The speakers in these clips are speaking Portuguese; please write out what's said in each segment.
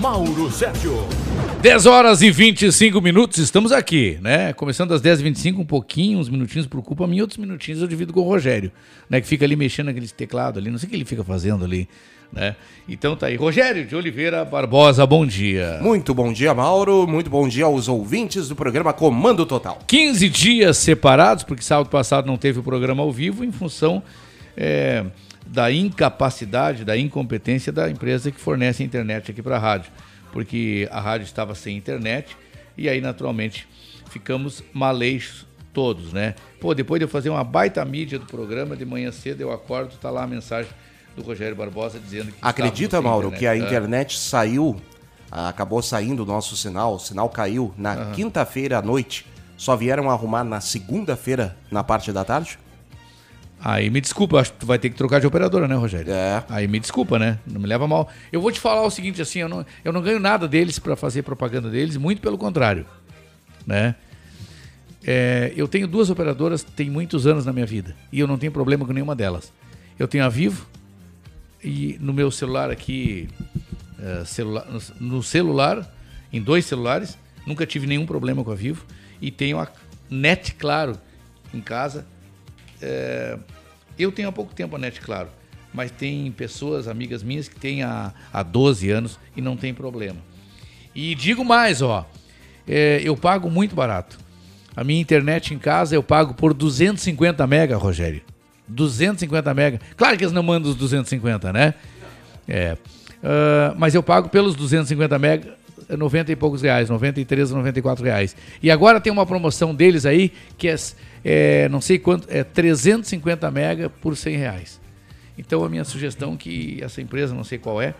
Mauro Sérgio. 10 horas e 25 minutos, estamos aqui, né? Começando às 10h25, um pouquinho, uns minutinhos por culpa minha, outros minutinhos eu divido com o Rogério, né? Que fica ali mexendo naquele teclado ali, não sei o que ele fica fazendo ali, né? Então tá aí. Rogério de Oliveira Barbosa, bom dia. Muito bom dia, Mauro. Muito bom dia aos ouvintes do programa Comando Total. 15 dias separados, porque sábado passado não teve o programa ao vivo, em função é, da incapacidade, da incompetência da empresa que fornece a internet aqui para a rádio. Porque a rádio estava sem internet e aí, naturalmente, ficamos maleixos todos, né? Pô, depois de eu fazer uma baita mídia do programa, de manhã cedo eu acordo, tá lá a mensagem do Rogério Barbosa dizendo que. Acredita, Mauro, internet. que a Ah. internet saiu, ah, acabou saindo o nosso sinal, o sinal caiu na quinta-feira à noite. Só vieram arrumar na segunda-feira, na parte da tarde? Aí me desculpa, acho que tu vai ter que trocar de operadora, né, Rogério? É. Aí me desculpa, né? Não me leva mal. Eu vou te falar o seguinte, assim, eu não, eu não ganho nada deles para fazer propaganda deles, muito pelo contrário, né? É, eu tenho duas operadoras, tem muitos anos na minha vida e eu não tenho problema com nenhuma delas. Eu tenho a Vivo e no meu celular aqui, é, celular, no, no celular, em dois celulares, nunca tive nenhum problema com a Vivo e tenho a Net Claro em casa. É, eu tenho há pouco tempo a Net Claro, mas tem pessoas, amigas minhas, que têm há, há 12 anos e não tem problema. E digo mais, ó, é, eu pago muito barato. A minha internet em casa eu pago por 250 mega, Rogério. 250 mega. Claro que eles não mandam os 250, né? É. Ah, mas eu pago pelos 250 mega 90 e poucos reais, 93, 94 reais. E agora tem uma promoção deles aí que é, é, não sei quanto, é 350 mega por 100 reais. Então a minha sugestão é que essa empresa, não sei qual é,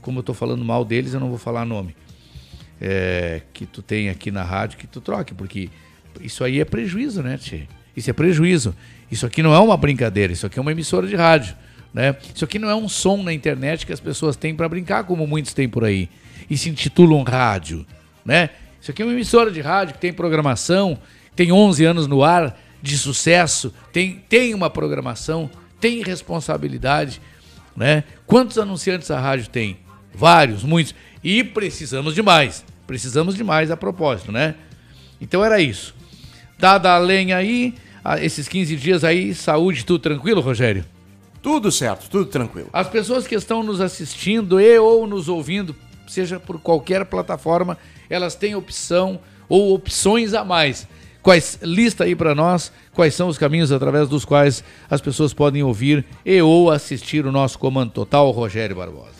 como eu estou falando mal deles, eu não vou falar nome, é, que tu tem aqui na rádio, que tu troque, porque isso aí é prejuízo, né, Tchê? Isso é prejuízo. Isso aqui não é uma brincadeira, isso aqui é uma emissora de rádio. Né? Isso aqui não é um som na internet que as pessoas têm para brincar, como muitos têm por aí, e se intitulam rádio. Né? Isso aqui é uma emissora de rádio que tem programação, tem 11 anos no ar, de sucesso, tem, tem uma programação, tem responsabilidade. Né? Quantos anunciantes a rádio tem? Vários, muitos. E precisamos de mais. Precisamos de mais a propósito, né? Então era isso. Dada a lenha aí, esses 15 dias aí, saúde, tudo tranquilo, Rogério? Tudo certo, tudo tranquilo. As pessoas que estão nos assistindo e ou nos ouvindo, seja por qualquer plataforma, elas têm opção ou opções a mais. Quais lista aí para nós quais são os caminhos através dos quais as pessoas podem ouvir e ou assistir o nosso comando total, Rogério Barbosa.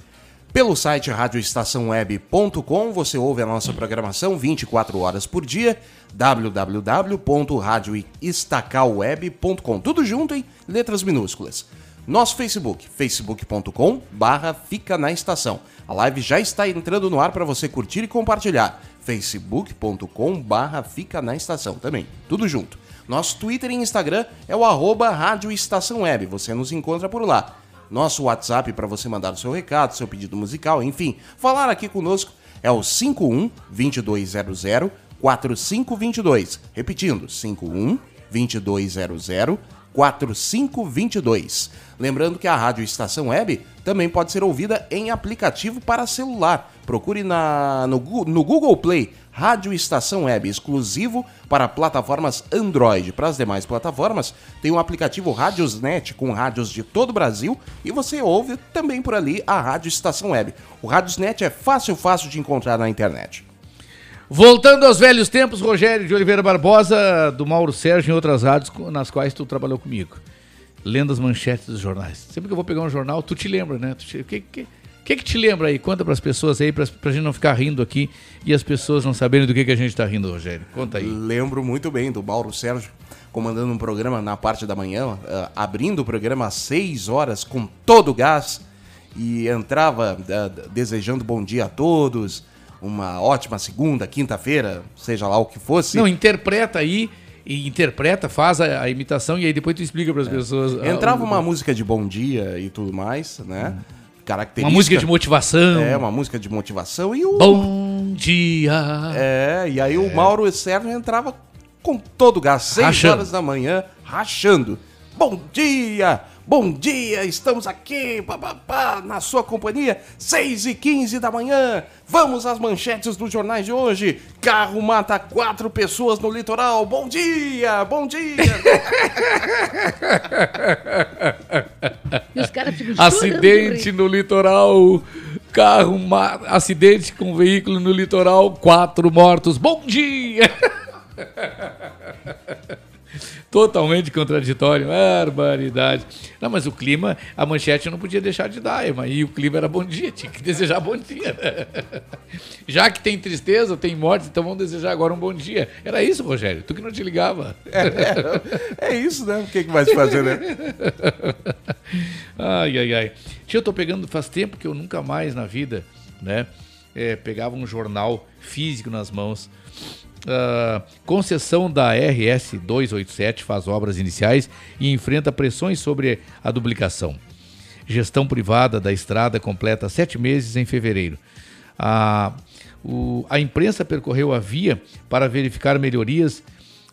Pelo site radioestaçãoweb.com você ouve a nossa programação 24 horas por dia, www.radioestacalweb.com. Tudo junto em letras minúsculas. Nosso Facebook, facebook.com barra Fica na Estação. A live já está entrando no ar para você curtir e compartilhar. facebook.com barra Fica na Estação também. Tudo junto. Nosso Twitter e Instagram é o arroba Rádio Estação Web. Você nos encontra por lá. Nosso WhatsApp para você mandar o seu recado, seu pedido musical, enfim, falar aqui conosco é o 51 2200 4522. Repetindo, 51 2200 4522. Lembrando que a Rádio Estação Web também pode ser ouvida em aplicativo para celular. Procure na, no, no Google Play Rádio Estação Web, exclusivo para plataformas Android. Para as demais plataformas, tem o aplicativo Radiosnet com rádios de todo o Brasil e você ouve também por ali a Rádio Estação Web. O Radiosnet é fácil, fácil de encontrar na internet. Voltando aos velhos tempos, Rogério de Oliveira Barbosa, do Mauro Sérgio e outras rádios nas quais tu trabalhou comigo. Lendo as manchetes dos jornais. Sempre que eu vou pegar um jornal, tu te lembra, né? O que, que, que que te lembra aí? Conta pras pessoas aí, pra, pra gente não ficar rindo aqui e as pessoas não saberem do que, que a gente tá rindo, Rogério. Conta aí. Lembro muito bem do Mauro Sérgio comandando um programa na parte da manhã, eh, abrindo o programa às 6 horas com todo o gás e entrava eh, desejando bom dia a todos, uma ótima segunda, quinta-feira, seja lá o que fosse. Não, interpreta aí, e interpreta, faz a, a imitação e aí depois tu explica para as pessoas. É. Entrava uma música de bom dia e tudo mais, né? Característica. uma música de motivação. É, uma música de motivação e o. Bom dia. É, e aí o Mauro Sérgio entrava com todo o gás, 6 Rachando. horas da manhã, rachando. Bom dia! Bom dia! Estamos aqui, pá, pá, pá, na sua companhia, 6 e 15 da manhã. Vamos às manchetes dos jornais de hoje. Carro mata quatro pessoas no litoral. Bom dia! Bom dia! Acidente rir. no litoral. Carro, ma- acidente com veículo no litoral, quatro mortos. Bom dia! Totalmente contraditório, barbaridade. Não, mas o clima, a manchete não podia deixar de dar, Ema, e o clima era bom dia, tinha que desejar bom dia. né? Já que tem tristeza, tem morte, então vamos desejar agora um bom dia. Era isso, Rogério, tu que não te ligava. É isso, né? O que, que vai se fazer, né? Ai, ai, ai. Tia, eu tô pegando, faz tempo que eu nunca mais na vida, né? é, pegava um jornal físico nas mãos. Ah, concessão da RS 287 faz obras iniciais e enfrenta pressões sobre a duplicação. Gestão privada da estrada completa sete meses em fevereiro. A, o- a imprensa percorreu a via para verificar melhorias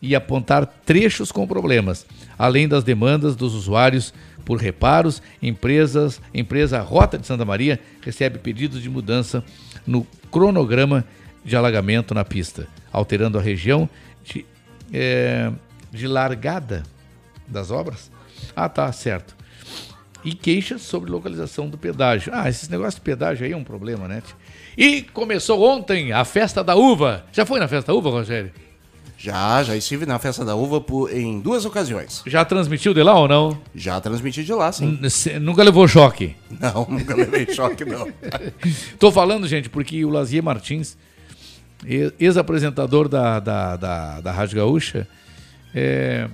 e apontar trechos com problemas, além das demandas dos usuários por reparos. Empresas, empresa Rota de Santa Maria recebe pedidos de mudança no cronograma de alagamento na pista, alterando a região de, eh, de largada das obras. Ah, tá, certo e queixas sobre localização do pedágio. Ah, esses negócios de pedágio aí é um problema, né? E começou ontem a festa da uva. Já foi na festa da uva, Rogério? Já, já estive na festa da uva por- em duas ocasiões. Já transmitiu de lá ou não? Já transmiti de lá, sim. N- Nunca levou choque. Não, nunca levei choque, não. Tô falando, gente, porque o Lazier Martins, ex-apresentador da, da, da, da Rádio Gaúcha, é,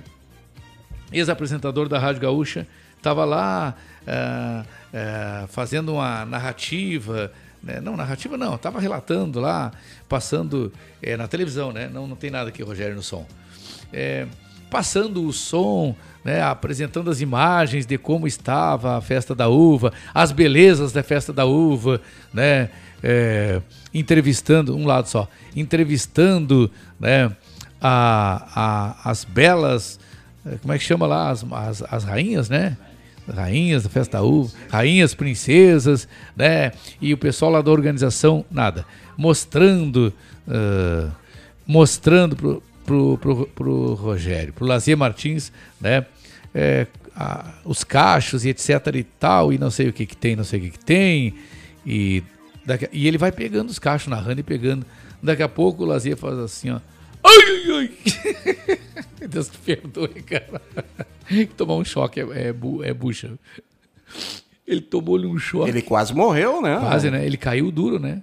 ex-apresentador da Rádio Gaúcha, estava lá ah, ah, fazendo uma narrativa, né? não, narrativa não, estava relatando lá, passando é, na televisão, né? Não, não tem nada aqui, Rogério, no som. É, passando o som, né, apresentando as imagens de como estava a festa da uva, as belezas da festa da uva, né, é, entrevistando, um lado só, entrevistando né, a, a- as belas, eh, como é que chama lá, as, as, as rainhas, né? Rainhas da festa uva, rainhas, princesas, né? E o pessoal lá da organização, nada. Mostrando, ah, mostrando pro, pro, pro, pro Rogério, pro Lazier Martins, né? É, a- os cachos e etc e tal, e não sei o que que tem, não sei o que que tem, e, daqui, e ele vai pegando os cachos, narrando e pegando. Daqui a pouco o Lazier faz assim, ó. Ai, ai, ai. Deus te perdoe, cara. Tomar um choque é, é, bu- é bucha. Ele tomou-lhe um choque. Ele quase morreu, né? Quase, né? Ele caiu duro, né?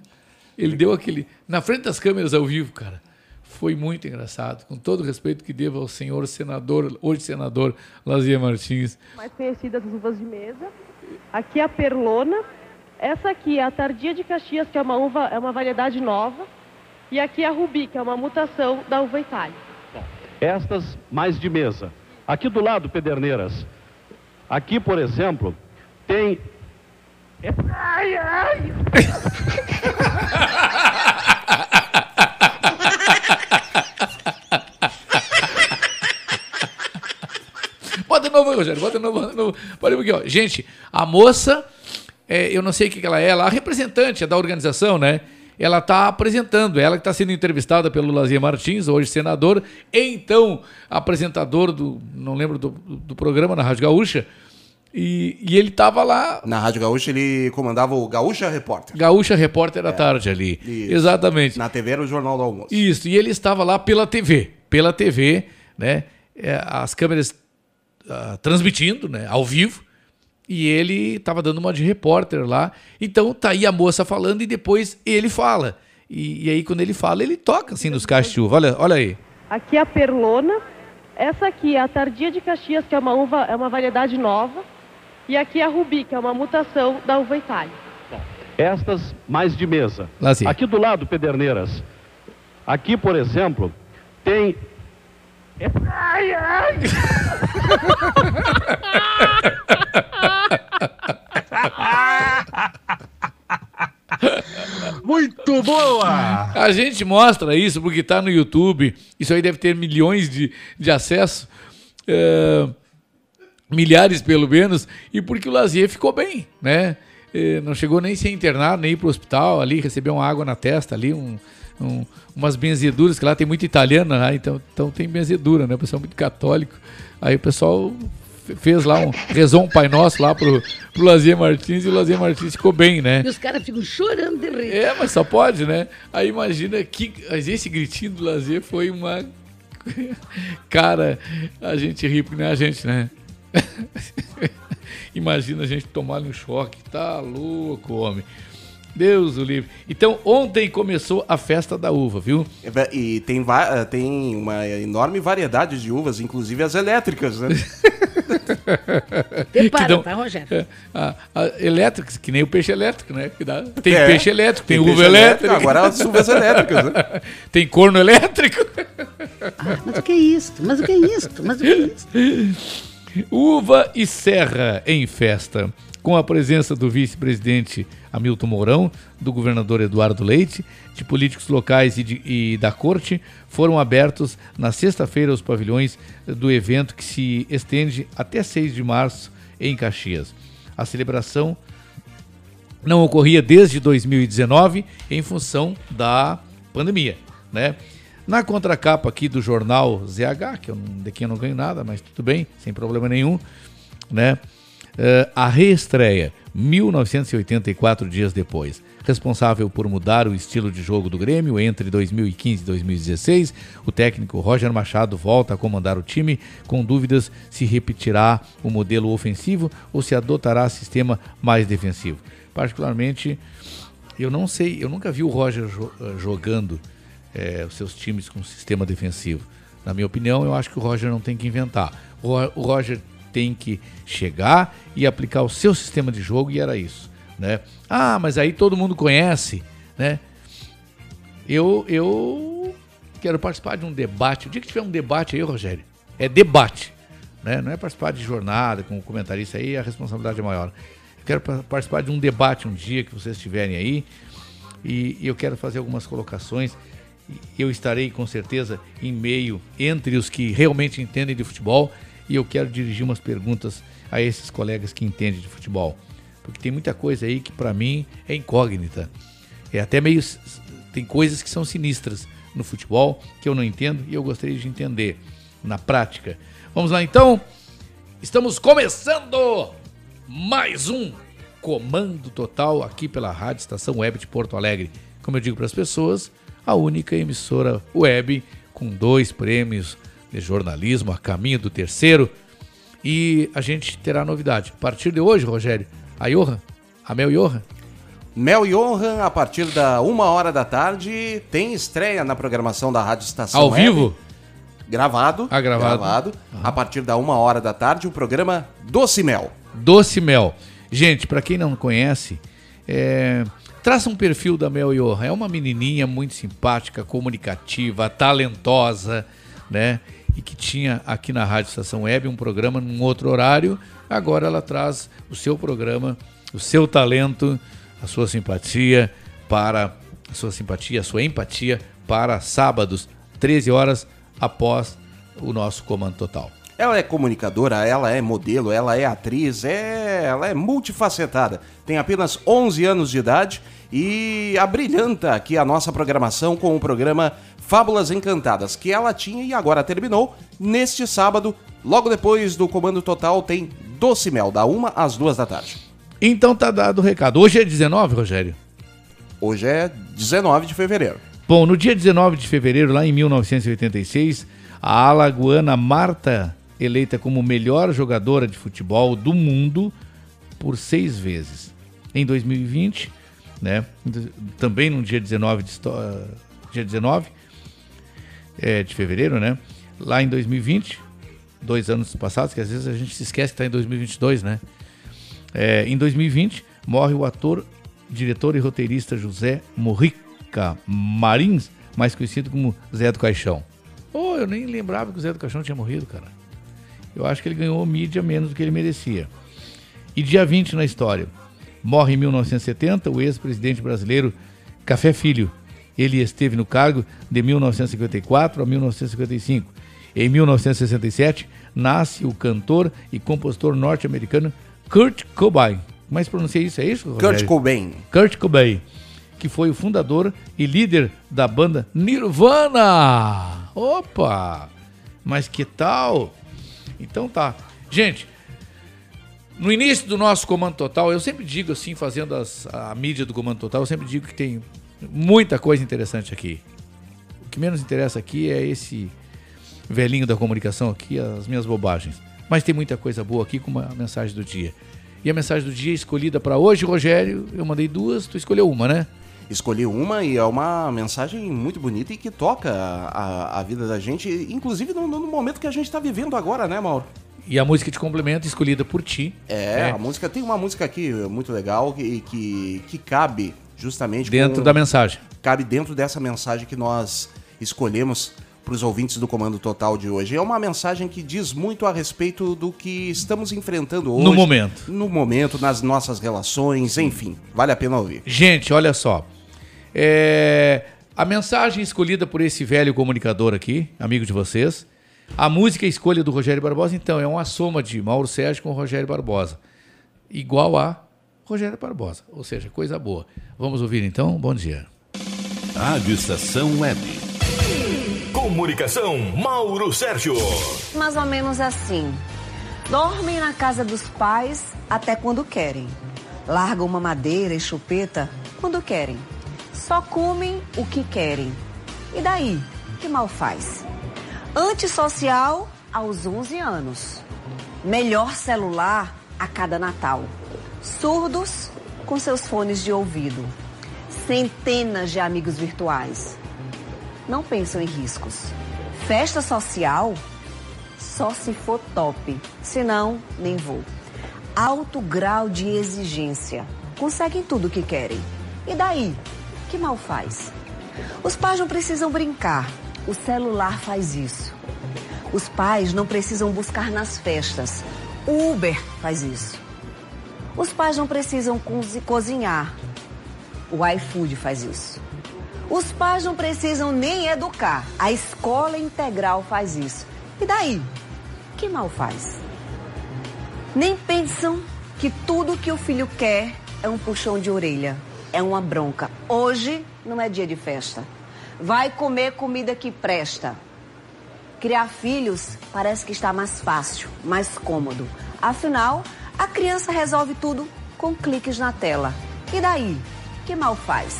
Ele deu aquele. Na frente das câmeras ao vivo, cara. Foi muito engraçado. Com todo o respeito que devo ao senhor senador, hoje senador Lazier Martins. mais conhecidas as uvas de mesa. Aqui é a perlona. Essa aqui é a tardia de Caxias, que é uma uva, é uma variedade nova. E aqui é a rubi, que é uma mutação da uva Itália. Estas mais de mesa. Aqui do lado, Pederneiras. Aqui, por exemplo, tem. Ai, ai! Bota de novo Rogério. Bota de novo. Bota de novo. Aqui, ó. Gente, a moça, é, eu não sei o que ela é, ela é a representante é da organização, né? Ela está apresentando, ela que está sendo entrevistada pelo Lazier Martins, hoje senador, então apresentador do, não lembro do, do programa na Rádio Gaúcha, e, e ele estava lá, Na Rádio Gaúcha ele comandava o Gaúcha Repórter. Gaúcha Repórter à tarde ali. Isso. Exatamente. Na TV era o Jornal do Almoço. Isso, e ele estava lá pela TV, pela TV, né? É, as câmeras ah, transmitindo, né? Ao vivo. E ele estava dando uma de repórter lá. Então tá aí a moça falando e depois ele fala. E, e aí quando ele fala, ele toca assim nos cachos. Olha, olha aí. Aqui é a perlona. Essa aqui é a tardia de Caxias, que é uma uva, é uma variedade nova. E aqui é a rubi, que é uma mutação da uva Itália. Estas mais de mesa. Lazer. Aqui do lado, Pederneiras. Aqui, por exemplo, tem. Ai, ai! Muito boa! A gente mostra isso porque está no YouTube. Isso aí deve ter milhões de, de acessos. É, milhares pelo menos. E porque o Lazier ficou bem, né? É, não chegou nem a ser internado, nem ir para o hospital ali, recebeu uma água na testa ali, um, um, umas benzeduras, que lá tem muito italiano, né? então, então tem benzedura, né? O pessoal é muito católico. Aí o pessoal fez lá um. rezou um Pai Nosso lá pro, pro Lazier Martins e o Lazier Martins ficou bem, né? E os caras ficam chorando de rir. É, mas só pode, né? Aí imagina que. Mas esse gritinho do lazer foi uma. Cara, a gente ri porque não é a gente, né? imagina a gente tomar um choque. Tá louco, homem. Deus o livre. Então, ontem começou a festa da uva, viu? E tem, va- tem uma enorme variedade de uvas, inclusive as elétricas, né? Prepara, dão- tá, Rogério? É, a, a elétricas, que nem o peixe elétrico, né? Que dá- tem É, peixe elétrico, tem, peixe uva elétrica. Agora as uvas elétricas, né? tem corno elétrico. Ah, mas o que é isso? Mas o que é isso? Mas o que é isso? Uva e Serra em festa, com a presença do vice-presidente Hamilton Mourão, do governador Eduardo Leite, de políticos locais e, de- e da corte, foram abertos na sexta-feira os pavilhões do evento que se estende até 6 de março em Caxias. A celebração não ocorria desde 2019 em função da pandemia, né? Na contracapa aqui do jornal ZH, que eu, de quem eu não ganho nada, mas tudo bem, sem problema nenhum, né? Eh, a reestreia, 1984 dias depois. Responsável por mudar o estilo de jogo do Grêmio entre 2015 e 2016, o técnico Roger Machado volta a comandar o time, com dúvidas se repetirá o modelo ofensivo ou se adotará sistema mais defensivo. Particularmente, eu não sei, eu nunca vi o Roger eh, jogando eh, os seus times com sistema defensivo. Na minha opinião, eu acho que o Roger não tem que inventar. O Roger tem que chegar e aplicar o seu sistema de jogo e era isso, né? Ah, mas aí todo mundo conhece, né? Eu eu quero participar de um debate. O dia que tiver um debate aí, Rogério, é debate, né? Não é participar de jornada com o comentarista aí, a responsabilidade é maior. Eu quero pa- participar de um debate um dia que vocês estiverem aí e eu quero fazer algumas colocações. Eu estarei com certeza em meio entre os que realmente entendem de futebol e eu quero dirigir umas perguntas a esses colegas que entendem de futebol, porque tem muita coisa aí que para mim é incógnita. É até meio tem coisas que são sinistras no futebol que eu não entendo e eu gostaria de entender na prática. Vamos lá então. Estamos começando mais um Comando Total aqui pela Rádio Estação Web de Porto Alegre. Como eu digo para as pessoas, a única emissora web com dois prêmios de jornalismo a caminho do terceiro. E a gente terá novidade. A partir de hoje, Rogério, a Johan, a Mel Johan, Mel Johan, a partir da uma hora da tarde, tem estreia na programação da Rádio Estação ao Web. vivo, Gravado. Ah, gravado. A partir da uma hora da tarde, o programa Doce Mel. Doce Mel. Gente, para quem não conhece, é, traça um perfil da Mel Johan. É uma menininha muito simpática, comunicativa, talentosa, né? E que tinha aqui na Rádio Estação Web um programa num outro horário. Agora ela traz o seu programa, o seu talento, a sua simpatia para a sua simpatia, a sua empatia para sábados, 13 horas após o nosso comando total. Ela é comunicadora, ela é modelo, ela é atriz, é, ela é multifacetada. Tem apenas 11 anos de idade e abrilhanta aqui a nossa programação com o programa Fábulas Encantadas, que ela tinha e agora terminou neste sábado. Logo depois do Comando Total tem Doce Mel, da 1 às 2 da tarde. Então tá dado o recado. Hoje é 19, Rogério? Hoje é 19 de fevereiro. Bom, no dia 19 de fevereiro, lá em 1986, a alagoana Marta, eleita como melhor jogadora de futebol do mundo por seis vezes. Em 2020, né, também no dia 19 de, dia 19 é, de fevereiro, né, lá em 2020, dois anos passados, que às vezes a gente se esquece que está em 2022, né? É, em 2020, morre o ator diretor e roteirista José Morrica Marins, mais conhecido como Zé do Caixão. Oh, eu nem lembrava que o Zé do Caixão tinha morrido, cara. Eu acho que ele ganhou mídia menos do que ele merecia. E dia 20 na história. Morre em 1970 o ex-presidente brasileiro Café Filho. Ele esteve no cargo de 1954 a 1955. Em 1967, nasce o cantor e compositor norte-americano Kurt Cobain. Mas pronunciei isso, é isso? Kurt Rogério? Cobain. Kurt Cobain, que foi o fundador e líder da banda Nirvana. Opa! Mas que tal? Então tá. Gente, no início do nosso Comando Total, eu sempre digo assim, fazendo as- a mídia do Comando Total, eu sempre digo que tem muita coisa interessante aqui. O que menos interessa aqui é esse velhinho da comunicação aqui, as minhas bobagens. Mas tem muita coisa boa aqui com a mensagem do dia. E a mensagem do dia escolhida para hoje, Rogério, eu mandei duas, tu escolheu uma, né? Escolhi uma e é uma mensagem muito bonita e que toca a, a vida da gente, inclusive no, no momento que a gente está vivendo agora, né, Mauro? E a música de complemento escolhida por ti. É, É. a música tem uma música aqui muito legal que, que, que cabe justamente Dentro com- da mensagem. cabe dentro dessa mensagem que nós escolhemos para os ouvintes do Comando Total de hoje. É uma mensagem que diz muito a respeito do que estamos enfrentando hoje. No momento. No momento, nas nossas relações, enfim. Vale a pena ouvir. Gente, olha só. É, a mensagem escolhida por esse velho comunicador aqui, amigo de vocês. A música escolha do Rogério Barbosa, então, é uma soma de Mauro Sérgio com Rogério Barbosa. Igual a Rogério Barbosa. Ou seja, coisa boa. Vamos ouvir então? Bom dia. Rádio Estação Web. Comunicação Mauro Sérgio. Mais ou menos assim. Dormem na casa dos pais até quando querem. Largam uma madeira e chupeta quando querem. Só comem o que querem. E daí? Que mal faz? Antissocial aos 11 anos. Melhor celular a cada Natal. Surdos com seus fones de ouvido. Centenas de amigos virtuais. Não pensam em riscos. Festa social só se for top. Senão, nem vou. Alto grau de exigência. Conseguem tudo o que querem. E daí? Que mal faz? Os pais não precisam brincar. O celular faz isso. Os pais não precisam buscar nas festas. O Uber faz isso. Os pais não precisam cozi- cozinhar. O iFood faz isso. Os pais não precisam nem educar. A escola integral faz isso. E daí? Que mal faz? Nem pensam que tudo que o filho quer é um puxão de orelha, é uma bronca. Hoje não é dia de festa. Vai comer comida que presta. Criar filhos parece que está mais fácil, mais cômodo. Afinal, a criança resolve tudo com cliques na tela. E daí? Que mal faz?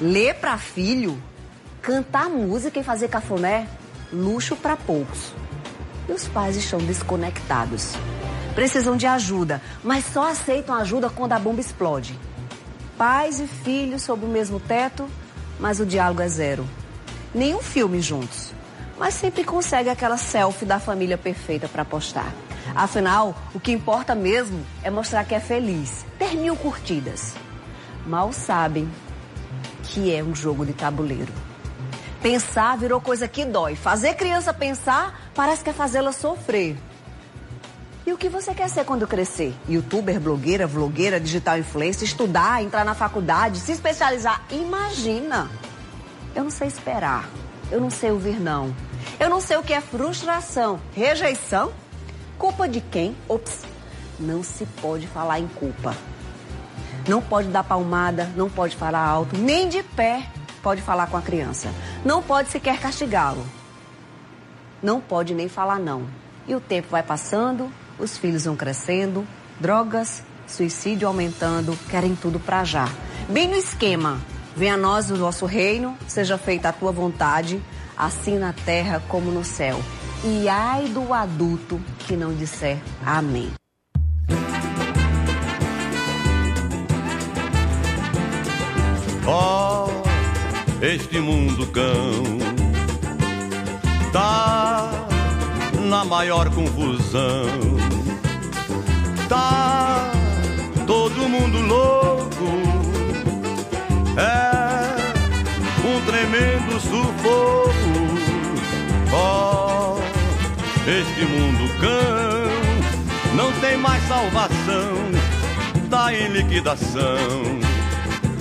Ler para filho? Cantar música e fazer cafuné? Luxo para poucos. E os pais estão desconectados. Precisam de ajuda, mas só aceitam ajuda quando a bomba explode. Pais e filhos sob o mesmo teto, mas o diálogo é zero. Nenhum filme juntos, mas sempre consegue aquela selfie da família perfeita para postar. Afinal, o que importa mesmo é mostrar que é feliz, ter mil curtidas. Mal sabem que é um jogo de tabuleiro. Pensar virou coisa que dói. Fazer criança pensar parece que é fazê-la sofrer. E o que você quer ser quando crescer? Youtuber, blogueira, vlogueira, digital influencer, estudar, entrar na faculdade, se especializar? Imagina! Eu não sei esperar. Eu não sei ouvir não. Eu não sei o que é frustração, rejeição, culpa de quem? Ops, não se pode falar em culpa. Não pode dar palmada, não pode falar alto, nem de pé pode falar com a criança. Não pode sequer castigá-lo. Não pode nem falar não. E o tempo vai passando, os filhos vão crescendo, drogas, suicídio aumentando, querem tudo pra já. Bem no esquema. Venha a nós o nosso reino, seja feita a tua vontade, assim na terra como no céu. E ai do adulto que não disser amém. Ó, este mundo cão tá na maior confusão. Tá todo mundo louco tremendo sufoco. Oh, este mundo cão não tem mais salvação, tá em liquidação.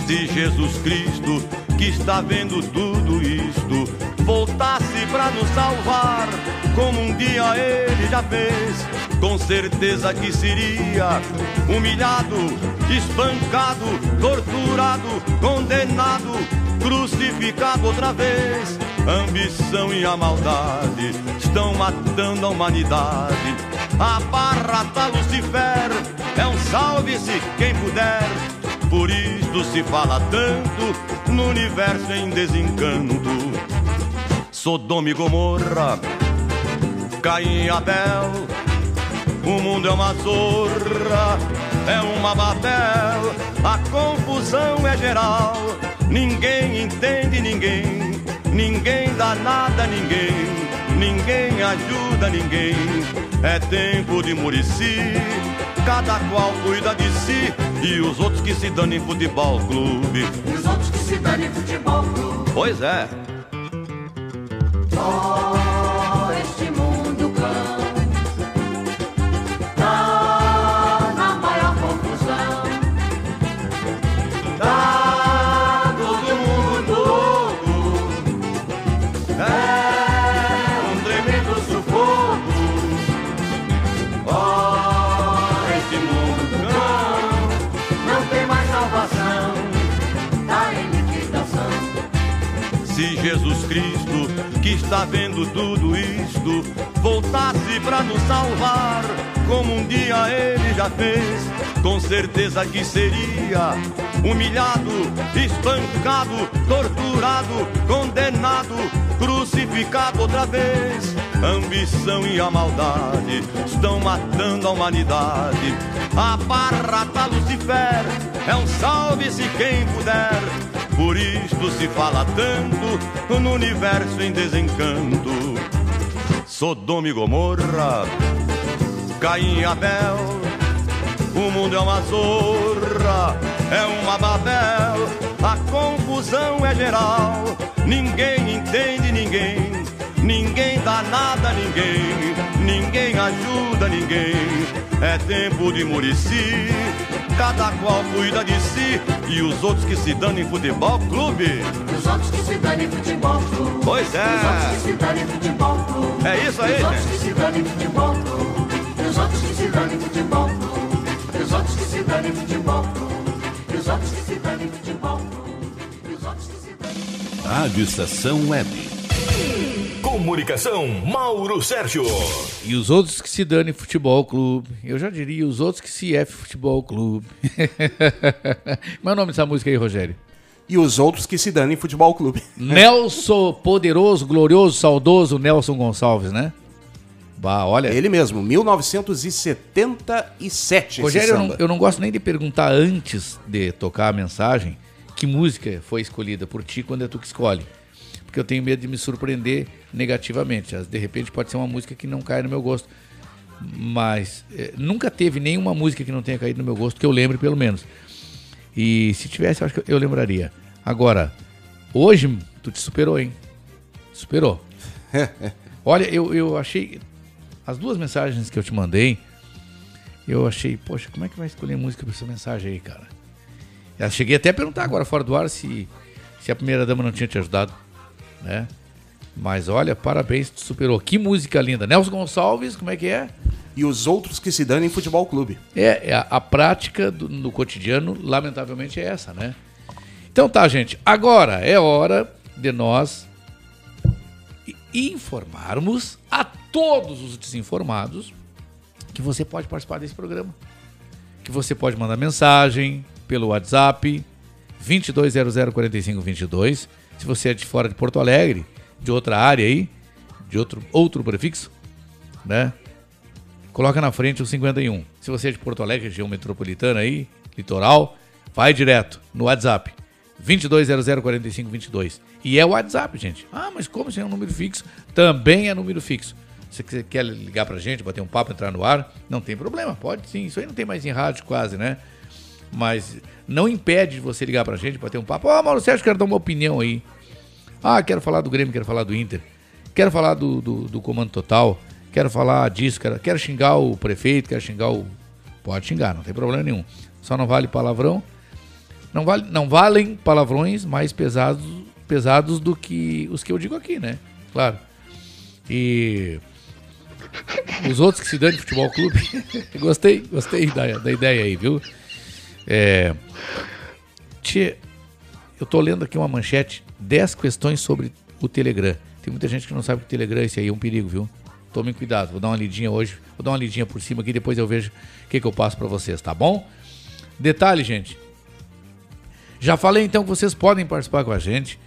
Se Jesus Cristo, que está vendo tudo isto, voltasse para nos salvar, como um dia ele já fez, com certeza que seria humilhado, espancado, torturado, condenado, crucificado outra vez. Ambição e a maldade estão matando a humanidade. A barra da Lucifer é um salve-se quem puder. Por isto se fala tanto no universo em desencanto. Sodoma e Gomorra, Caim e Abel. O mundo é uma zorra, é uma Babel. A confusão é geral, ninguém entende ninguém. Ninguém dá nada a ninguém, ninguém ajuda ninguém. É tempo de Murici, cada qual cuida de si. E os outros que se dão em futebol clube. E os outros que se dão em futebol clube. Pois é. Oh, Se Jesus Cristo, que está vendo tudo isto, voltasse para nos salvar, como um dia ele já fez, com certeza que seria humilhado, espancado, torturado, condenado, crucificado outra vez. Ambição e a maldade estão matando a humanidade. A barra da Lucifer é um salve-se quem puder. Por isto se fala tanto no universo em desencanto. Sodoma e Gomorra, Caim e Abel. O mundo é uma zorra, é uma Babel. A confusão é geral, ninguém entende ninguém. Ninguém dá nada a ninguém, ninguém ajuda ninguém. É tempo de Murici, cada qual cuida de si. E os outros que se dão em futebol clube. Os outros que se dão em futebol clube. Pois Os outros que é. se dão em futebol clube. É isso aí, Os outros que se dão em futebol clube. Os outros que se dão em futebol clube. Os outros que se dão em futebol clube. Os outros que se dão em futebol clube. Rádio Estação Web. Comunicação, Mauro Sérgio. E os outros que se dane futebol clube. Eu já diria os outros que se F futebol clube. Como é o nome dessa música aí, Rogério? E os outros que se dão em futebol clube. Nelson, poderoso, glorioso, saudoso Nelson Gonçalves, né? Bah, olha. Ele mesmo, 1977. esse Rogério, eu não, eu não gosto nem de perguntar antes de tocar a mensagem que música foi escolhida por ti quando é tu que escolhe. Porque eu tenho medo de me surpreender negativamente. De repente pode ser uma música que não cai no meu gosto. Mas eh, nunca teve nenhuma música que não tenha caído no meu gosto, que eu lembre pelo menos. E se tivesse, eu acho que eu lembraria. Agora, hoje tu te superou, hein? Superou. Olha, eu, eu achei. As duas mensagens que eu te mandei, eu achei, poxa, como é que vai escolher música pra essa mensagem aí, cara? Eu cheguei até a perguntar agora fora do ar se, se a primeira dama não tinha te ajudado, né? Mas olha, parabéns, tu superou. Que música linda. Nelson Gonçalves, como é que é? E os outros que se dão em futebol clube. É, é a, a prática do, no cotidiano, lamentavelmente, é essa, né? Então tá, gente. Agora é hora de nós informarmos a todos os desinformados que você pode participar desse programa. Que você pode mandar mensagem pelo WhatsApp 22004522. Se você é de fora de Porto Alegre, de outra área aí, de outro, outro prefixo, né? Coloca na frente o 51. Se você é de Porto Alegre, região metropolitana aí, litoral, vai direto no WhatsApp. 22004522. E é o WhatsApp, gente. Ah, mas como se é um número fixo? Também é número fixo. Se você quer ligar pra gente, bater um papo, entrar no ar, não tem problema, pode sim. Isso aí não tem mais em rádio quase, né? Mas não impede de você ligar pra gente, bater um papo. Ó, Mauro Sérgio, quero dar uma opinião aí. Ah, quero falar do Grêmio, quero falar do Inter. Quero falar do, do, do Comando Total. Quero falar disso, quero, quero xingar o prefeito, quero xingar o. Pode xingar, não tem problema nenhum. Só não vale palavrão. Não, vale, não valem palavrões mais pesados, pesados do que os que eu digo aqui, né? Claro. E os outros que se dão de futebol clube. gostei, gostei da, da ideia aí, viu? É, eu tô lendo aqui uma manchete, 10 questões sobre o Telegram. Tem muita gente que não sabe que o Telegram esse aí é um perigo, viu? Tomem cuidado, vou dar uma lidinha hoje, vou dar uma lidinha por cima aqui, depois eu vejo o que, que eu passo para vocês, tá bom? Detalhe, gente. Já falei então que vocês podem participar com a gente.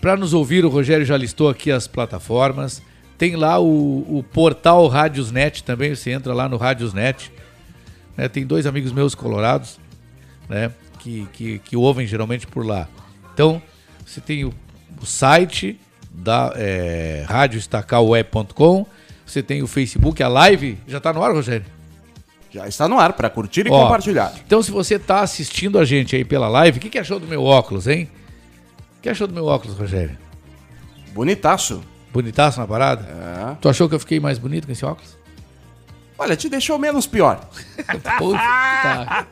Para nos ouvir, o Rogério já listou aqui as plataformas. Tem lá o, o portal Rádiosnet também, você entra lá no Rádiosnet. Né? Tem dois amigos meus colorados, né? Que, que, que ouvem geralmente por lá. Então, você tem o, o site da é, radioestacalweb.com, você tem o Facebook, a live. Já está no ar, Rogério? Já está no ar para curtir e Ó, compartilhar. Então, se você está assistindo a gente aí pela live, o que, que achou do meu óculos, hein? O que achou do meu óculos, Rogério? Bonitaço. Bonitaço na parada? É. Tu achou que eu fiquei mais bonito com esse óculos? Olha, te deixou menos pior. Puta.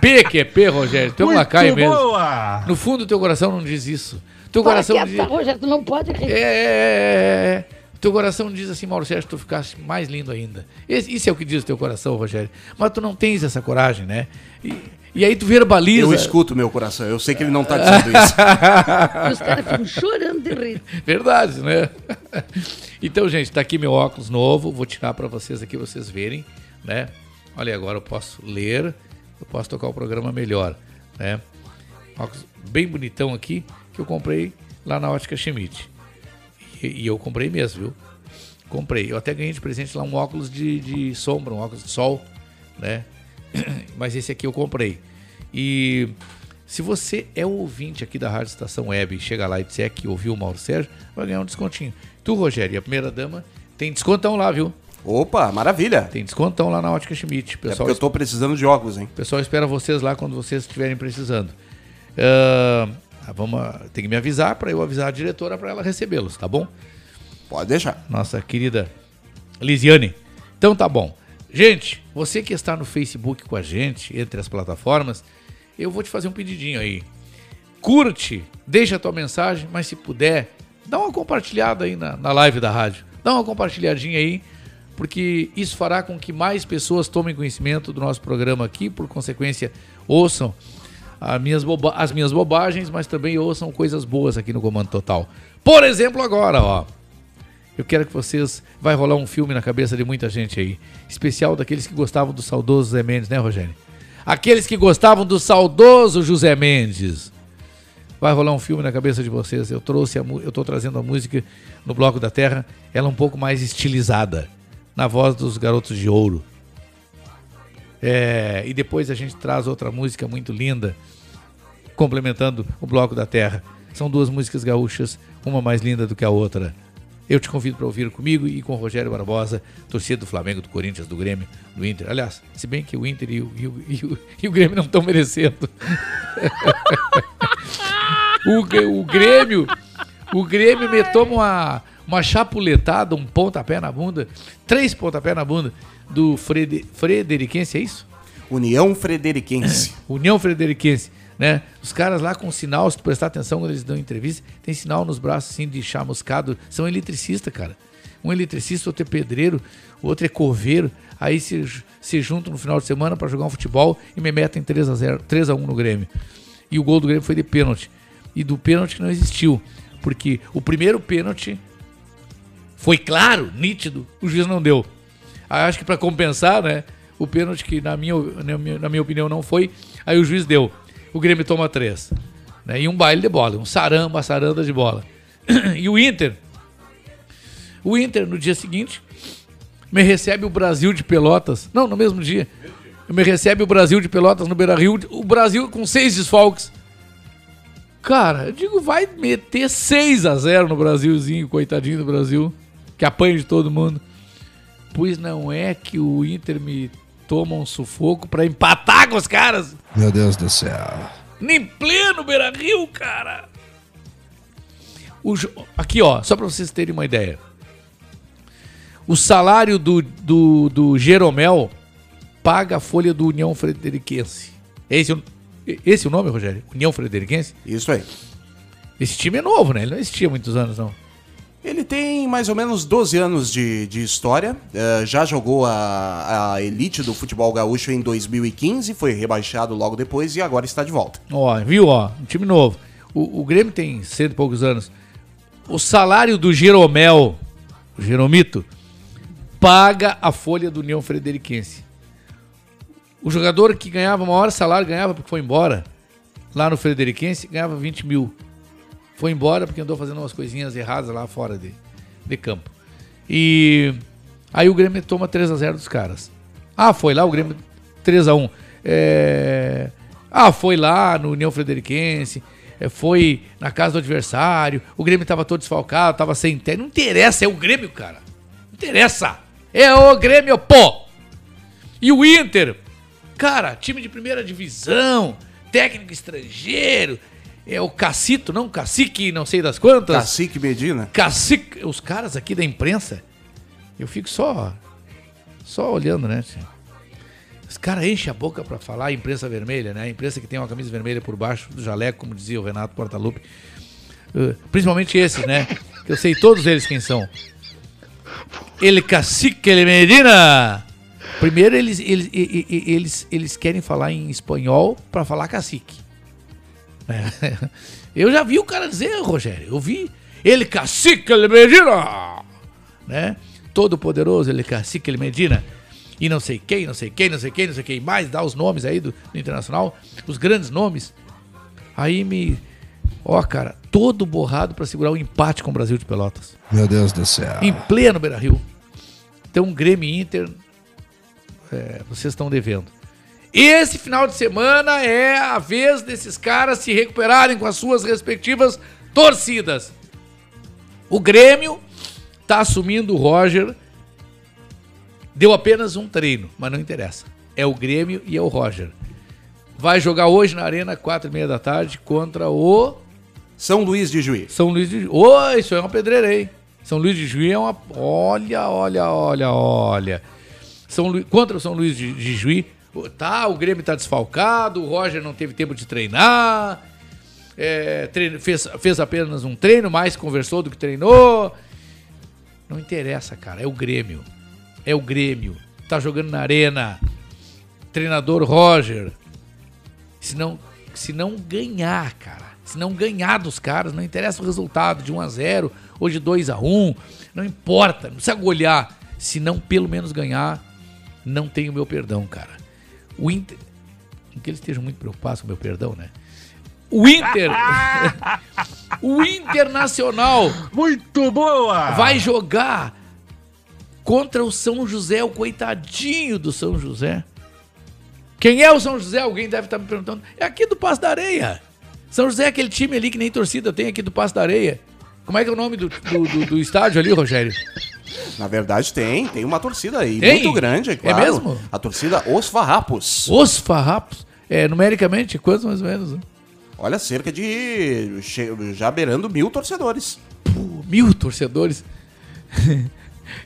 P que é P, Rogério. Tu é um Muito lacaio mesmo. boa! No fundo, teu coração não diz isso. Teu Para coração quieta, diz... Rogério, tu não pode rir. É, é, é, é. Teu coração diz assim, Mauro Sérgio, tu ficaste mais lindo ainda. Esse- Isso é o que diz o teu coração, Rogério. Mas tu não tens essa coragem, né? E, e aí tu verbaliza. Eu escuto meu coração, eu sei que ele não tá dizendo isso. Os caras ficam chorando de rir. Verdade, né? Então, gente, tá aqui meu óculos novo. Vou tirar para vocês aqui, vocês verem, né? Olha, agora eu posso ler, eu posso tocar o programa melhor, né? Óculos bem bonitão aqui, que eu comprei lá na Ótica Schmidt. E, e eu comprei mesmo, viu? Comprei. Eu até ganhei de presente lá um óculos de, de sombra, um óculos de sol, né? Mas esse aqui eu comprei. E se você é ouvinte aqui da Rádio Estação Web e chega lá e disser que ouviu o Mauro Sérgio, vai ganhar um descontinho. Tu, Rogério, e a primeira dama, tem descontão lá, viu? Opa, maravilha. Tem descontão lá na Ótica Schmidt. É Pessoal, porque eu tô precisando de óculos, hein? o pessoal espera vocês lá quando vocês estiverem precisando. Ah, vamos, tem que me avisar para eu avisar a diretora para ela recebê-los, tá bom? Pode deixar. Nossa querida Lisiane. Então tá bom. Gente, você que está no Facebook com a gente, entre as plataformas, eu vou te fazer um pedidinho aí. Curte, deixa a tua mensagem, mas se puder, dá uma compartilhada aí na, na live da rádio. Dá uma compartilhadinha aí, porque isso fará com que mais pessoas tomem conhecimento do nosso programa aqui, por consequência, ouçam as minhas, as minhas bobagens, mas também ouçam coisas boas aqui no Comando Total. Por exemplo, agora, ó. Eu quero que vocês. Vai rolar um filme na cabeça de muita gente aí. Especial daqueles que gostavam do saudoso Zé Mendes, né, Rogério? Aqueles que gostavam do saudoso José Mendes. Vai rolar um filme na cabeça de vocês. Eu trouxe a, eu tô trazendo a música no Bloco da Terra, ela um pouco mais estilizada, na voz dos Garotos de Ouro. É, e depois a gente traz outra música muito linda, complementando o Bloco da Terra. São duas músicas gaúchas, uma mais linda do que a outra. Eu te convido para ouvir comigo e com o Rogério Barbosa, torcida do Flamengo, do Corinthians, do Grêmio, do Inter. Aliás, se bem que o Inter e o, e o- e o- e o Grêmio não estão merecendo. o, o Grêmio, o Grêmio me toma uma, uma chapuletada, um pontapé na bunda, três pontapé na bunda do Frede, Frederiquense, é isso? União Frederiquense. União Frederiquense, né? Os caras lá com sinal, se tu prestar atenção quando eles dão entrevista, tem sinal nos braços assim de chamuscado, são eletricistas, cara. Um eletricista, outro é pedreiro, o outro é coveiro. Aí se, se juntam no final de semana para jogar um futebol e me metem 3 a 0, 3 a 1 no Grêmio. E o gol do Grêmio foi de pênalti. E do pênalti que não existiu, porque o primeiro pênalti foi claro, nítido, o juiz não deu. Acho que para compensar, né, o pênalti que na minha, na minha, na minha opinião não foi, aí o juiz deu. O Grêmio toma três. Né, e um baile de bola, um saramba, saranda de bola. e o Inter, o Inter no dia seguinte me recebe o Brasil de Pelotas, não, no mesmo dia, me recebe o Brasil de Pelotas no Beira-Rio, o Brasil com seis desfalques. Cara, eu digo, vai meter 6 a 0 no Brasilzinho, coitadinho do Brasil, que apanha de todo mundo. Pois não é que o Inter me toma um sufoco pra empatar com os caras. Meu Deus do céu. Nem pleno Beira Rio, cara. O jo- aqui, ó, só para vocês terem uma ideia. O salário do, do, do Jeromel paga a folha do União Frederiquense. É esse, o- esse é o nome, Rogério? União Frederiquense? Isso aí. Esse time é novo, né? Ele não existia há muitos anos, não. Ele tem mais ou menos 12 anos de, de história. eh, já jogou a, a elite do futebol gaúcho em 2015, foi rebaixado logo depois e agora está de volta. Ó, viu, ó, um time novo. O, o Grêmio tem cento e poucos anos. O salário do Jeromel, o Jeromito, paga a folha do União Frederiquense. O jogador que ganhava o maior salário, ganhava porque foi embora, lá no Frederiquense, ganhava 20 mil. Foi embora porque andou fazendo umas coisinhas erradas lá fora de, de campo. E aí o Grêmio toma 3 a 0 dos caras. Ah, foi lá o Grêmio 3 a 1 É... Ah, foi lá no União Frederiquense, é, foi na casa do adversário, o Grêmio tava todo desfalcado, tava sem técnico. Não interessa, é o Grêmio, cara. Não interessa. É o Grêmio, pô! E o Inter, cara, time de primeira divisão, técnico estrangeiro, é o Cacito, não, Cacique, não sei das quantas. Cacique Medina. Cacique, os caras aqui da imprensa, eu fico só só olhando, né? tio? Os caras enchem a boca pra falar a imprensa vermelha, né? A imprensa que tem uma camisa vermelha por baixo do jaleco, como dizia o Renato Portaluppi. Uh, principalmente esses, né? Que eu sei todos eles quem são. Ele Cacique, ele Medina. Primeiro eles, eles, e- e- e- eles, eles querem falar em espanhol pra falar cacique. É. Eu já vi o cara dizer, Rogério, eu vi. Ele cacique, ele Medina. Né? Todo poderoso, ele cacique, ele Medina. E não sei quem, não sei quem, não sei quem, não sei quem mais, dá os nomes aí do, do Internacional, os grandes nomes. Aí me. Ó, cara, todo borrado pra segurar o empate com o Brasil de Pelotas. Meu Deus do céu. Em pleno Beira Rio. Então, Grêmio Inter, é, vocês estão devendo. Esse final de semana é a vez desses caras se recuperarem com as suas respectivas torcidas. O Grêmio tá assumindo o Roger. Deu apenas um treino, mas não interessa. É o Grêmio e é o Roger. Vai jogar hoje na Arena, quatro e meia da tarde, contra o... São Luís de Juí. São Luís de Juí. Ô, isso é uma pedreira, hein? São Luís de Juí é uma... Olha, olha, olha, olha. São Lu... Contra o São Luís de, de Juí, tá, o Grêmio tá desfalcado, o Roger não teve tempo de treinar, é, treino- fez, fez apenas um treino, mais conversou do que treinou. Não interessa, cara, é o Grêmio. É o Grêmio. Tá jogando na arena. Treinador Roger. Se não, se não ganhar, cara. Se não ganhar dos caras, não interessa o resultado de 1 a 0 ou de 2 a 1 Não importa, não precisa olhar. Se não pelo menos ganhar, não tem o meu perdão, cara. O Inter. Que eles estejam muito preocupados com meu perdão, né? O Inter. o Internacional. Muito boa! Vai jogar contra o São José, o coitadinho do São José. Quem é o São José? Alguém deve estar me perguntando. É aqui do Passo da Areia. São José é aquele time ali que nem torcida tem aqui do Passo da Areia. Como é que é o nome do, do, do- do estádio ali, Rogério? Na verdade, tem. Tem uma torcida aí Tem? muito grande, é É claro. mesmo? A torcida Os Farrapos. Os Farrapos. É, numericamente, quantos mais ou menos? né? Olha, cerca de. já beirando mil torcedores. Mil torcedores.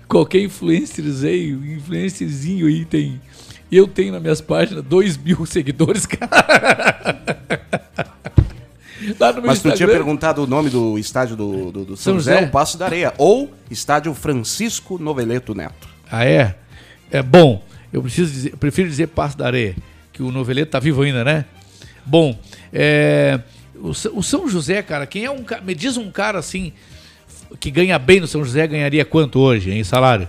Qualquer influencerzinho, influencerzinho aí tem. Eu tenho nas minhas páginas dois mil seguidores, cara. Lá no meu Mas tu tinha perguntado o nome do estádio do, do, do São, São José, José. o Passo da Areia. Ou Estádio Francisco Noveleto Neto. Ah, é? É bom. Eu preciso dizer, eu prefiro dizer Passo da Areia, que o Noveleto tá vivo ainda, né? Bom, é, o, o São José, cara, quem é um cara. Me diz um cara assim que ganha bem no São José, ganharia quanto hoje em salário?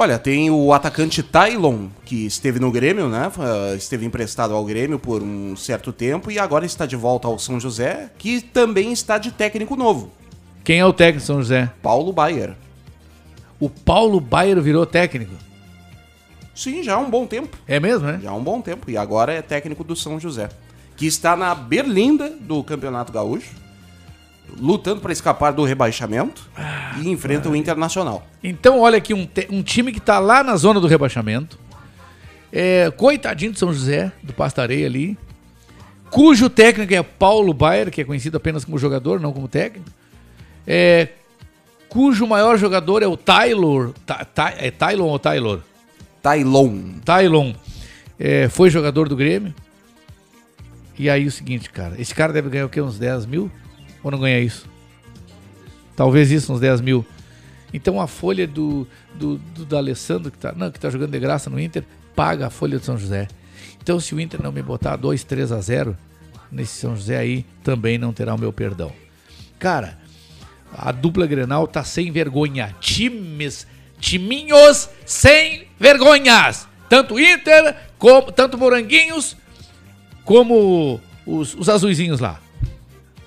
Olha, tem o atacante Tylon, que esteve no Grêmio, né? Esteve emprestado ao Grêmio por um certo tempo e agora está de volta ao São José, que também está de técnico novo. Quem é o técnico do São José? Paulo Baier. O Paulo Baier virou técnico. Sim, já há um bom tempo. É mesmo, né? Já há um bom tempo. E agora é técnico do São José. Que está na berlinda do Campeonato Gaúcho, lutando para escapar do rebaixamento e enfrenta o Internacional. Então, olha aqui, um, um time que tá lá na zona do rebaixamento. É, coitadinho do São José, do Pastareia ali. Cujo técnico é Paulo Baier, que é conhecido apenas como jogador, não como técnico. é, cujo maior jogador é o Taylor. Ta, Ta- é Tylon ou Taylor? Tylon. Tylon. É, foi jogador do Grêmio. E aí o seguinte, cara. Esse cara deve ganhar o quê? Uns 10 mil? Não ganha isso? Talvez isso, uns 10 mil. Então a folha do, do, do, Alessandro, que tá, não, que tá jogando de graça no Inter, paga a folha do São José. Então se o Inter não me botar 2, 3 a 0 nesse São José aí, também não terá o meu perdão. Cara, a dupla Grenal tá sem vergonha. Times, timinhos sem vergonhas. Tanto Inter, como, tanto Moranguinhos, como os, os azuizinhos lá.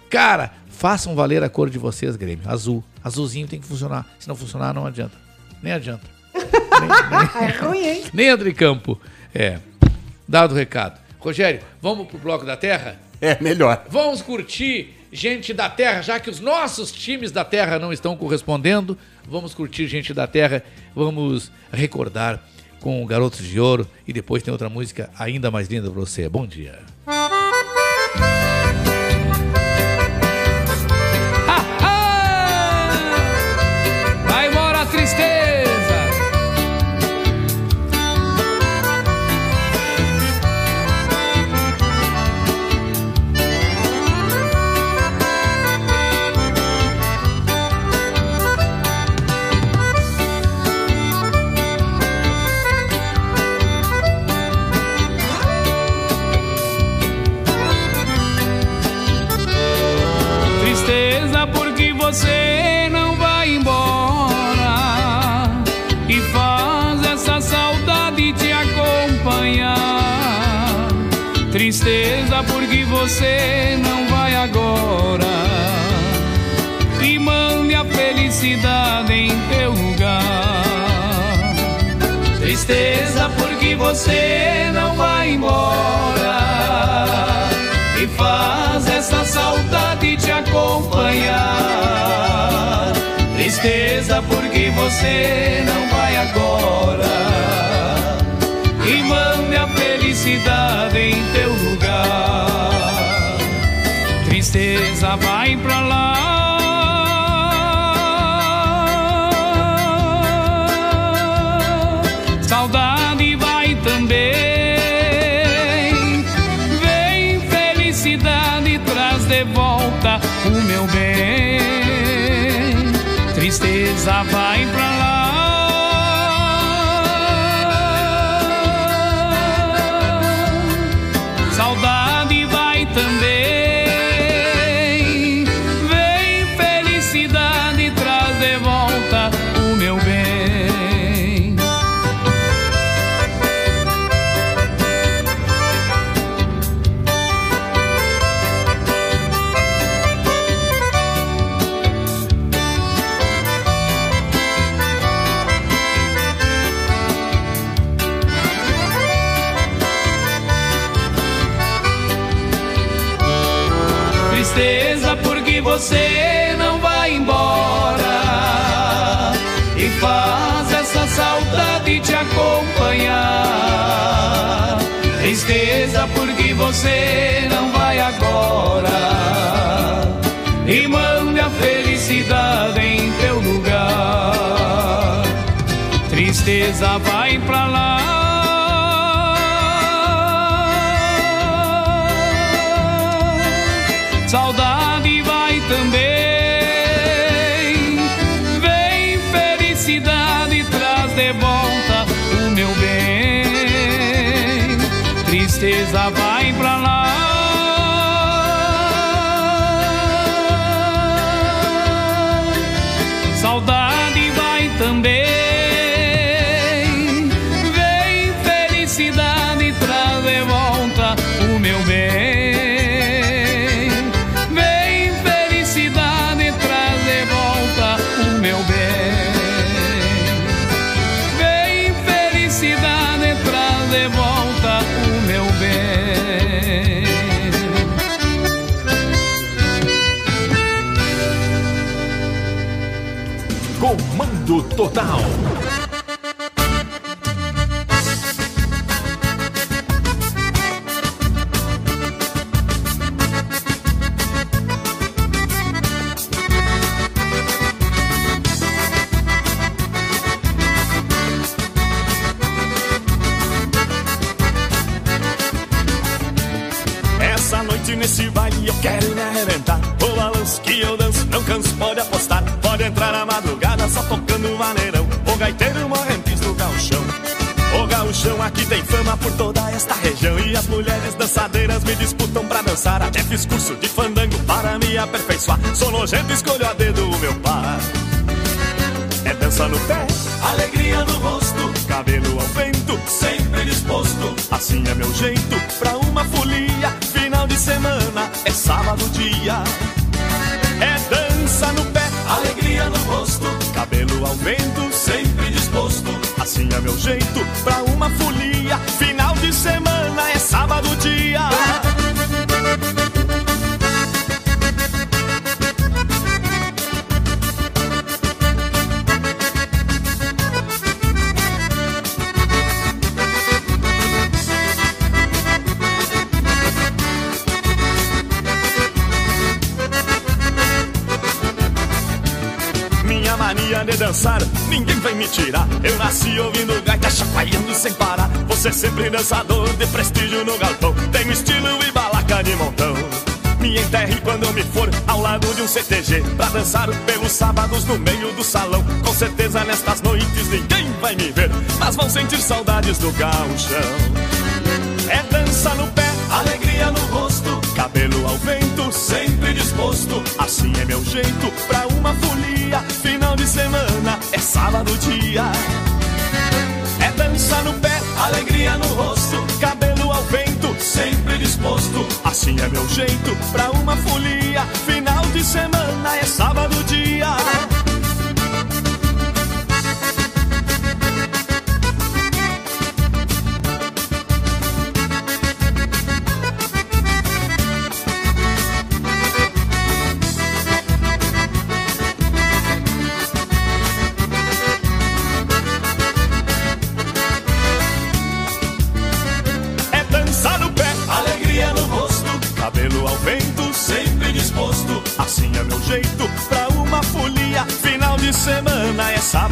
Cara, façam valer a cor de vocês, Grêmio. Azul. Azulzinho tem que funcionar. Se não funcionar, não adianta. Nem adianta. É ruim, hein? Nem entra em campo. É. Dado o recado. Rogério, vamos pro Bloco da Terra? É, melhor. Vamos curtir gente da Terra, já que os nossos times da Terra não estão correspondendo. Vamos curtir gente da Terra. Vamos recordar com Garotos de Ouro. E depois tem outra música ainda mais linda pra você. Bom dia. Você não vai embora e faz essa saudade te acompanhar. Tristeza porque você não vai agora e mande a felicidade em teu lugar. Tristeza vai pra lá. Tristeza você não vai agora e mande a felicidade em teu lugar. Tristeza vai pra lá. Total. Essa noite nesse baile eu quero me arrebentar. O balanço que eu danço, não canso, pode apostar. Pode entrar na madrugada, só tocar o gaiteiro morrentes do galchão. O gauchão aqui tem fama por toda esta região. E as mulheres dançadeiras me disputam pra dançar. Até fiz curso de fandango para me aperfeiçoar. Sou nojento, escolho a dedo o meu par. É dança no pé, alegria no rosto Cabelo ao vento, sempre disposto. Assim é meu jeito pra uma folia. Final de semana, é sábado dia Cabelo ao vento, sempre disposto Assim é meu jeito pra uma folia. Final de semana é sábado dia. Tirar. Eu nasci ouvindo gaita chacoalhando sem parar. Você sempre dançador de prestígio no galpão. Tenho estilo e balaca de montão. Me enterre quando eu me for ao lado de um CTG Pra dançar pelos sábados no meio do salão Com certeza nestas noites ninguém vai me ver Mas vão sentir saudades do gauchão É dança no pé, alegria no rosto Cabelo ao vento, sempre disposto Assim é meu jeito pra uma folia Final de semana sábado dia. É dança no pé, alegria no rosto Cabelo ao vento, sempre disposto. Assim é meu jeito pra uma folia. Final de semana é sábado dia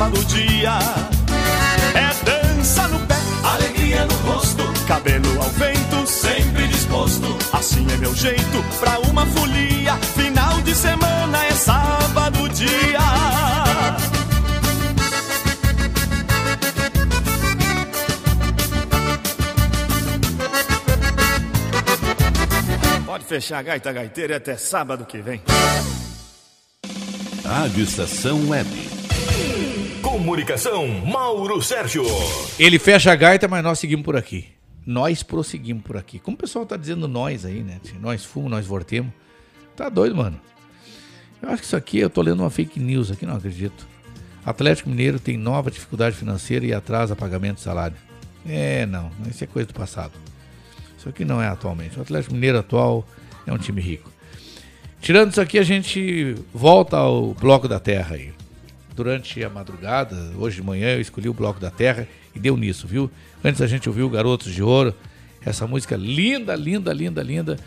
sábado dia. É dança no pé, alegria no rosto, cabelo ao vento, sempre disposto. Assim é meu jeito pra uma folia. Final de semana é sábado dia. Pode fechar a gaita gaiteira até sábado que vem. Rádio Estação Web. Comunicação, Mauro Sérgio. Ele fecha a gaita, mas nós seguimos por aqui. Nós prosseguimos por aqui. Como o pessoal tá dizendo nós aí, né? Nós fumamos, nós vortemos. Tá doido, mano. Eu acho que isso aqui, eu tô lendo uma fake news aqui, não acredito. Atlético Mineiro tem nova dificuldade financeira e atrasa pagamento de salário. É, não. Isso é coisa do passado. Isso aqui não é atualmente. O Atlético Mineiro atual é um time rico. Tirando isso aqui, a gente volta ao Bloco da Terra aí. Durante a madrugada, hoje de manhã, eu escolhi o Bloco da Terra e deu nisso, viu? Antes a gente ouviu Garotos de Ouro, essa música linda, linda, linda, linda,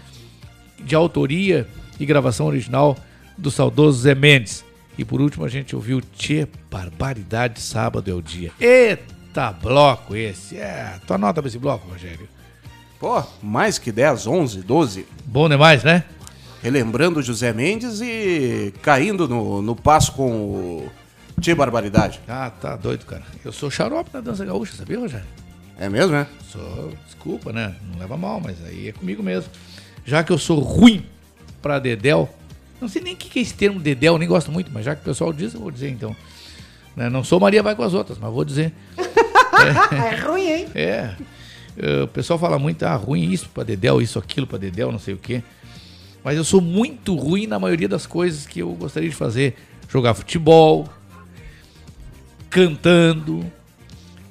de autoria e gravação original do saudoso Zé Mendes. E por último a gente ouviu Tchê, Barbaridade, Sábado é o Dia. Eita bloco esse! É, tua nota pra esse bloco, Rogério. Pô, mais que 10, 11, 12. Bom demais, né? Relembrando José Mendes e caindo no, no passo com o Tia Barbaridade. Ah, tá doido, cara. Eu sou xarope na dança gaúcha, sabia, Rogério? É mesmo, né? Sou, desculpa, né? Não leva mal, mas aí é comigo mesmo. Já que eu sou ruim pra Dedel, não sei nem o que que é esse termo Dedel, nem gosto muito, mas já que o pessoal diz, eu vou dizer então. Né? Não sou Maria vai com as outras, mas vou dizer. É ruim, hein? É. Eh, O pessoal fala muito, ah, ruim isso pra Dedel, isso, aquilo pra Dedel, não sei o quê. Mas eu sou muito ruim na maioria das coisas que eu gostaria de fazer. Jogar futebol, cantando.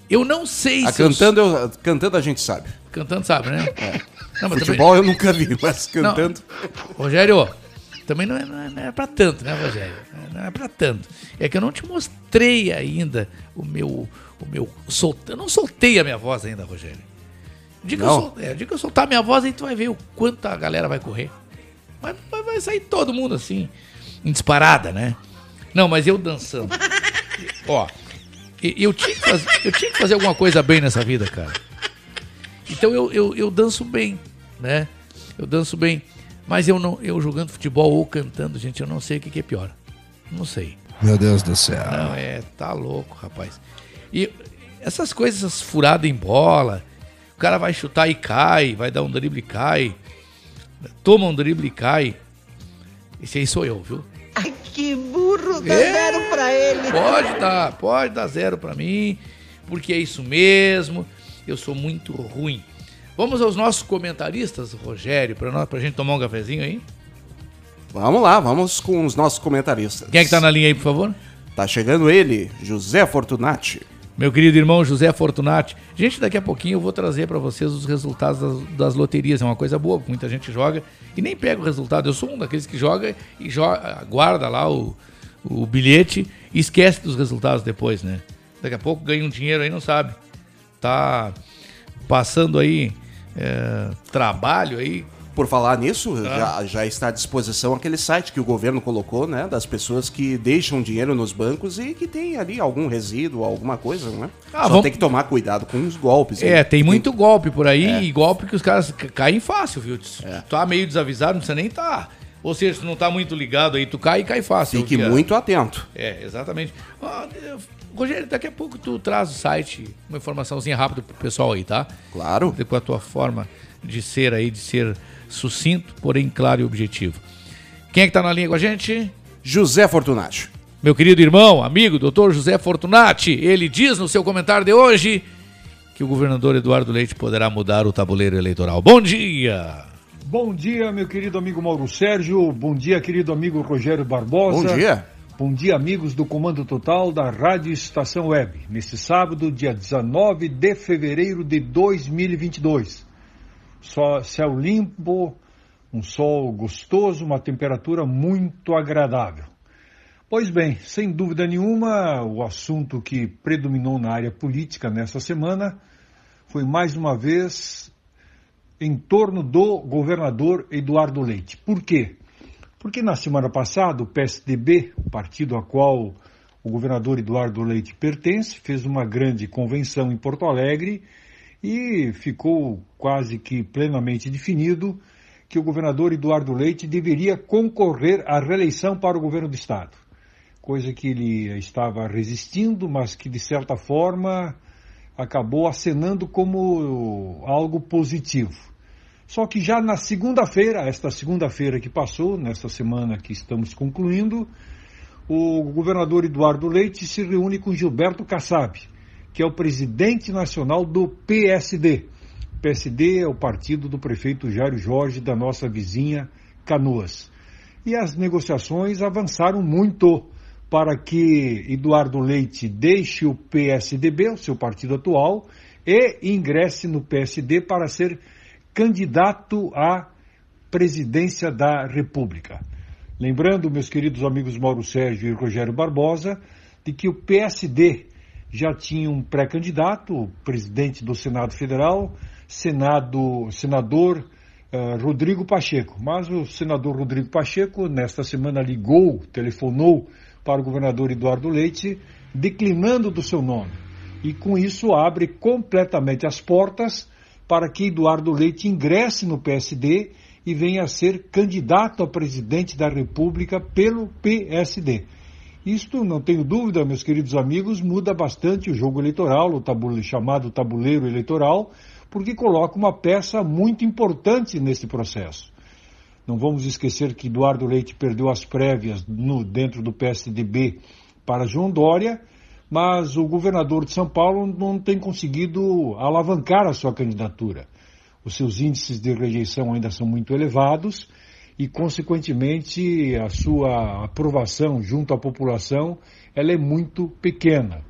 Eu não sei A se eu cantando, eu- cantando a gente sabe. Cantando sabe, né? Não, mas Futebol eu nunca vi, mas cantando. Rogério, também não é, não, é, não é pra tanto, né, Rogério? Não é pra tanto. É que eu não te mostrei ainda o meu. O meu sol... Eu não soltei a minha voz ainda, Rogério. O dia que, eu, Não? sol... é, eu soltar a minha voz, aí tu vai ver o quanto a galera vai correr. Mas vai- vai sair todo mundo assim, em disparada, né? Não, mas eu dançando. Ó, eu tinha, que fazer, eu tinha que fazer alguma coisa bem nessa vida, cara. Então eu, eu, eu danço bem, né? Eu danço bem. Mas eu não, eu jogando futebol ou cantando, gente, eu não sei o que, que é pior. Não sei. Meu Deus do céu. Não, é, tá louco, rapaz. E essas coisas, essas furadas em bola, o cara vai chutar e cai, vai dar um drible e cai, toma um drible e cai. Esse aí sou eu, viu? Ai, que burro, dá É, zero pra ele. Pode dar, pode dar zero pra mim, porque é isso mesmo. Eu sou muito ruim. Vamos aos nossos comentaristas, Rogério, pra, nós, pra gente tomar um cafezinho aí. Vamos lá, vamos com os nossos comentaristas. Quem é que tá na linha aí, por favor? Tá chegando ele, José Fortunati. Meu querido irmão José Fortunati. Gente, daqui a pouquinho eu vou trazer pra vocês os resultados das, das loterias. É uma coisa boa, muita gente joga e nem pega o resultado. Eu sou um daqueles que joga e joga, guarda lá o, o bilhete e esquece dos resultados depois, né? Daqui a pouco ganha um dinheiro aí, não sabe. Tá passando aí é, trabalho aí. Por falar nisso, Ah. já, já está à disposição aquele site que o governo colocou, né? Das pessoas que deixam dinheiro nos bancos e que tem ali algum resíduo, alguma coisa, né? Ah, Só vamos- tem que tomar cuidado com os golpes. É, hein? tem muito golpe por aí É. e golpe que os caras ca- caem fácil, viu? Tu tá meio desavisado, não precisa nem tá. Ou seja, se não tá muito ligado aí, tu cai e cai fácil. Fique muito atento. É, exatamente. Ah, Rogério, daqui a pouco tu traz o site, uma informaçãozinha rápida pro pessoal aí, tá? Claro. Com a tua forma de ser aí, de ser sucinto, porém claro e objetivo. Quem é que tá na linha com a gente? José Fortunati. Meu querido irmão, amigo, doutor José Fortunati, ele diz no seu comentário de hoje que o governador Eduardo Leite poderá mudar o tabuleiro eleitoral. Bom dia! Bom dia, meu querido amigo Mauro Sérgio. Bom dia, querido amigo Rogério Barbosa. Bom dia. Bom dia, amigos do Comando Total da Rádio Estação Web. Neste sábado, dia 19 de fevereiro de 2022. Só céu limpo, um sol gostoso, uma temperatura muito agradável. Pois bem, sem dúvida nenhuma, o assunto que predominou na área política nessa semana foi mais uma vez em torno do governador Eduardo Leite. Por quê? Porque na semana passada o PSDB, o partido a qual o governador Eduardo Leite pertence, fez uma grande convenção em Porto Alegre e ficou quase que plenamente definido que o governador Eduardo Leite deveria concorrer à reeleição para o governo do estado. Coisa que ele estava resistindo, mas que de certa forma acabou acenando como algo positivo. Só que já na segunda-feira, esta segunda-feira que passou, nesta semana que estamos concluindo, o governador Eduardo Leite se reúne com Gilberto Kassab, que é o presidente nacional do PSD. O PSD é o partido do prefeito Jairo Jorge da nossa vizinha Canoas. E as negociações avançaram muito para que Eduardo Leite deixe o PSDB, o seu partido atual, e ingresse no PSD para ser candidato à presidência da República. Lembrando, meus queridos amigos Mauro Sérgio e Rogério Barbosa, de que o PSD já tinha um pré-candidato, presidente do Senado Federal, Senado, senador eh, Rodrigo Pacheco. Mas o senador Rodrigo Pacheco, nesta semana, ligou, telefonou para o governador Eduardo Leite, declinando do seu nome. E com isso abre completamente as portas para que Eduardo Leite ingresse no PSD e venha a ser candidato a presidente da República pelo PSD. Isto, não tenho dúvida, meus queridos amigos, muda bastante o jogo eleitoral, o tabuleiro, chamado tabuleiro eleitoral, porque coloca uma peça muito importante nesse processo. Não vamos esquecer que Eduardo Leite perdeu as prévias no, dentro do PSDB para João Dória, mas o governador de São Paulo não tem conseguido alavancar a sua candidatura. Os seus índices de rejeição ainda são muito elevados e, consequentemente, a sua aprovação junto à população ela é muito pequena.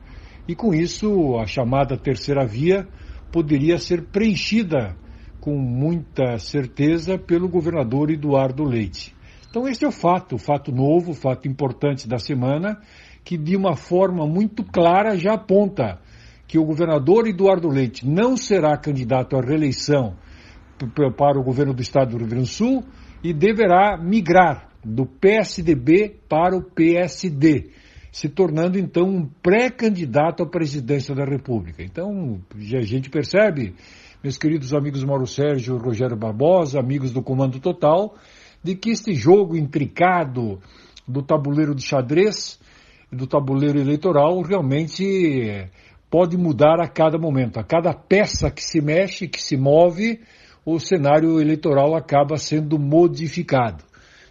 E com isso, a chamada terceira via poderia ser preenchida com muita certeza pelo governador Eduardo Leite. Então, este é o fato, o fato novo, o fato importante da semana, que de uma forma muito clara já aponta que o governador Eduardo Leite não será candidato à reeleição para o governo do estado do Rio Grande do Sul e deverá migrar do PSDB para o PSD, se tornando então um pré-candidato à presidência da República. Então, a gente percebe, meus queridos amigos Mauro Sérgio Rogério Barbosa, amigos do Comando Total, de que este jogo intricado do tabuleiro de xadrez do tabuleiro eleitoral realmente eh, pode mudar a cada momento. A cada peça que se mexe, que se move, o cenário eleitoral acaba sendo modificado.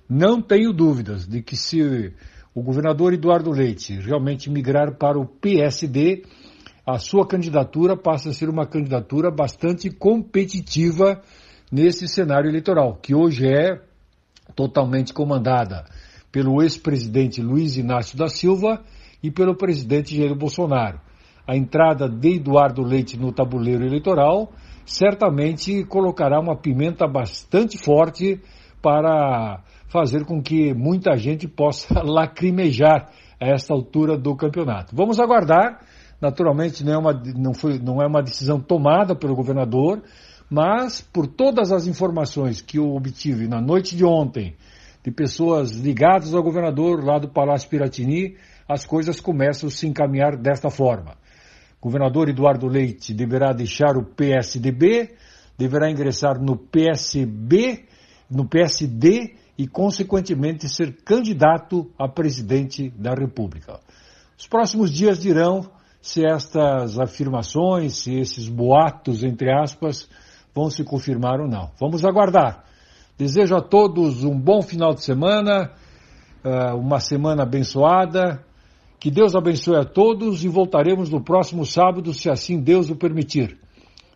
Não tenho dúvidas de que se o governador Eduardo Leite realmente migrar para o PSD, a sua candidatura passa a ser uma candidatura bastante competitiva nesse cenário eleitoral, que hoje é totalmente comandada pelo ex-presidente Luiz Inácio da Silva e pelo presidente Jair Bolsonaro. A entrada de Eduardo Leite no tabuleiro eleitoral certamente colocará uma pimenta bastante forte para fazer com que muita gente possa lacrimejar a esta altura do campeonato. Vamos aguardar. Naturalmente, não é uma, não foi, não é uma decisão tomada pelo governador, mas por todas as informações que eu obtive na noite de ontem, de pessoas ligadas ao governador lá do Palácio Piratini, as coisas começam a se encaminhar desta forma. Governador Eduardo Leite deverá deixar o PSDB, deverá ingressar no PSB, no PSD e, consequentemente, ser candidato a presidente da República. Os próximos dias dirão se estas afirmações, se esses boatos, entre aspas, vão se confirmar ou não. Vamos aguardar. Desejo a todos um bom final de semana, eh, uma semana abençoada. Que Deus abençoe a todos e voltaremos no próximo sábado, se assim Deus o permitir.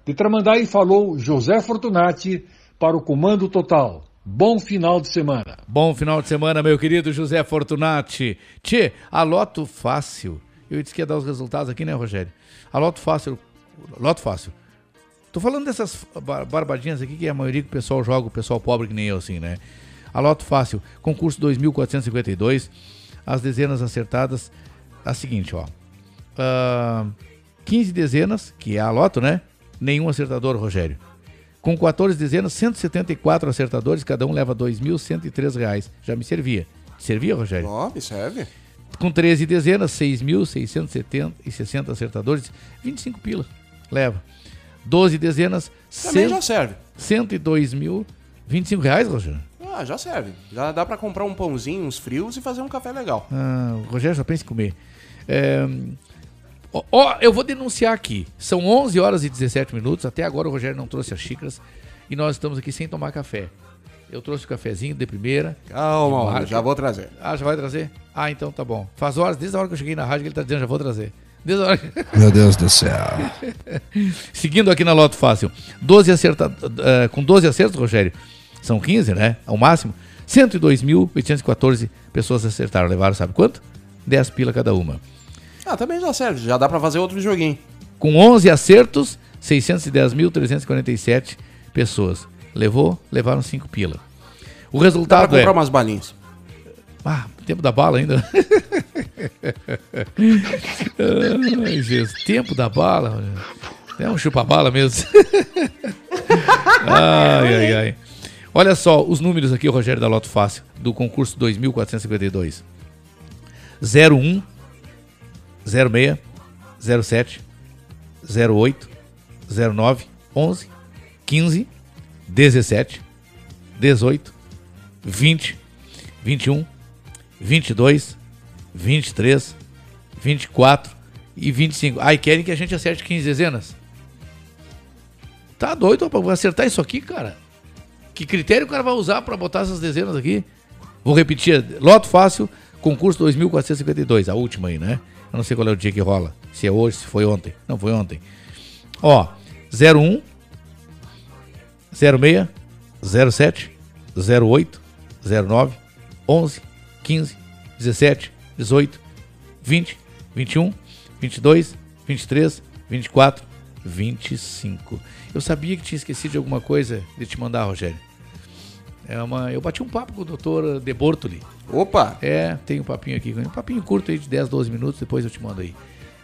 De Tramandaí falou José Fortunati para o Comando Total. Bom final de semana. Bom final de semana, meu querido José Fortunati. Tchê, a Loto Fácil. Eu disse que ia dar os resultados aqui, né, Rogério? A Loto Fácil. Loto Fácil. Tô falando dessas barbadinhas aqui que a maioria que o pessoal joga, o pessoal pobre que nem eu, assim, né? A Loto Fácil, concurso 2452. As dezenas acertadas, a seguinte, ó. Uh, 15 dezenas, que é a Loto, né? Nenhum acertador, Rogério. Com 14 dezenas, 174 acertadores, cada um leva 2.103 reais. Já me servia. Servia, Rogério? Ó, me serve. Com 13 dezenas, 6.660 acertadores, 25 pila. Leva. 12 dezenas, Também já serve. 102 mil, 25 reais, Rogério? Ah, já serve. Já dá pra comprar um pãozinho, uns frios e fazer um café legal. Ah, o Rogério só pensa em comer. É, Ó, ó, eu vou denunciar aqui. São 11 horas e 17 minutos. Até agora o Rogério não trouxe as xícaras. E nós estamos aqui sem tomar café. Eu trouxe o cafezinho de primeira. Calma, de já vou trazer. Ah, já vai trazer? Ah, então tá bom. Faz horas, desde a hora que eu cheguei na rádio que ele tá dizendo já vou trazer. Desde a hora que... Meu Deus do céu. Seguindo aqui na Loto Fácil. 12 acerta, eh, com 12 acertos, Rogério, são 15, né? Ao máximo. 102.814 pessoas acertaram. Levaram, sabe quanto? 10 pila cada uma. Ah, também já serve. Já dá pra fazer outro joguinho. Com 11 acertos, 610.347 pessoas. Levou? Levaram 5 pila. O Dá resultado pra é... comprar umas balinhas. Ah, tempo da bala ainda. Ai, Jesus, tempo da bala. É um chupa-bala mesmo. ai, ai, ai. Olha só os números aqui, Rogério da Loto Fácil, do concurso 2452. 01, 06, 07, 08, 09, 11, 15, 17, 18, 20, 21, 22, 23, 24 e 25. Ai, querem que a gente acerte 15 dezenas? Tá doido pra acertar isso aqui, cara? Que critério o cara vai usar pra botar essas dezenas aqui? Vou repetir. Loto fácil, concurso 2452, a última aí, né? Eu não sei qual é o dia que rola. Se é hoje, se foi ontem. Não, foi ontem. Ó, 01, 06, 07, 08, 09, 11, 15, 17, 18, 20, 21, 22, 23, 24, 25. Eu sabia que tinha esquecido de alguma coisa de te mandar, Rogério. É uma, eu bati um papo com o doutor De Bortoli. Opa! É, tem um papinho aqui. Um papinho curto aí de 10, 12 minutos, depois eu te mando aí.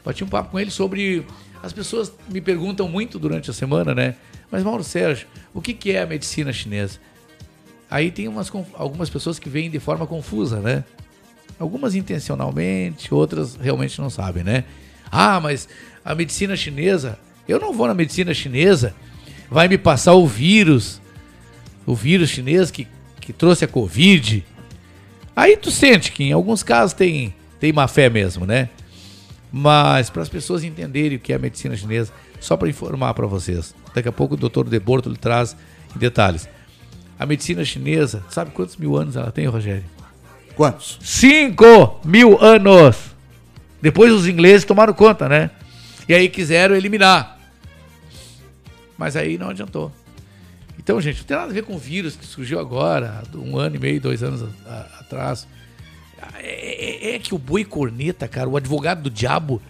Bati um papo com ele sobre. As pessoas me perguntam muito durante a semana, né? Mas, Mauro Sérgio, o que, que é a medicina chinesa? Aí tem umas, algumas pessoas que veem de forma confusa, né? Algumas intencionalmente, outras realmente não sabem, né? Ah, mas a medicina chinesa, eu não vou na medicina chinesa, vai me passar o vírus, o vírus chinês que, que trouxe a Covid. Aí tu sente que em alguns casos tem, tem má fé mesmo, né? Mas para as pessoas entenderem o que é a medicina chinesa, só para informar para vocês. Daqui a pouco o doutor De Borto lhe traz em detalhes. A medicina chinesa, sabe quantos mil anos ela tem, Rogério? Quantos? Cinco mil anos! Depois os ingleses tomaram conta, né? E aí quiseram eliminar. Mas aí não adiantou. Então, gente, não tem nada a ver com o vírus que surgiu agora, um ano e meio, dois anos a- atrás. É, é- é que o boi corneta, cara, o advogado do diabo,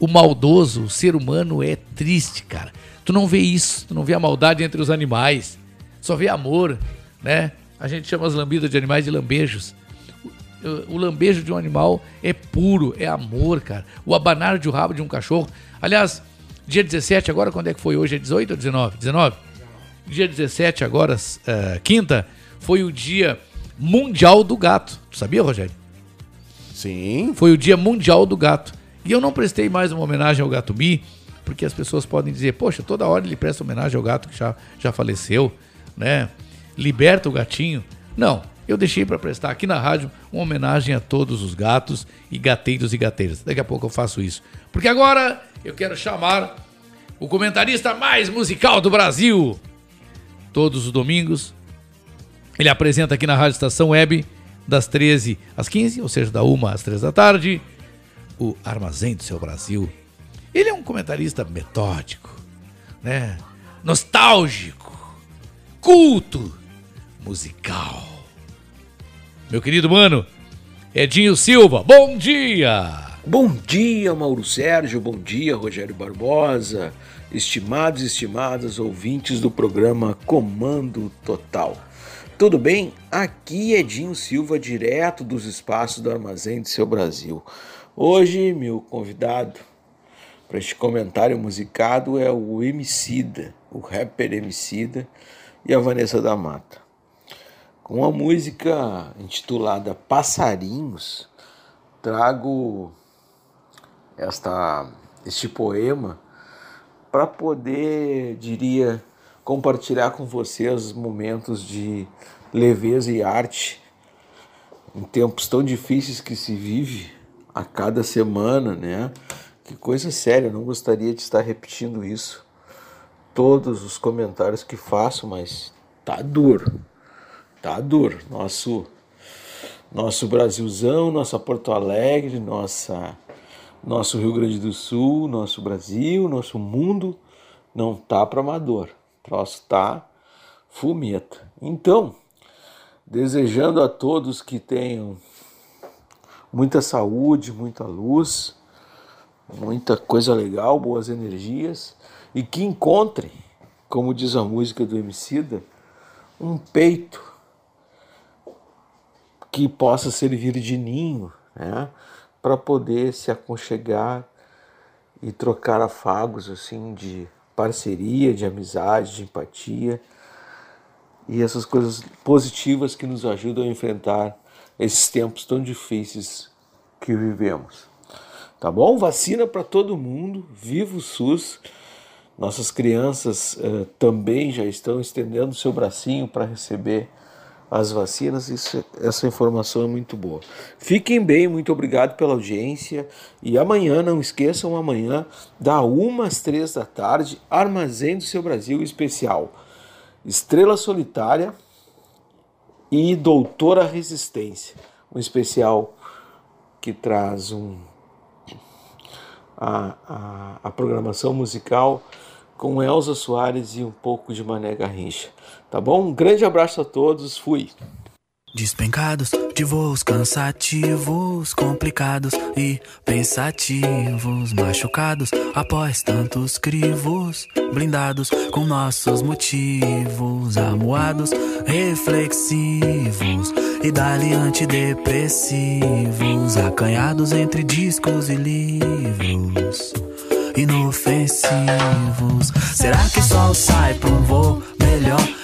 o maldoso, o ser humano é triste, cara. Tu não vê isso, tu não vê a maldade entre os animais, só vê amor, né? A gente chama as lambidas de animais de lambejos. O, o lambejo de um animal é puro, é amor, cara. O abanar de um rabo de um cachorro. Aliás, dia 17, agora quando é que foi hoje? É 18 ou 19? 19? Dia 17, agora, eh, quinta, foi o dia mundial do gato. Sabia, Rogério? Sim. Foi o dia mundial do gato. E eu não prestei mais uma homenagem ao gato Mi, porque as pessoas podem dizer, poxa, toda hora ele presta homenagem ao gato que já, já faleceu, né? Liberta o gatinho. Não, eu deixei para prestar aqui na rádio uma homenagem a todos os gatos e gateiros e gateiras. Daqui a pouco eu faço isso. Porque agora eu quero chamar o comentarista mais musical do Brasil. Todos os domingos, ele apresenta aqui na Rádio Estação Web, das 13 às 15, ou seja, da 1 às 3 da tarde, o Armazém do Seu Brasil. Ele é um comentarista metódico, né? nostálgico, culto, musical. Meu querido mano, Edinho Silva, bom dia! Bom dia, Mauro Sérgio, bom dia, Rogério Barbosa, estimados e estimadas ouvintes do programa Comando Total. Tudo bem? Aqui é Edinho Silva, direto dos espaços do Armazém do Seu Brasil. Hoje, meu convidado para este comentário musicado é o Emicida, o rapper Emicida e a Vanessa da Mata. Com a música intitulada Passarinhos, trago esta, este poema para poder, diria, compartilhar com vocês momentos de leveza e arte em tempos tão difíceis que se vive a cada semana, né? Que coisa séria, não gostaria de estar repetindo isso. Todos os comentários que faço, mas tá duro. Tá duro. Nosso nosso Brasilzão, nossa Porto Alegre, nossa nosso Rio Grande do Sul, nosso Brasil, nosso mundo não tá para amador. Troço tá fumeta. Então, desejando a todos que tenham muita saúde, muita luz, muita coisa legal, boas energias e que encontrem, como diz a música do Emicida, um peito que possa servir de ninho, né, para poder se aconchegar e trocar afagos assim de parceria, de amizade, de empatia e essas coisas positivas que nos ajudam a enfrentar esses tempos tão difíceis que vivemos. Tá bom? Vacina para todo mundo, viva o SUS. Nossas crianças eh, também já estão estendendo seu bracinho para receber as vacinas. Isso, essa informação é muito boa. Fiquem bem, muito obrigado pela audiência. E amanhã, não esqueçam, amanhã, da 1 às 3 da tarde, Armazém do Seu Brasil especial. Estrela Solitária e Doutora Resistência. Um especial que traz um, a, a, a programação musical com Elza Soares e um pouco de Mané Garrincha. Tá bom? Um grande abraço a todos. Fui. Despencados de voos cansativos, complicados e pensativos, machucados após tantos crivos, blindados com nossos motivos, amuados, reflexivos e dali antidepressivos, acanhados entre discos e livros. Inofensivos. Será que o sol sai pra um voo melhor?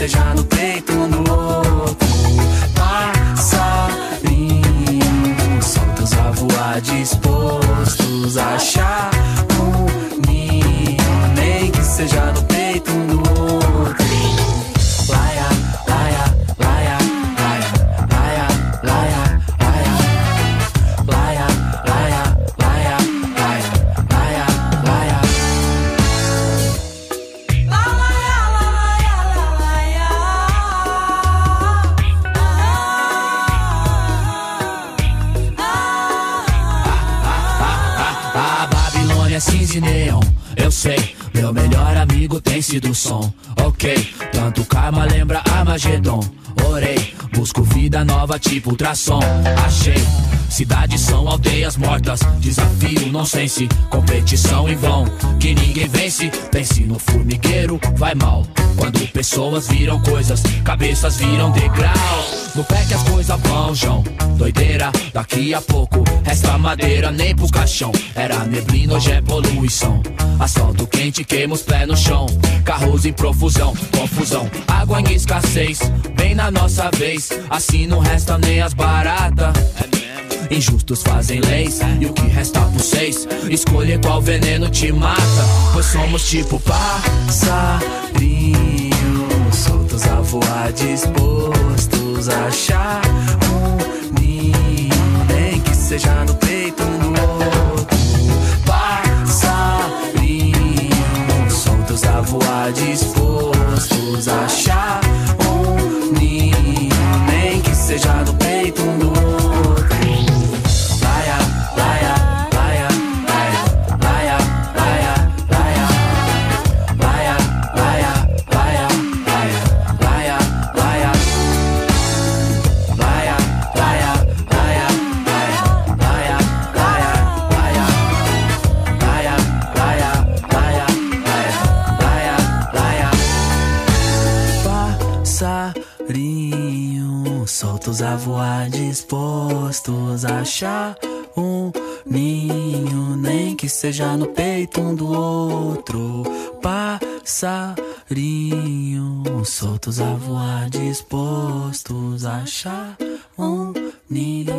seja no peito ou no louco. Passarinho, soltos a voar, dispostos a achar um ninho, nem que seja no Babilônia é cinza e neon, eu sei. Meu melhor amigo tem sido o som, ok. Tanto karma lembra Armagedon. Orei, busco vida nova tipo ultrassom. Achei. Cidades são aldeias mortas, desafio nonsense, competição em vão, que ninguém vence. Pense no formigueiro, vai mal. Quando pessoas viram coisas, cabeças viram degrau. No pé que as coisas vão, João. Doideira, daqui a pouco resta madeira nem pro caixão. Era neblina, hoje é poluição. Asfalto quente, queima os pés no chão. Carros em profusão, confusão. Água em escassez, bem na nossa vez. Assim não resta nem as baratas. Injustos fazem leis e o que resta por seis? Escolher qual veneno te mata Pois somos tipo passarinhos Soltos a voar, dispostos a achar um ninho. Nem que seja no peito um do outro. Passarinhos Soltos a voar, dispostos a achar A voar, dispostos a achar um ninho, nem que seja no peito um do outro. Passarinhos soltos a voar, dispostos a achar um ninho,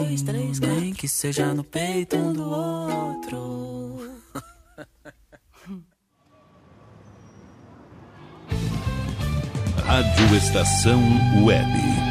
nem que seja no peito um do outro. Rádio Estação Web.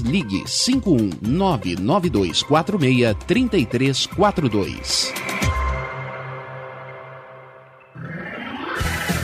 ligue 51992463342.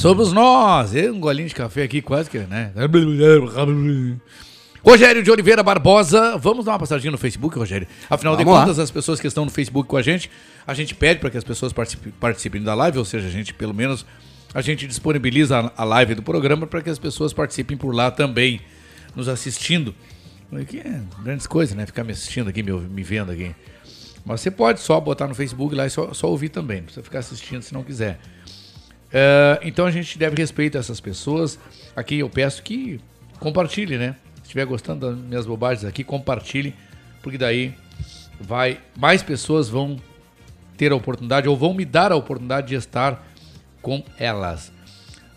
Somos nós! Um golinho de café aqui, quase que, né? Rogério de Oliveira Barbosa, vamos dar uma passadinha no Facebook, Rogério. Afinal de Vamos lá. contas, as pessoas que estão no Facebook com a gente, a gente pede para que as pessoas participem, participem da live, ou seja, a gente, pelo menos, a gente disponibiliza a, live do programa para que as pessoas participem por lá também, nos assistindo. Que é grandes coisas, né? Ficar me assistindo aqui, me, me vendo aqui. Mas você pode só botar no Facebook lá e só, só ouvir também, não precisa ficar assistindo se não quiser. É, então a gente deve respeito a essas pessoas. Aqui eu peço que compartilhe, né? Se estiver gostando das minhas bobagens aqui, compartilhe, porque daí vai mais pessoas vão ter a oportunidade ou vão me dar a oportunidade de estar com elas.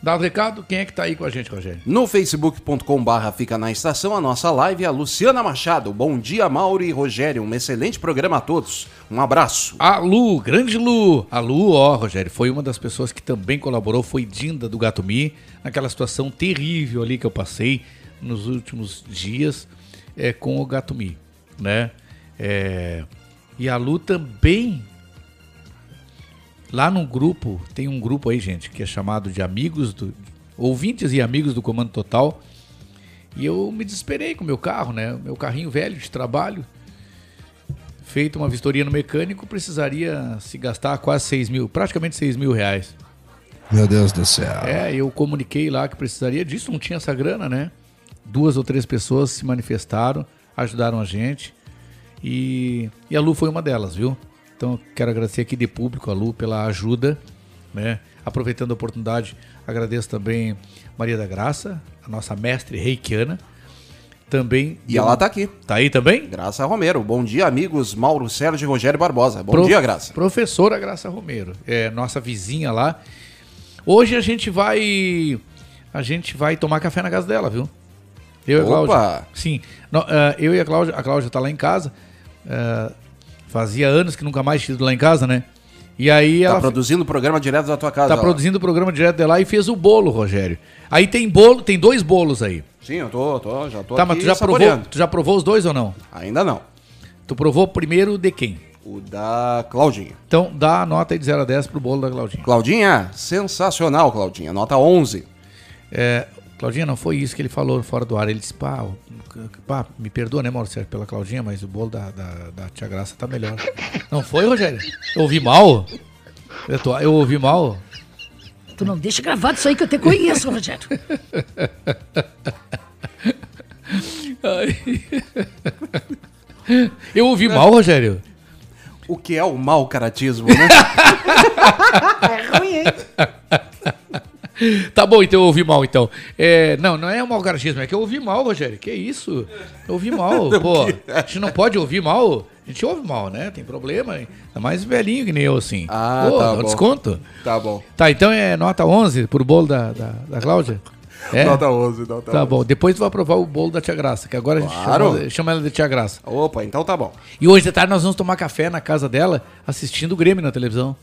Dá o recado, quem é que tá aí com a gente, Rogério? No facebook.com barra fica na estação a nossa live, a Luciana Machado. Bom dia, Mauro e Rogério. Um excelente programa a todos. Um abraço. A Lu, grande Lu. A Lu, ó, Rogério, foi uma das pessoas que também colaborou, foi Dinda do Gato Mi, naquela situação terrível ali que eu passei nos últimos dias é, com o Gato Mi, né? É, e a Lu também, lá no grupo, tem um grupo aí, gente, que é chamado de Amigos do... Ouvintes e Amigos do Comando Total. E eu me desesperei com o meu carro, né? Meu carrinho velho de trabalho feito uma vistoria no mecânico, precisaria se gastar quase 6 mil, praticamente 6 mil reais. Meu Deus do céu. É, eu comuniquei lá que precisaria disso, não tinha essa grana, né? Duas ou três pessoas se manifestaram, ajudaram a gente. E, e a Lu foi uma delas, viu? Então quero agradecer aqui de público a Lu pela ajuda, né? Aproveitando a oportunidade, agradeço também Maria da Graça, a nossa mestre reikiana. Também. E ela tá aqui. Tá aí também? Graça Romero. Bom dia, amigos. Mauro Sérgio e Rogério Barbosa. Bom Prof- dia, Graça. Professora Graça Romero, é nossa vizinha lá. Hoje a gente vai a gente vai tomar café na casa dela, viu? Eu e a Opa! Cláudia. Sim. Eh, eu e a Cláudia, a Cláudia tá lá em casa. eh, fazia anos que nunca mais tinha ido lá em casa, né? E aí Tá ela produzindo o programa direto da tua casa. tá ó. produzindo o programa direto de lá e fez o bolo, Rogério. Aí tem bolo, tem dois bolos aí. Sim, eu tô, tô já tô tá, aqui mas tu já provou, tu já provou os dois ou não? Ainda não. Tu provou primeiro de quem? O da Claudinha. Então dá a nota aí de 0 a 10 pro bolo da Claudinha. Claudinha, sensacional, Claudinha. Nota 11. É, Claudinha, não foi isso que ele falou fora do ar. Ele disse, pá, pá me perdoa, né, Mauro Sérgio, pela Claudinha, mas o bolo da, da, da Tia Graça tá melhor. não foi, Rogério? Eu ouvi mal? Eu, tô- eu ouvi mal? Tu não deixa gravado isso aí que eu te conheço, Rogério. Eu ouvi mal, Rogério? O que é o mau caratismo, né? É ruim, hein? Tá bom, então eu ouvi mal, então. É, não, não é um mau caratismo, é que eu ouvi mal, Rogério. Que isso? Eu ouvi mal, pô. A gente não pode ouvir mal. A gente ouve mal, né? Tem problema. Ainda mais velhinho que nem eu, assim. Ah, Pô, tá um bom. desconto. Tá bom. Tá, então é nota 11 pro bolo da, da, da Cláudia? É? Nota 11, nota Tá 11. bom, depois tu vai provar o bolo da Tia Graça, que agora a gente Claro. chama, chama ela de Tia Graça. Opa, então tá bom. E hoje de tarde nós vamos tomar café na casa dela, assistindo o Grêmio na televisão.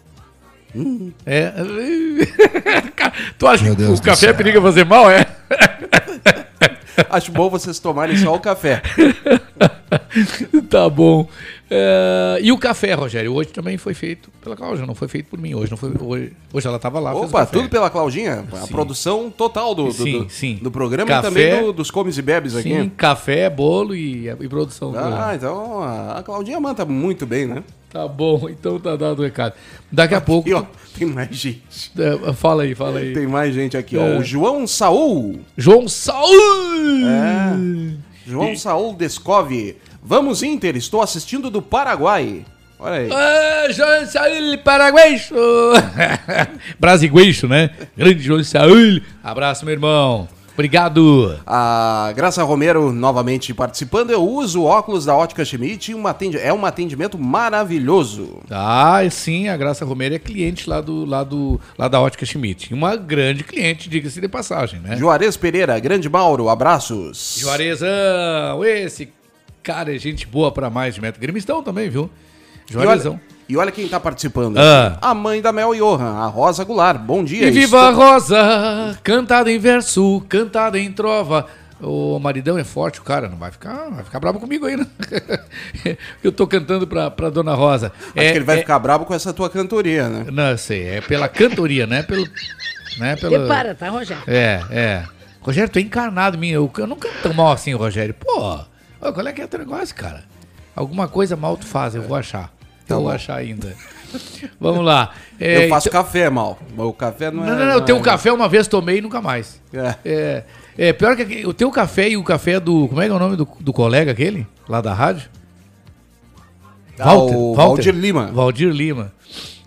É. tu acha Meu que Deus o café céu. periga fazer mal, é? Acho bom vocês tomarem só o café. tá bom. É, e o café, Rogério, hoje também foi feito pela Cláudia, não foi feito por mim. Hoje não foi. Hoje, hoje ela estava lá. fez o Opa, café. tudo pela Claudinha. A Sim. produção total do, do, Sim, do, sim. do programa Café. e também do- dos comes e bebes aqui. Sim, café, bolo e, e produção. Ah, então a Claudinha manda muito bem, né? Tá bom, então tá dado o recado. Daqui a pouco. ó, tem mais gente. É, Fala aí, fala aí. Tem mais gente aqui, ó. É. O João Saul. João Saul! É. João Saul Descove. Vamos, Inter, estou assistindo do Paraguai. Olha aí. Ah, João Saúl Paraguaixo! Brasigueixo, né? Grande João Saúl. Abraço, meu irmão. Obrigado. A Graça Romero novamente participando. Eu uso óculos da Ótica Schmidt. e Um. É um atendimento maravilhoso. Ah, sim, a Graça Romero é cliente lá, do, lá, do, lá da Ótica Schmidt. Uma grande cliente, diga-se de passagem, né? Juarez Pereira, Grande Mauro, abraços. Juarezão, esse cara é gente boa pra mais de metro. Grimistão também, viu? Juarezão. E olha quem tá participando. Ah. A mãe da Mel Johan, a Rosa Goulart. Bom dia. E viva a estou- rosa, cantada em verso, cantada em trova. O maridão é forte, o cara não vai ficar, vai ficar bravo comigo aí, né? Eu tô cantando pra, pra Dona Rosa. Acho que ele vai ficar bravo com essa tua cantoria, né? Não, sei, é pela cantoria, né? Pelo, né? Depara, tá, Rogério? É, é. Rogério, tu é encarnado em mim. Eu, eu não canto tão mal assim, Rogério. Pô, qual é que é o teu negócio, cara? Alguma coisa mal tu faz, eu vou achar. Tá eu achar ainda. Vamos lá. É, eu faço então- café, mal. O café não é. Não, não, não. O teu é- café uma vez tomei e nunca mais. É. É, é, pior que o teu café e o café do. Como é que é o nome do, do colega aquele? Lá da rádio? Ah, o Valdir Lima. Valdir Lima.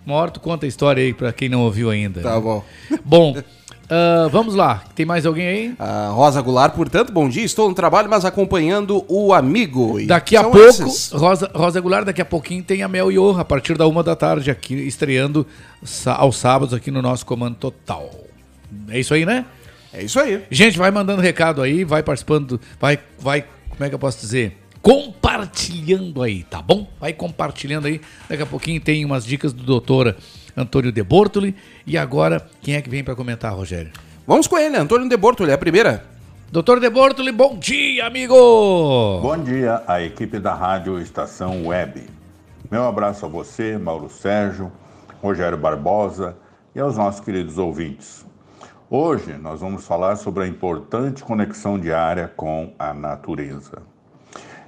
Uma hora tu conta a história aí pra quem não ouviu ainda. Tá bom. Bom, ah, vamos lá. Tem mais alguém aí? A Rosa Goulart, portanto, bom dia. Estou no trabalho, mas acompanhando o amigo. E Daqui a pouco, esses. Rosa, Rosa Goulart, daqui a pouquinho tem a Mel Yoha, a partir da uma da tarde, aqui, estreando aos sábados aqui no nosso Comando Total. É isso aí, né? É isso aí. Gente, vai mandando recado aí, vai participando, vai, vai, como é que eu posso dizer? Compartilhando aí, tá bom? Vai compartilhando aí. Daqui a pouquinho tem umas dicas do doutor Antônio De Bortoli. E agora, quem é que vem para comentar, Rogério? Vamos com ele, Antônio De Bortoli, é a primeira. Doutor De Bortoli, bom dia, amigo! Bom dia, a equipe da Rádio Estação Web. Meu abraço a você, Mauro Sérgio, Rogério Barbosa e aos nossos queridos ouvintes. Hoje nós vamos falar sobre a importante conexão diária com a natureza.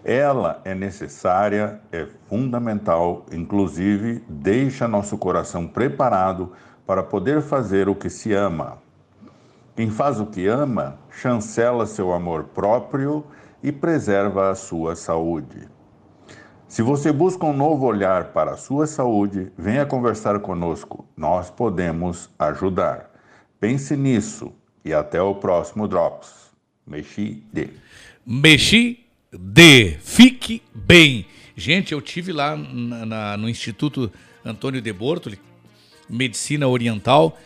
Ela é necessária, é fundamental, inclusive deixa nosso coração preparado para poder fazer o que se ama. Quem faz o que ama, chancela seu amor próprio e preserva a sua saúde. Se você busca um novo olhar para a sua saúde, venha conversar conosco. Nós podemos ajudar. Pense nisso e até o próximo Drops. Mexi de. Mexi de. Fique bem. Gente, eu tive lá na- na- no Instituto Antônio de Bortoli, Medicina Oriental.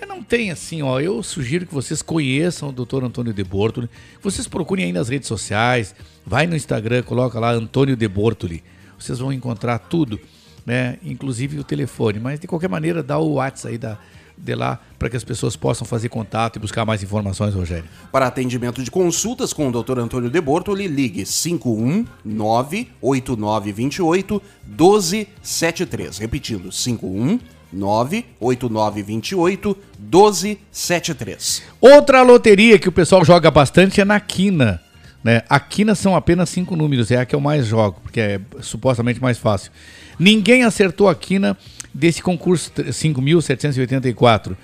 É, Não tem assim, ó. Eu sugiro que vocês conheçam o Dr. Antônio de Bortoli. Vocês procurem aí nas redes sociais. Vai no Instagram, coloca lá Antônio de Bortoli. Vocês vão encontrar tudo, né? Inclusive o telefone. Mas de qualquer maneira, dá o WhatsApp aí da, de lá para que as pessoas possam fazer contato e buscar mais informações, Rogério. Para atendimento de consultas com o Dr. Antônio De Bortoli, ligue 519-8928 1273. Repetindo, 519-8928 1273. Outra loteria que o pessoal joga bastante é na quina. Né? A quina são apenas cinco números, é a que eu mais jogo, porque é supostamente mais fácil. Ninguém acertou a quina desse concurso 5.784.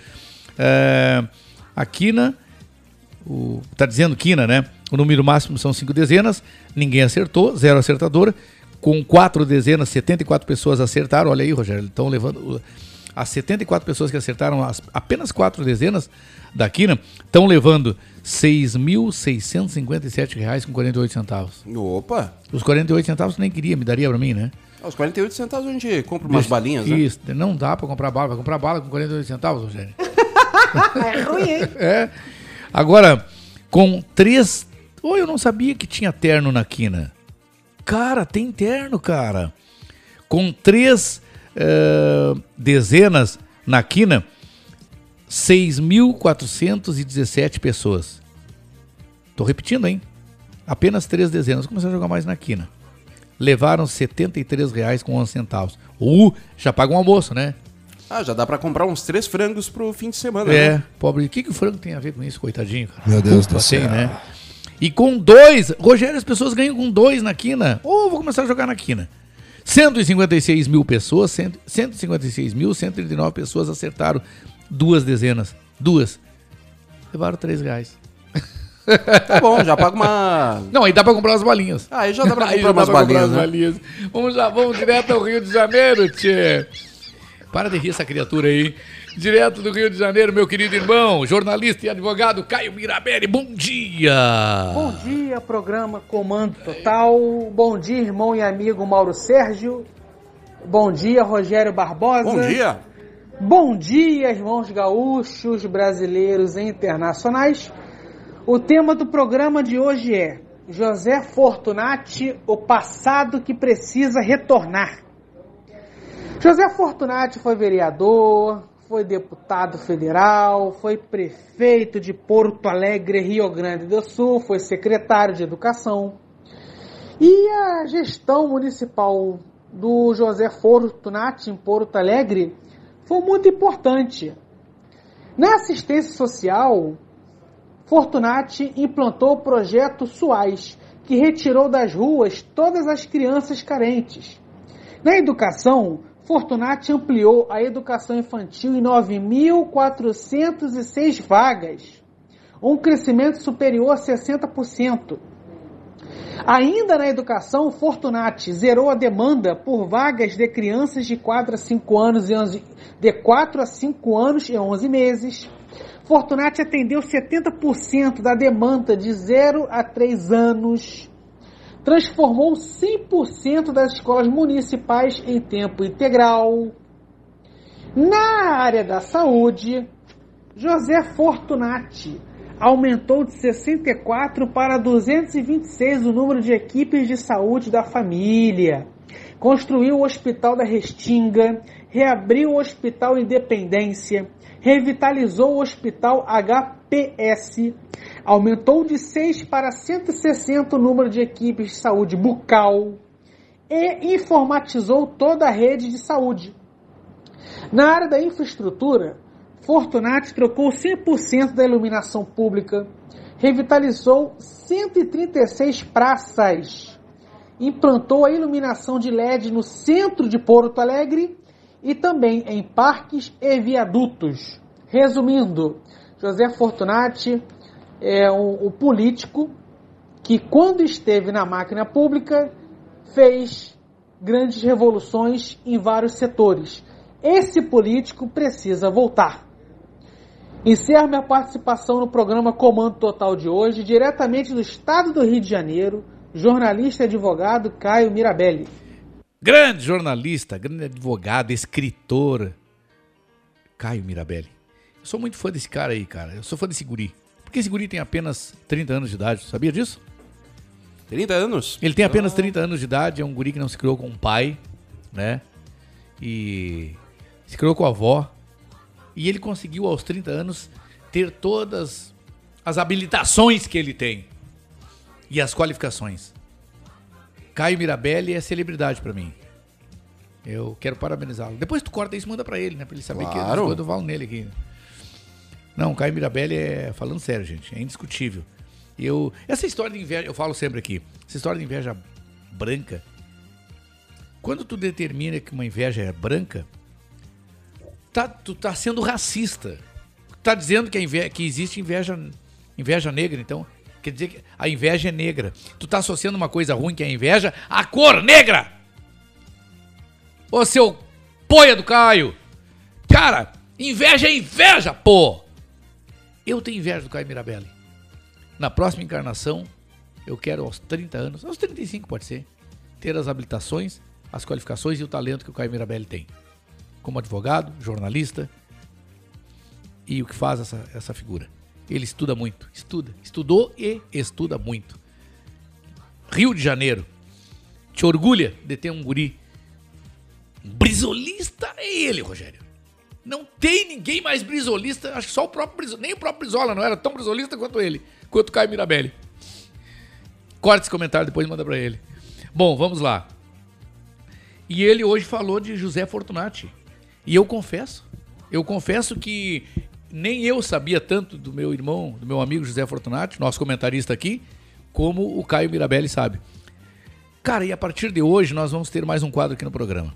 É, a quina, o, tá dizendo quina, né? O número máximo são cinco dezenas, ninguém acertou, zero acertador. Com quatro dezenas, 74 pessoas acertaram. Olha aí, Rogério, estão levando. As 74 pessoas que acertaram as- apenas quatro dezenas da quina estão levando R$ 6.657,48. Opa! Os 48 centavos nem queria, me daria pra mim, né? Aos 48 centavos a gente compra umas balinhas, né? Isso, não dá pra comprar bala. Vai comprar bala com 48 centavos, Rogério? É ruim, hein? É. Agora, com três. Oi, eu não sabia que tinha terno na quina. Cara, tem terno, cara. Com três eh, dezenas na quina, 6.417 pessoas. Tô repetindo, hein? Apenas três dezenas. Vou começar a jogar mais na quina. Levaram 73 reais com 11 centavos. Uh, já paga um almoço, né? Ah, já dá pra comprar uns três frangos pro fim de semana, É, né? pobre. O que, que o frango tem a ver com isso, coitadinho, cara? Meu Deus do tem, céu. né? E com dois, Rogério, as pessoas ganham com dois na quina. Ou vou começar a jogar na quina. 156 mil pessoas, cento- 156 mil, 139 pessoas acertaram duas dezenas. Duas. Levaram três reais. Tá bom, já paga uma. Não, aí dá pra comprar as balinhas. Ah, aí já dá pra comprar já dá umas balinhas, as né? balinhas. Vamos lá, vamos direto ao Rio de Janeiro, tchê. Para de rir essa criatura aí. Direto do Rio de Janeiro, meu querido irmão, jornalista e advogado Caio Mirabelli, bom dia! Bom dia, programa Comando Total. Bom dia, irmão e amigo Mauro Sérgio. Bom dia, Rogério Barbosa. Bom dia. Bom dia, irmãos gaúchos, brasileiros e internacionais. O tema do programa de hoje é José Fortunati, o passado que precisa retornar. José Fortunati foi vereador, foi deputado federal, foi prefeito de Porto Alegre, Rio Grande do Sul, foi secretário de Educação. E a gestão municipal do José Fortunati em Porto Alegre foi muito importante. Na assistência social, Fortunati implantou o projeto SUAS, que retirou das ruas todas as crianças carentes. Na educação, Fortunati ampliou a educação infantil em 9.406 vagas, um crescimento superior a 60%. Ainda na educação, Fortunati zerou a demanda por vagas de crianças de 4 a 5 anos e 11, de 4 a 5 anos e 11 meses. Fortunati atendeu 70% da demanda de 0 a 3 anos. Transformou 100% das escolas municipais em tempo integral. Na área da saúde, José Fortunati aumentou de 64 para 226 o número de equipes de saúde da família. Construiu o Hospital da Restinga, reabriu o Hospital Independência, revitalizou o Hospital HPS, aumentou de 6 para 160 o número de equipes de saúde bucal e informatizou toda a rede de saúde. Na área da infraestrutura, Fortunati trocou 100% da iluminação pública, revitalizou 136 praças, implantou a iluminação de LED no centro de Porto Alegre e também em parques e viadutos. Resumindo, José Fortunati é o, o político que, quando esteve na máquina pública, fez grandes revoluções em vários setores. Esse político precisa voltar. Encerro minha participação no programa Comando Total de hoje, diretamente do estado do Rio de Janeiro, jornalista e advogado Caio Mirabelli. Grande jornalista, grande advogado, escritor, Caio Mirabelli. Eu sou muito fã desse cara aí, cara. Eu sou fã desse guri. Porque esse guri tem apenas 30 anos de idade, sabia disso? 30 anos? Ele tem apenas 30 anos de idade, é um guri que não se criou com um pai, né? E se criou com a avó. E ele conseguiu aos 30 anos ter todas as habilitações que ele tem e as qualificações. Caio Mirabelli é celebridade pra mim. Eu quero parabenizá-lo. Depois tu corta isso e manda pra ele, né? Pra ele saber que Claro. eu falo nele aqui. Não, Caio Mirabelli é. Falando sério, gente, é indiscutível. Eu, essa história de inveja, eu falo sempre aqui, essa história de inveja branca, quando tu determina que uma inveja é branca, tá, tu tá sendo racista. Tá dizendo que, inveja, que existe inveja, inveja negra, então. Quer dizer que a inveja é negra. Tu tá associando uma coisa ruim que é a inveja à cor negra! Ô seu poia do Caio! Cara, inveja é inveja, pô! Eu tenho inveja do Caio Mirabelli. Na próxima encarnação, eu quero aos 30 anos, aos 35 pode ser, ter as habilitações, as qualificações e o talento que o Caio Mirabelli tem. Como advogado, jornalista e o que faz essa, essa figura. Ele estuda muito, estuda, estudou e estuda muito. Rio de Janeiro, te orgulha de ter um guri. Brisolista é ele, Rogério. Não tem ninguém mais brisolista, acho que só o próprio Brizola, nem o próprio Brizola não era tão brisolista quanto ele, quanto Caio Mirabelli. Corta esse comentário depois manda pra ele. Bom, vamos lá. E ele hoje falou de José Fortunati. E eu confesso, eu confesso que nem eu sabia tanto do meu irmão, do meu amigo José Fortunati, nosso comentarista aqui, como o Caio Mirabelli sabe. Cara, e a partir de hoje nós vamos ter mais um quadro aqui no programa.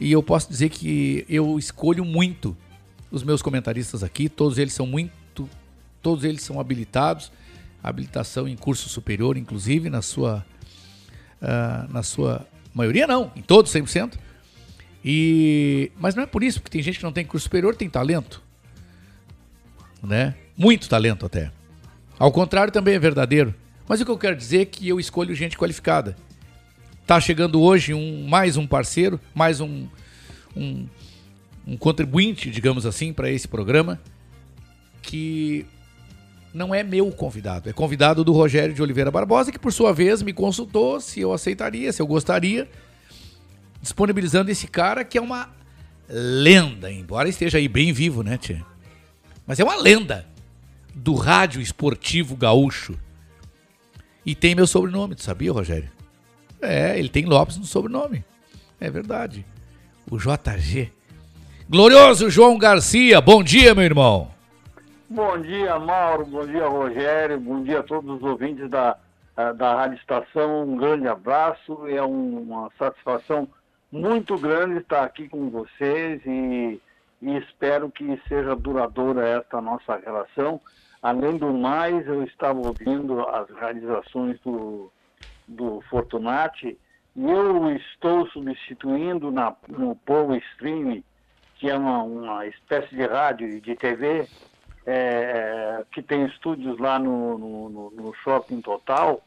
E eu posso dizer que eu escolho muito os meus comentaristas aqui, todos eles são muito, todos eles são habilitados, habilitação em curso superior, inclusive na sua, uh, na sua maioria não, em todos 100%. E mas não é por isso, porque tem gente que não tem curso superior, tem talento, né? Muito talento até. Ao contrário também é verdadeiro. Mas o que eu quero dizer é que eu escolho gente qualificada. Tá chegando hoje um mais um parceiro, mais um, um, um contribuinte, digamos assim, para esse programa, que não é meu convidado, é convidado do Rogério de Oliveira Barbosa, que por sua vez me consultou se eu aceitaria, se eu gostaria, disponibilizando esse cara que é uma lenda, embora esteja aí bem vivo, né, Tia? Mas é uma lenda do rádio esportivo gaúcho e tem meu sobrenome, tu sabia, Rogério? É, ele tem Lopes no sobrenome. É verdade. O JG. Glorioso João Garcia, bom dia, meu irmão. Bom dia, Mauro. Bom dia, Rogério. Bom dia a todos os ouvintes da, eh, da Rádio Estação. Um grande abraço. É uma satisfação muito grande estar aqui com vocês e, e espero que seja duradoura esta nossa relação. Além do mais, eu estava ouvindo as realizações do, do Fortunati e eu estou substituindo na, no Power Stream, que é uma, uma espécie de rádio e de TV, é, que tem estúdios lá no, no, no Shopping Total.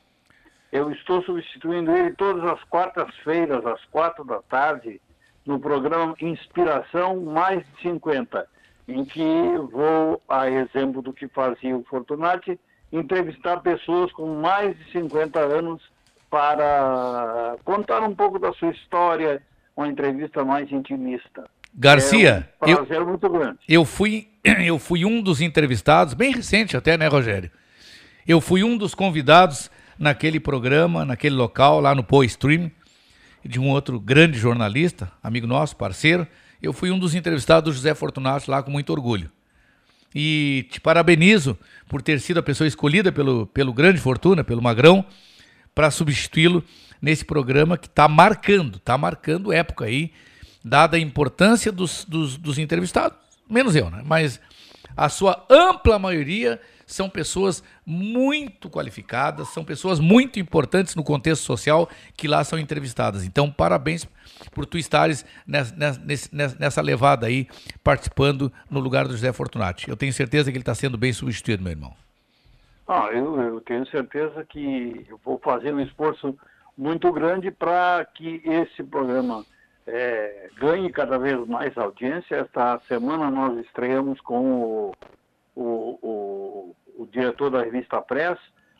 Eu estou substituindo ele todas as quartas-feiras, às quatro da tarde, no programa Inspiração Mais de 50 em que vou, a exemplo do que fazia o Fortunati, entrevistar pessoas com mais de 50 anos para contar um pouco da sua história, uma entrevista mais intimista. Garcia, é um prazer eu, muito grande. Eu fui, eu fui um dos entrevistados, bem recente até, né, Rogério? Eu fui um dos convidados naquele programa, naquele local, lá no Poe Stream, de um outro grande jornalista, amigo nosso, parceiro, eu fui um dos entrevistados do José Fortunato lá com muito orgulho. E te parabenizo por ter sido a pessoa escolhida pelo, pelo Grande Fortuna, pelo Magrão, para substituí-lo nesse programa que está marcando, está marcando época aí, dada a importância dos, dos, dos entrevistados. Menos eu, né? Mas a sua ampla maioria são pessoas muito qualificadas, são pessoas muito importantes no contexto social que lá são entrevistadas. Então, parabéns por tu estares nessa, nessa, nessa levada aí, participando no lugar do José Fortunati. Eu tenho certeza que ele está sendo bem substituído, meu irmão. Ah, eu, eu tenho certeza que eu vou fazer um esforço muito grande para que esse programa é, ganhe cada vez mais audiência. Esta semana nós estreamos com o, o, o, o diretor da revista Press,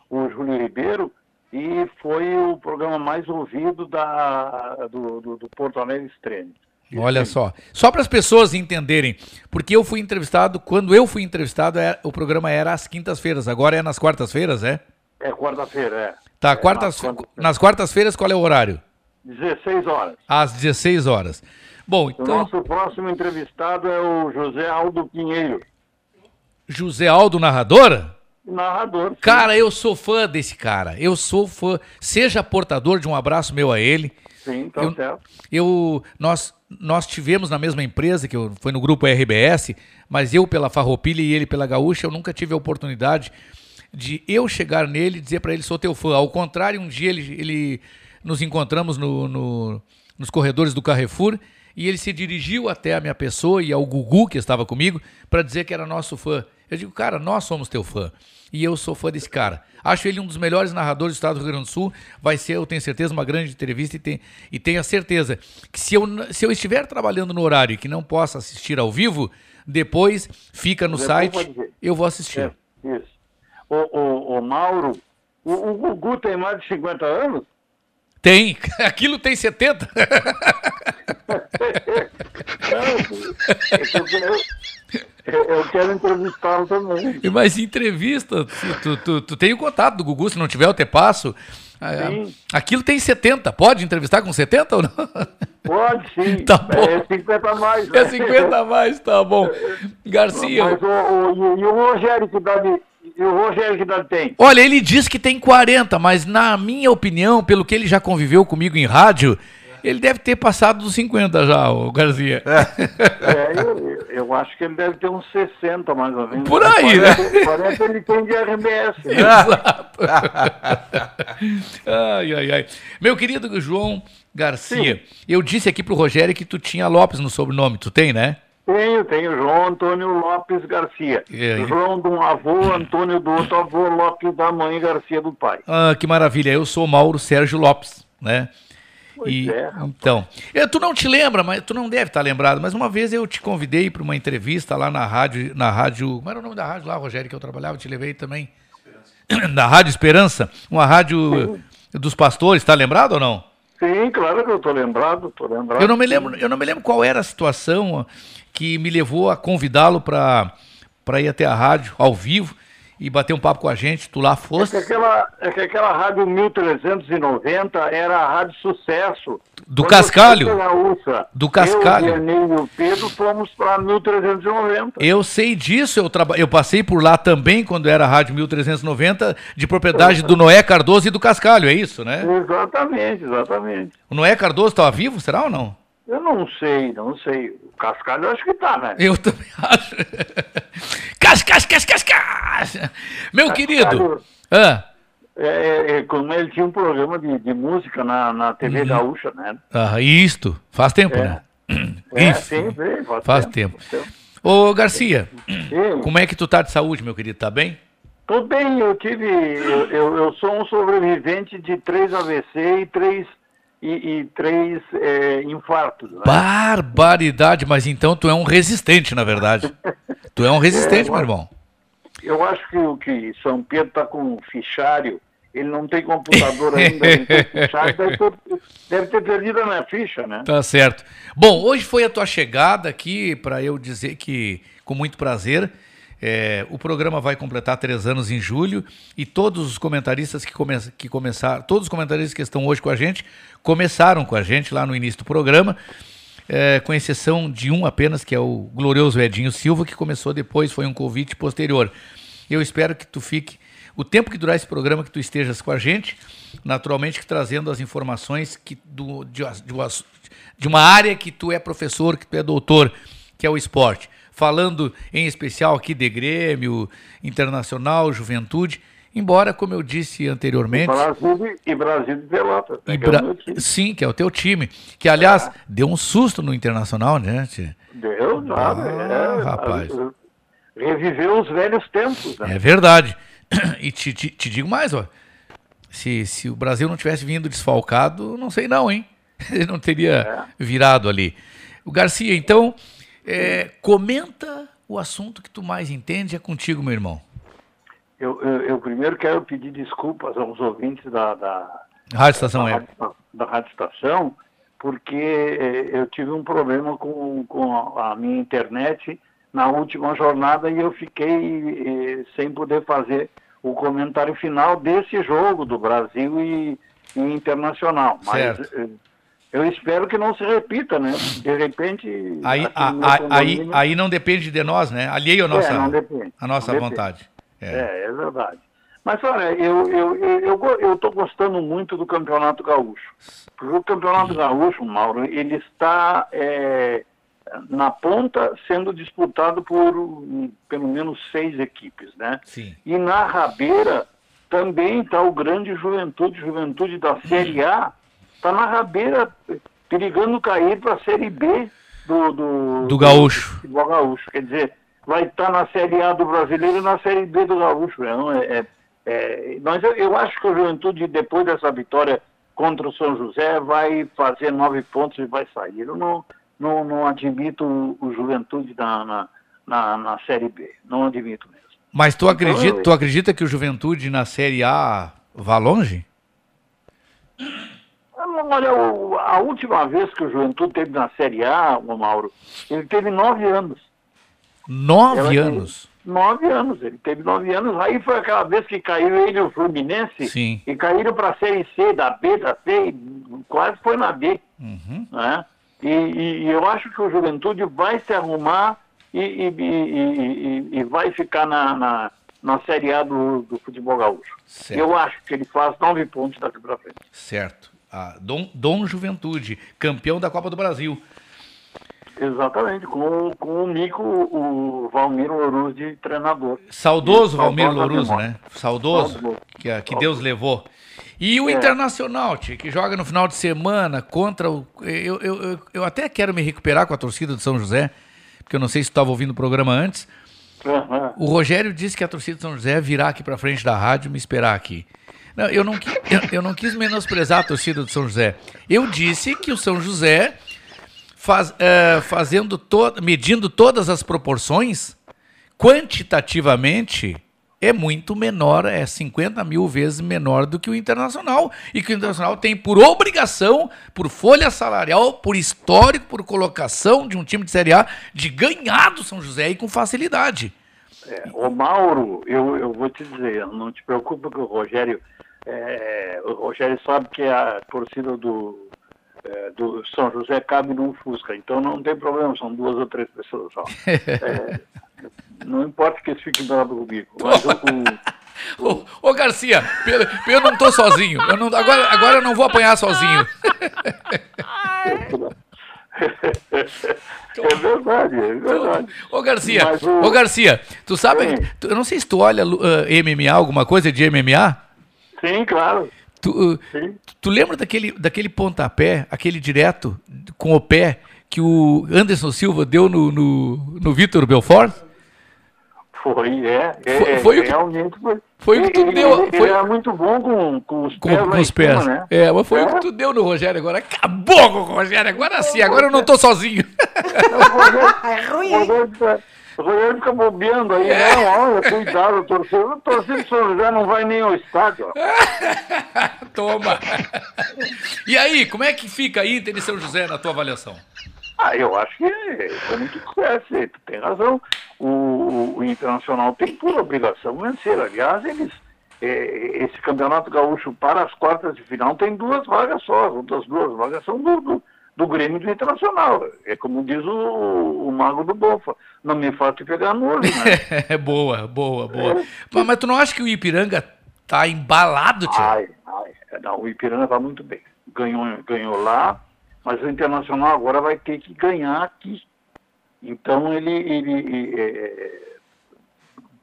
o Júlio Ribeiro, e foi o programa mais ouvido da, do, do, do Porto Alegre Extreme. Olha só, só para as pessoas entenderem, porque eu fui entrevistado, quando eu fui entrevistado, é, o programa era às quintas-feiras, agora é nas quartas-feiras, é? É quarta-feira, é. Tá, é, quartas, nas quartas-feiras qual é o horário? 16 horas. Às 16 horas. Bom, então... O nosso próximo entrevistado é o José Aldo Pinheiro. José Aldo, narrador? narrador. Sim. Cara, eu sou fã desse cara. Eu sou fã. Seja portador de um abraço meu a ele. Sim, tá eu, certo. Eu, nós, nós tivemos na mesma empresa, que eu, foi no grupo RBS, mas eu pela Farroupilha e ele pela Gaúcha, eu nunca tive a oportunidade de eu chegar nele e dizer para ele, sou teu fã. Ao contrário, um dia ele, ele nos encontramos no, no, nos corredores do Carrefour e ele se dirigiu até a minha pessoa e ao Gugu, que estava comigo, para dizer que era nosso fã. Eu digo, cara, nós somos teu fã. E eu sou fã desse cara. Acho ele um dos melhores narradores do estado do Rio Grande do Sul. Vai ser, eu tenho certeza, uma grande entrevista e, tem, e tenho a certeza que se eu, se eu estiver trabalhando no horário que não possa assistir ao vivo, depois fica no Depois site, eu vou assistir. É, isso. O, o, o Mauro, o, o Gugu tem mais de 50 anos? Tem, aquilo tem 70. Eu, eu quero entrevistá-lo também. Mas entrevista, tu, tu, tu, tem o contato do Gugu, se não tiver eu te passo. Ah, Sim. Aquilo tem 70, pode entrevistar com 70 ou não? Pode sim. Tá bom. É 50 a mais. né? É 50 a mais, tá bom. Garcia. Mas o, o- e, o Rogério que idade, e o Rogério que idade tem? Olha, ele diz que tem 40, mas na minha opinião, pelo que ele já conviveu comigo em rádio, ele deve ter passado dos 50 já, o Garcia. É, eu, eu acho que ele deve ter uns 60 mais ou menos. Por aí, né? 40, 40 ele tem de RMS. né? Exato. ai, ai, ai. Meu querido João Garcia, eu disse aqui pro Rogério que tu tinha Lopes no sobrenome, tu tem, né? Tenho, tenho João Antônio Lopes Garcia. João de um avô, Antônio do outro avô, Lopes da mãe, Garcia do pai. Ah, que maravilha. Eu sou Mauro Sérgio Lopes, né? E, é, então, eu, tu não te lembra, mas tu não deve estar lembrado, mas uma vez eu te convidei para uma entrevista lá na rádio, na rádio, como era o nome da rádio lá, Rogério, que eu trabalhava, eu te levei também. Na Rádio Esperança, uma rádio dos pastores, tá lembrado ou não? Sim, claro que eu tô lembrado, tô lembrado. Eu não me lembro, eu não me lembro qual era a situação que me levou a convidá-lo para ir até a rádio ao vivo e bater um papo com a gente. Tu lá É que, fosse aquela, é que aquela rádio 1390 era a rádio sucesso. Do Quando Cascalho. Do Cascalho. Eu, Nenê e o Pedro fomos para 1390. Eu sei disso, eu, traba... eu passei por lá também quando era a Rádio 1390, de propriedade do Noé Cardoso e do Cascalho, é isso, né? Exatamente, exatamente. O Noé Cardoso estava vivo, será ou não? Eu não sei, não sei. O Cascalho eu acho que tá, né? Eu também acho. Cas, cas, cas, cas, cas. Meu querido. Ah, É, é, é, como ele tinha um programa de, de música na, na TV Uhum. Gaúcha, né? ah, isto, faz tempo, É. né? É, Isso. sim, faz, Faz tempo. tempo. Ô, Garcia, Sim. como é que tu tá de saúde, meu querido? Tá bem? Tô bem, eu tive. Eu, eu, eu sou um sobrevivente de três AVC e três, e, e três é, infartos. Né? Barbaridade, mas então tu é um resistente, na verdade. Tu é um resistente, É, meu irmão. Eu acho que o que São Pedro está com um fichário, ele não tem computador ainda, ele tem fichário, deve ter, deve ter perdido a minha ficha, né? Tá certo. Bom, hoje foi a tua chegada aqui para eu dizer que, com muito prazer, é, o programa vai completar três anos em julho e todos os comentaristas que, come que começaram, todos os comentaristas que estão hoje com a gente, começaram com a gente lá no início do programa, é, com exceção de um apenas, que é o glorioso Edinho Silva, que começou depois, foi um convite posterior. Eu espero que tu fique, o tempo que durar esse programa, que tu estejas com a gente, naturalmente que trazendo as informações que do, de, de de uma área que tu é professor, que tu é doutor, que é o esporte. Falando em especial aqui de Grêmio, Internacional, Juventude, embora, como eu disse anteriormente. Brasil e Brasil de Pelotas. né, é Bra- time. Sim, que é o teu time. Que, aliás, deu um susto no Internacional, né? Deu, nada. Ah, é, rapaz. Reviveu os velhos tempos. Né? É verdade. E te, te, te digo mais, ó. Se, se o Brasil não tivesse vindo desfalcado, não sei não, hein? Ele não teria virado ali. O Garcia, então, é, comenta o assunto que tu mais entende, é contigo, meu irmão. Eu, eu, eu primeiro quero pedir desculpas aos ouvintes da, da, Rádio Estação da. Rádio- da Rádio Estação, porque eh, eu tive um problema com, com a, minha internet na última jornada e eu fiquei eh, sem poder fazer o comentário final desse jogo do Brasil e, e Internacional. Mas Certo. Eu espero que não se repita, né? De repente. Aí, aqui a- aí, aí não depende de nós, né? Alheio a nossa, É, não depende. a nossa vontade. É, é verdade. Mas olha, eu eu eu eu eu estou gostando muito do Campeonato Gaúcho, porque o Campeonato Gaúcho, Mauro, ele está é, na ponta sendo disputado por hum, pelo menos seis equipes, né? Sim. E na rabeira também está o grande Juventude, Juventude da Série A, está na rabeira perigando cair para a Série B do, do, Do Gaúcho. futebol gaúcho. Quer dizer, vai estar na Série A do brasileiro e na Série B do gaúcho. Não? É, é, é, mas eu, eu acho que o Juventude, depois dessa vitória contra o São José, vai fazer nove pontos e vai sair. Eu não, não, não admito o, o Juventude na, na, na, na Série B. Não admito mesmo. Mas tu acredita, Então, eu- tu acredita que o Juventude na Série A vá longe? Olha, a última vez que o Juventude teve na Série A, o Mauro, ele teve nove anos. Nove Ela- anos. Nove anos, ele teve nove anos. Aí foi aquela vez que caiu ele e o Fluminense Sim. e caíram para a Série C, da B, da C, quase foi na B. Uhum. né? E, e- e eu acho que o Juventude vai se arrumar e- e vai ficar na, na, na Série A do, do futebol gaúcho. Certo. Eu acho que ele faz nove pontos daqui para frente. Certo. Ah, Dom, Dom Juventude, campeão da Copa do Brasil. Exatamente, com, com o Mico, o Valmir Louruz de treinador. Saudoso E Valmir memória. né? Saudoso, Saudoso. que, a- que Deus levou. E o É. Internacional, tio, que joga no final de semana contra o. Eu, eu, eu, eu até quero me recuperar com a torcida do São José, porque eu não sei se tu estava ouvindo o programa antes. Aham. O Rogério disse que a torcida do São José virá aqui para frente da rádio e me esperar aqui. Não, eu, não, eu, eu não quis menosprezar a torcida do São José. Eu disse que o São José, faz, eh, fazendo to, medindo todas as proporções, quantitativamente, é muito menor, é 50 mil vezes menor do que o Internacional. E que o Internacional tem por obrigação, por folha salarial, por histórico, por colocação de um time de Série A, de ganhar do São José e com facilidade. É, Mauro, eu, eu vou te dizer, não te preocupa que o Rogério, é, o Rogério sabe que a torcida do, é, do São José cabe num Fusca, então não tem problema, são duas ou três pessoas só. É, não importa que eles fiquem bravos comigo, mas o, o- Ô, ô, Garcia, eu, eu não tô sozinho. Eu não, agora, agora eu não vou apanhar sozinho. É verdade, é verdade. Ô Garcia, Mas o- ô Garcia, tu sabe, tu- eu não sei se tu olha lu- ah, MMA, alguma coisa de MMA. Sim, claro. Tu, uh, tu lembra daquele, daquele pontapé, aquele direto com o pé que o Anderson Silva deu no, no, no Vitor Belfort? Foi, é, é, Foi- é, foi o que- realmente foi. foi o que tu ele, deu, Ele, foi- ele é muito bom com, com os Com, pés com em os pés. cima, né? É, mas foi o É. que tu deu no Rogério agora. Acabou com o Rogério, agora sim, agora eu não tô sozinho. É ruim, O Rogério fica- o Rogério fica bobeando aí, É. não, olha, cuidado, o torcedor, o torcedor do São José não vai nem ao estádio. Toma. E aí, como é que fica a Inter e São José na tua avaliação? Ah, eu acho que é muito sucesso, tu tem razão. O, o- Internacional tem por obrigação vencer. Aliás, eles, é, esse campeonato gaúcho para as quartas de final tem duas vagas só. As outras duas vagas são do, do, do Grêmio do Internacional. É como diz o, o Mago do Bofa. Não me falte pegar no olho, né? É boa, boa, boa. Mas, mas tu não acha que o Ipiranga tá embalado, tio? Ai, ai, não, o Ipiranga está muito bem. Ganhou, ganhou lá, mas o Internacional agora vai ter que ganhar aqui. Então ele, ele é, é,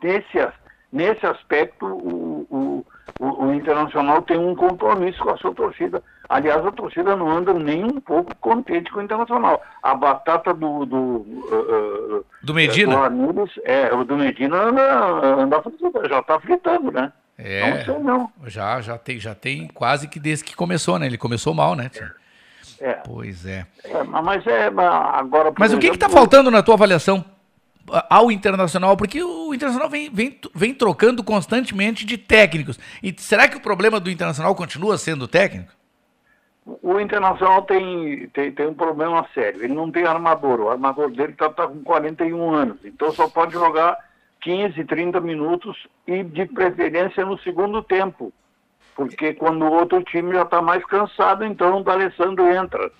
nesse, nesse aspecto o, o, o, o Internacional tem um compromisso com a sua torcida. Aliás, a torcida não anda nem um pouco contente com o Internacional. A batata do do, eh, eh, Do Medina? do Ramires, é, o do Medina anda, anda já está fritando, né? É. Não sei não. Já, já tem, já tem quase que desde que começou, né? Ele começou mal, né? tio? É. Pois é. É, mas é, agora. Mas o que tá exemplo, faltando na tua avaliação ao Internacional? Porque o Internacional vem, vem, vem trocando constantemente de técnicos. E será que o problema do Internacional continua sendo técnico? O Internacional tem, tem, tem um problema sério. Ele não tem armador. O armador dele está tá com 41 anos. Então só pode jogar 15, 30 minutos e de preferência no segundo tempo. Porque quando o outro time já está mais cansado, então o D'Alessandro entra.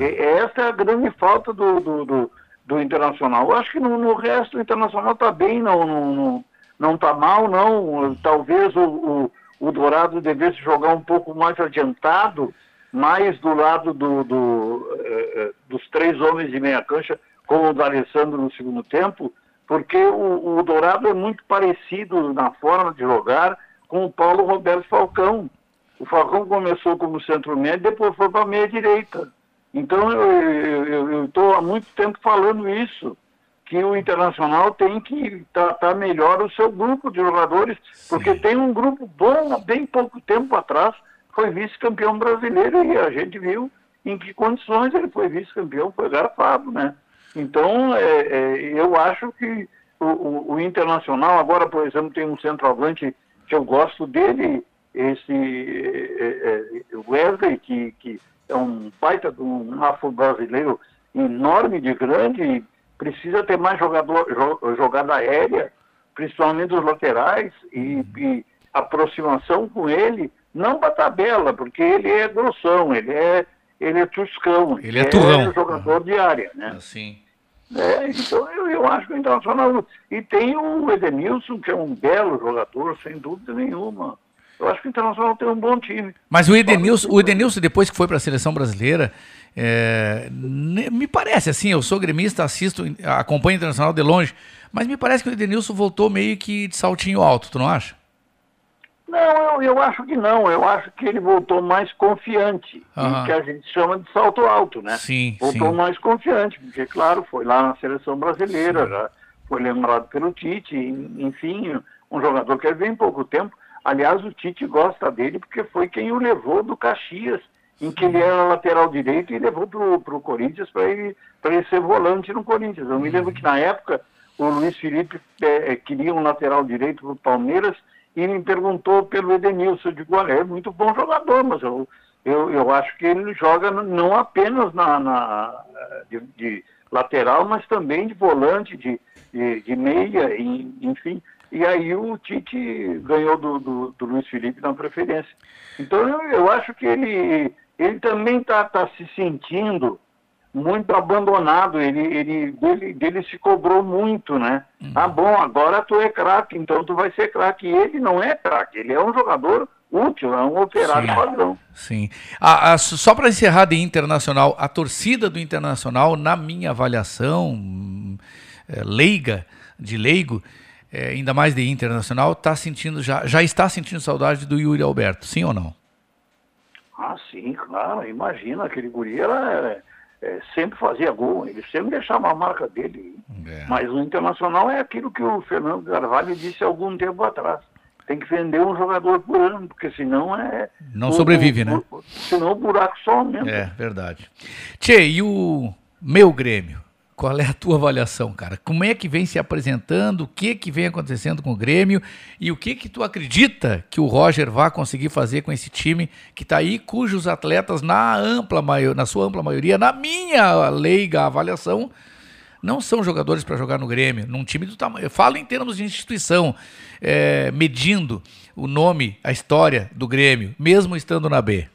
E- essa é a grande falta do, do, do, do Internacional. Eu acho que no, no resto o Internacional está bem, não não não não está mal, não. Talvez o, o, o Dourado devesse jogar um pouco mais adiantado, mais do lado do, do, eh, eh, dos três homens de meia cancha, como o D'Alessandro no segundo tempo, porque o, o Dourado é muito parecido na forma de jogar com o Paulo Roberto Falcão. O Falcão começou como centro médio, depois foi para a meia direita. Então eu estou há muito tempo falando isso, que o Internacional tem que tratar melhor o seu grupo de jogadores, porque tem um grupo bom há bem pouco tempo atrás, foi vice-campeão brasileiro e a gente viu em que condições ele foi vice-campeão, foi garfado, né? Então, é, é, eu acho que o, o- o Internacional, agora, por exemplo, tem um centroavante que eu gosto dele, esse é, é, é, Wesley, que, que é um baita de um afro-brasileiro enorme de grande, precisa ter mais jogador, jo- jogada aérea, principalmente dos laterais, e, e aproximação com ele, não para tabela, porque ele é grossão, ele é, ele é tuscão, Ele é turrão. jogador de área, né? Assim. É, então eu, eu acho que o Internacional. E tem o Edenilson, que é um belo jogador, sem dúvida nenhuma. Eu acho que o Internacional tem um bom time. Mas o Edenilson, o Edenilson depois que foi para a seleção brasileira, é, me parece assim, eu sou gremista, assisto, acompanho o Internacional de longe, mas me parece que o Edenilson voltou meio que de saltinho alto, tu não acha? Não, eu, eu acho que não. Eu acho que ele voltou mais confiante. E que a gente chama de salto alto, né? Sim, voltou sim. mais confiante, porque, claro, foi lá na seleção brasileira, já foi lembrado pelo Tite, en- enfim, um jogador que vem pouco tempo. Aliás, o Tite gosta dele porque foi quem o levou do Caxias, em que ele era lateral direito e levou para o Corinthians para ele, pra ele ser volante no Corinthians. Eu me lembro que na época o Luiz Felipe eh, queria um lateral direito para o Palmeiras e me perguntou pelo Edenilson. Eu digo, olha, é muito bom jogador, mas eu, eu, eu acho que ele joga não apenas na, na- de, de lateral, mas também de volante, de, de, de meia, e- enfim. E aí o Tite ganhou do, do, do Luiz Felipe na preferência. Então eu, eu acho que ele, ele também está tá se sentindo muito abandonado, ele, ele dele, dele se cobrou muito, né? Ah, bom, agora tu é craque, então tu vai ser craque. Ele não é craque, ele é um jogador útil, é um operário Sim. padrão. Sim. A- a- só para encerrar de Internacional, a torcida do Internacional, na minha avaliação é, leiga, de leigo, é, ainda mais de Internacional, tá sentindo já, já está sentindo saudade do Yuri Alberto, sim ou não? Ah, sim, claro, imagina, aquele guri era, é, sempre fazia gol, ele sempre deixava a marca dele. Mas o Internacional é aquilo que o Fernando Carvalho disse há algum tempo atrás. Tem que vender um jogador por ano, porque senão é... Não o- sobrevive, o- né? o- senão o buraco só aumenta. É, verdade. Tchê, e o meu Grêmio? Qual é a tua avaliação, cara? Como é que vem se apresentando? O que que vem acontecendo com o Grêmio? E o que que tu acredita que o Roger vai conseguir fazer com esse time que tá aí, cujos atletas, na ampla na sua ampla maioria, na minha leiga avaliação, não são jogadores para jogar no Grêmio, num time do tamanho. Eu falo em termos de instituição, é, medindo o nome, a história do Grêmio, mesmo estando na B.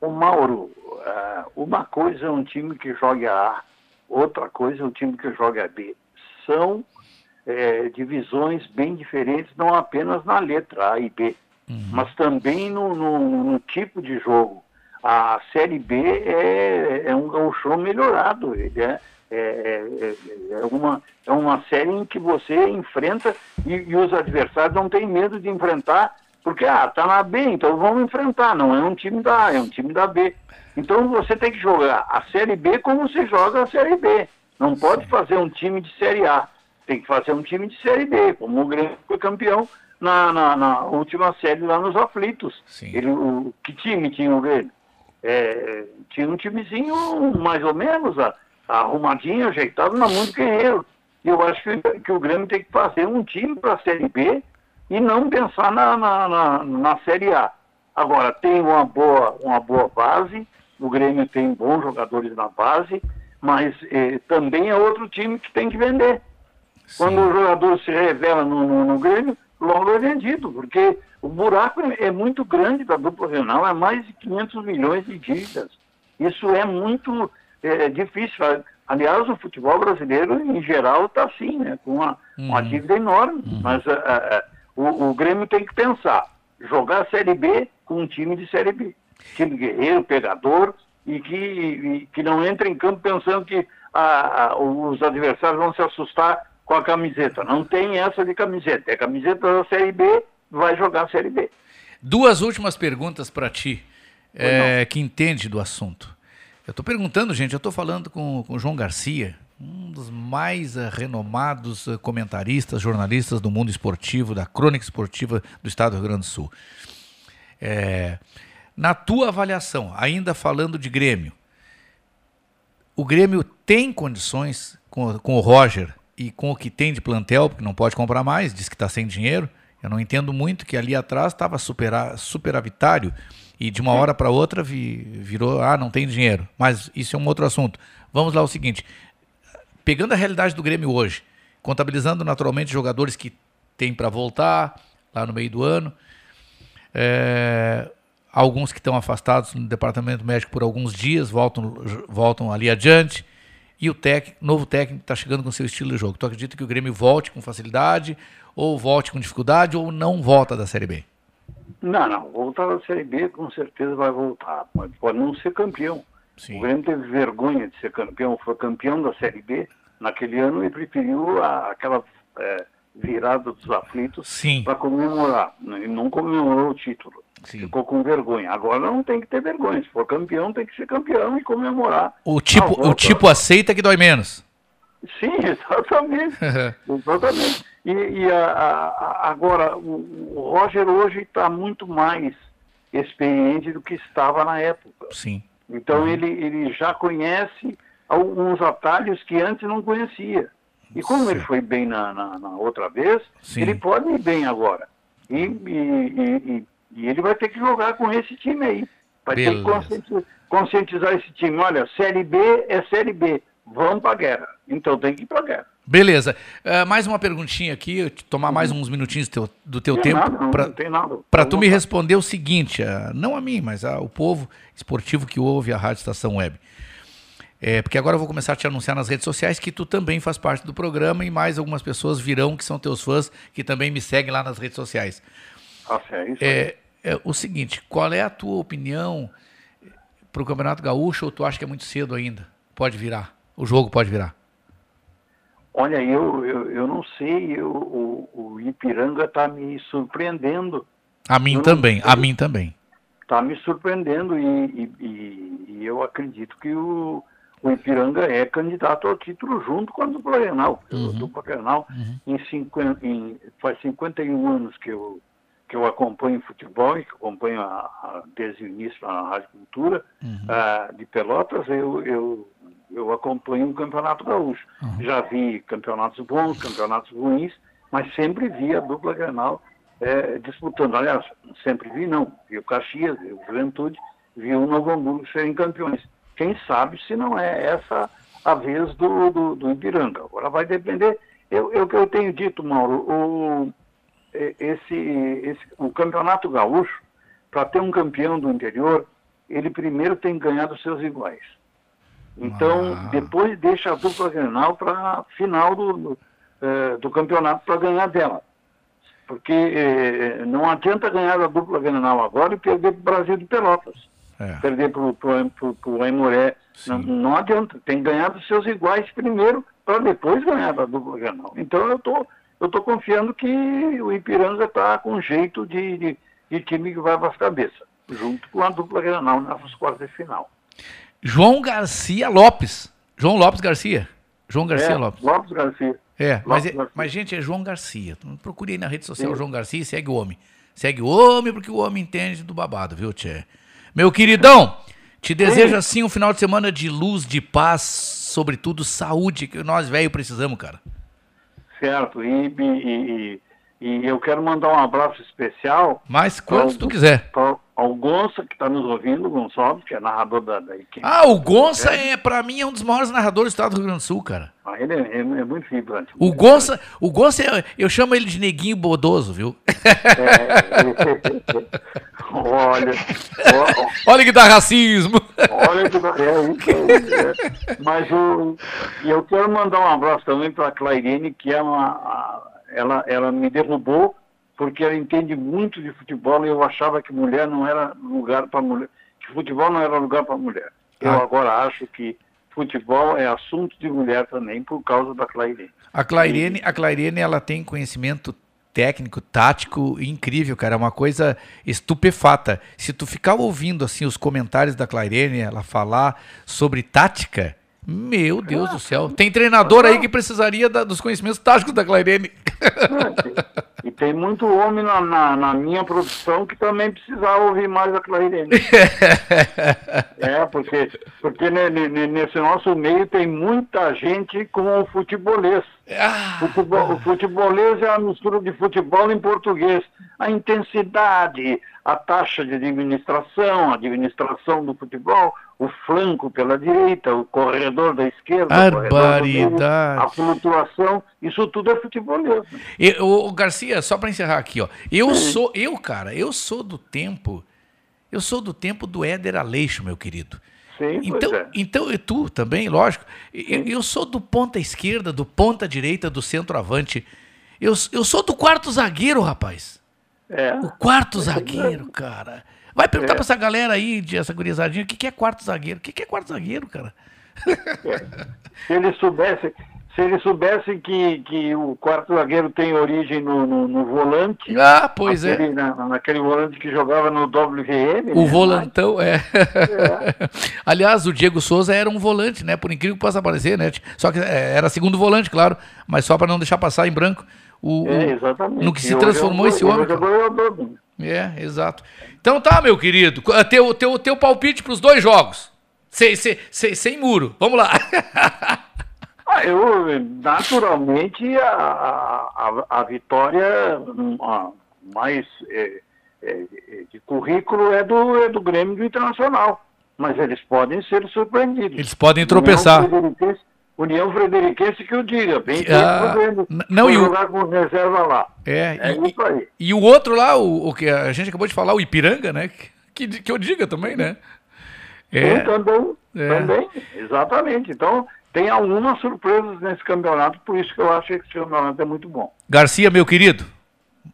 O Mauro, ah, uma coisa é um time que joga A, outra coisa é um time que joga B. São eh, divisões bem diferentes, não apenas na letra A e B, mas também no, no- no tipo de jogo. A Série B é, é um gauchão melhorado, ele é, é, é- é uma, é uma série em que você enfrenta e, e os adversários não têm medo de enfrentar, porque, ah, tá na B, então vamos enfrentar, não é um time da A, é um time da B. Então você tem que jogar a Série B como você joga a Série B. Não pode fazer um time de Série A. Tem que fazer um time de Série B, como o Grêmio foi campeão na, na, na última série lá nos Aflitos. Ele, o, que time tinha o Grêmio? É, tinha um timezinho mais ou menos a- arrumadinho, ajeitado na mão do guerreiro. E eu acho que, que o Grêmio tem que fazer um time para a Série B e não pensar na, na, na, na Série A. Agora, tem uma boa, uma boa base, o Grêmio tem bons jogadores na base, mas eh, também é outro time que tem que vender. Quando o jogador se revela no, no, no Grêmio, logo é vendido, porque o buraco é, muito grande da dupla Renal, é mais de 500 milhões de dívidas. Isso é muito eh, difícil. Aliás, o futebol brasileiro, em geral, está assim, né, com uma, uma dívida enorme. Mas ah, ah, ah, o, o Grêmio tem que pensar, jogar a Série B com um time de Série B. Time guerreiro, pegador, e que, e que não entra em campo pensando que ah, ah, os adversários vão se assustar com a camiseta. Não tem essa de camiseta. É camiseta da Série B, vai jogar a Série B. Duas últimas perguntas para ti, é, que entende do assunto. Eu estou perguntando, gente, eu estou falando com, com o João Garcia, um dos mais eh, renomados eh, comentaristas, jornalistas do mundo esportivo, da crônica esportiva do estado do Rio Grande do Sul. É, na tua avaliação, ainda falando de Grêmio, o Grêmio tem condições com, com o Roger e com o que tem de plantel, porque não pode comprar mais, diz que está sem dinheiro. Eu não entendo muito que ali atrás estava supera, superavitário e de uma hora para outra vi- virou, ah, não tem dinheiro. Mas isso é um outro assunto. Vamos lá, o seguinte: pegando a realidade do Grêmio hoje, contabilizando naturalmente jogadores que tem para voltar lá no meio do ano, é, alguns que estão afastados no departamento médico por alguns dias, voltam, voltam ali adiante, e o tec, novo técnico está chegando com seu estilo de jogo. Tu acredita que o Grêmio volte com facilidade, ou volte com dificuldade, ou não volta da Série B? Não, não. Voltar da Série B com certeza vai voltar. Mas pode não ser campeão. Sim. O Grêmio teve vergonha de ser campeão, foi campeão da Série B naquele ano e preferiu a- aquela é, virada dos aflitos para comemorar. E não comemorou o título. Ficou com vergonha. Agora não tem que ter vergonha. Se for campeão, tem que ser campeão e comemorar. O tipo, o tipo aceita que dói menos. Sim, exatamente. exatamente. E, e a- a- agora, o, o Roger hoje está muito mais experiente do que estava na época. Sim. Então ele, ele já conhece alguns atalhos que antes não conhecia. E como ele foi bem na, na- na outra vez, Sim. ele pode ir bem agora. E, e- e- e- ele vai ter que jogar com esse time aí. Vai ter que Beleza. conscientizar, esse time. Olha, Série B é Série B. Vamos para guerra. Então tem que ir para guerra. Beleza. Ah, mais uma perguntinha aqui, tomar mais uns minutinhos do teu, do teu tempo não, pra- não tem nada. Para tu me responder o seguinte, ah, não a mim, mas ao povo esportivo que ouve a Rádio Estação Web. É, porque agora eu vou começar a te anunciar nas redes sociais que tu também faz parte do programa e mais algumas pessoas virão que são teus fãs que também me seguem lá nas redes sociais. Ah, é isso. É, é o seguinte, qual é a tua opinião para o Campeonato Gaúcho ou tu acha que é muito cedo ainda? Pode virar, o jogo pode virar. Olha, eu, eu, eu não sei, eu- o, o Ipiranga está me surpreendendo. A mim Eu não também, sei. a mim também. Está me surpreendendo e- e- e eu acredito que o, o Ipiranga é candidato ao título junto com a dupla Grenal. Uhum. A dupla Grenal em 50, em, faz 51 anos que eu, que eu acompanho futebol e que acompanho a- a- desde o início na Rádio Cultura ah, de Pelotas, eu, eu, eu acompanho o Campeonato Gaúcho. Já vi campeonatos bons, campeonatos ruins, mas sempre vi a dupla Grenal eh, disputando. Aliás, sempre vi não. Vi o Caxias, vi o Juventude, vi o Novo Hamburgo serem campeões. Quem sabe se não é essa a vez do, do, do Ipiranga. Agora vai depender. Eu, eu, que eu tenho dito, Mauro, o, esse, esse, o Campeonato Gaúcho, para ter um campeão do interior, ele primeiro tem que ganhar dos seus iguais. Então, depois deixa a dupla Grenal para a final do, do, eh, do campeonato para ganhar dela. Porque eh, não adianta ganhar a dupla Grenal agora e perder para o Brasil de Pelotas. Perder para o Aimoré. Não, não adianta. Tem que ganhar dos seus iguais primeiro para depois ganhar da dupla Grenal. Então, eu tô, eu tô confiando que o Ipiranga está com jeito de, de, de time que vai para as cabeças. Junto com a dupla Grenal nas quartas de final. João Garcia Lopes. João Lopes Garcia. João Garcia É, Lopes. Lopes Garcia. É, mas, é- mas, gente, é João Garcia. Procure aí na rede social Sim. João Garcia e segue o homem. Segue o homem, porque o homem entende do babado, viu, Tchê? Meu queridão, te desejo assim um final de semana de luz, de paz, sobretudo saúde, que nós, velho, precisamos, cara. Certo. E, e, e- e eu quero mandar um abraço especial. Mas quantos tu quiser. Ao, Gonça, que está nos ouvindo, o Gonçalves, que é narrador da, da equipe. Ah, o Gonça, é, pra mim, é um dos maiores narradores do estado do Rio Grande do Sul, cara. Ah, ele é, é- é muito vibrante. O Gonça, o Gonça, é- eu chamo ele de neguinho bodoso, viu? Olha, Olha que dá racismo. Olha que é isso aí, é. Mas o, eu quero mandar um abraço também para a Clairene, que é uma. a- ela, ela me derrubou porque ela entende muito de futebol e eu achava que mulher não era lugar para mulher, que futebol não era lugar para mulher. Eu Ah. agora acho que futebol é assunto de mulher também por causa da Clairene. A Clairene, a Clairene, ela tem conhecimento técnico, tático incrível, cara, é uma coisa estupefata. Se tu ficar ouvindo assim os comentários da Clairene, ela falar sobre tática, meu Deus do céu. Tem treinador aí que precisaria da- dos conhecimentos táticos da Clairene. E tem muito homem na, na, na minha produção que também precisava ouvir mais a Clairene. É, porque, porque ne- ne- ne- nesse nosso meio tem muita gente com o futebolês. Futebol, o futebolês é a mistura de futebol em português. A intensidade, a taxa de administração, a administração do futebol, o flanco pela direita, o corredor da esquerda, Barbaridade. a flutuação, isso tudo é futebolês. O, Garcia, só para encerrar aqui, ó. Eu sou, eu, cara, eu sou do tempo, eu sou do tempo do Éder Aleixo, meu querido. Sim, Então, é. então e tu também, lógico. Eu, eu sou do ponta esquerda, do ponta direita, do centroavante. Eu, eu sou do quarto zagueiro, rapaz. É. O quarto zagueiro, cara. Vai perguntar É. pra essa galera aí, de essa gurizadinha, o que, que é quarto zagueiro? O que, que é quarto zagueiro, cara? Se ele soubesse, se ele soubesse que, que o quarto zagueiro tem origem no, no, no volante. Ah, pois é. na- naquele volante que jogava no WM. O né? volantão, é. Aliás, o Diego Souza era um volante, né? Por incrível que possa parecer, né? Só que é, era segundo volante, claro, mas só para não deixar passar em branco. O, É, exatamente. no que se transformou é esse homem. É? É, exato. Então tá, meu querido. Qu- Teu, teu, teu palpite pros dois jogos. Sem, sem, sem, sem muro. Vamos lá. Ah, eu, naturalmente, a, a, a vitória hum, mais é, é, é, de currículo é do, é do Grêmio do Internacional. Mas eles podem ser surpreendidos. Eles podem tropeçar. União Frederiquense, União Frederiquense que eu diga. Bem Que- ah, não, e o- jogar com reserva lá. É, É e, isso aí. e o outro lá, o, o que a gente acabou de falar, o Ipiranga, né? Que, que eu diga também, né? É. Sim, também, É. também, exatamente. Então, tem algumas surpresas nesse campeonato, por isso que eu acho que esse campeonato é muito bom. Garcia, meu querido,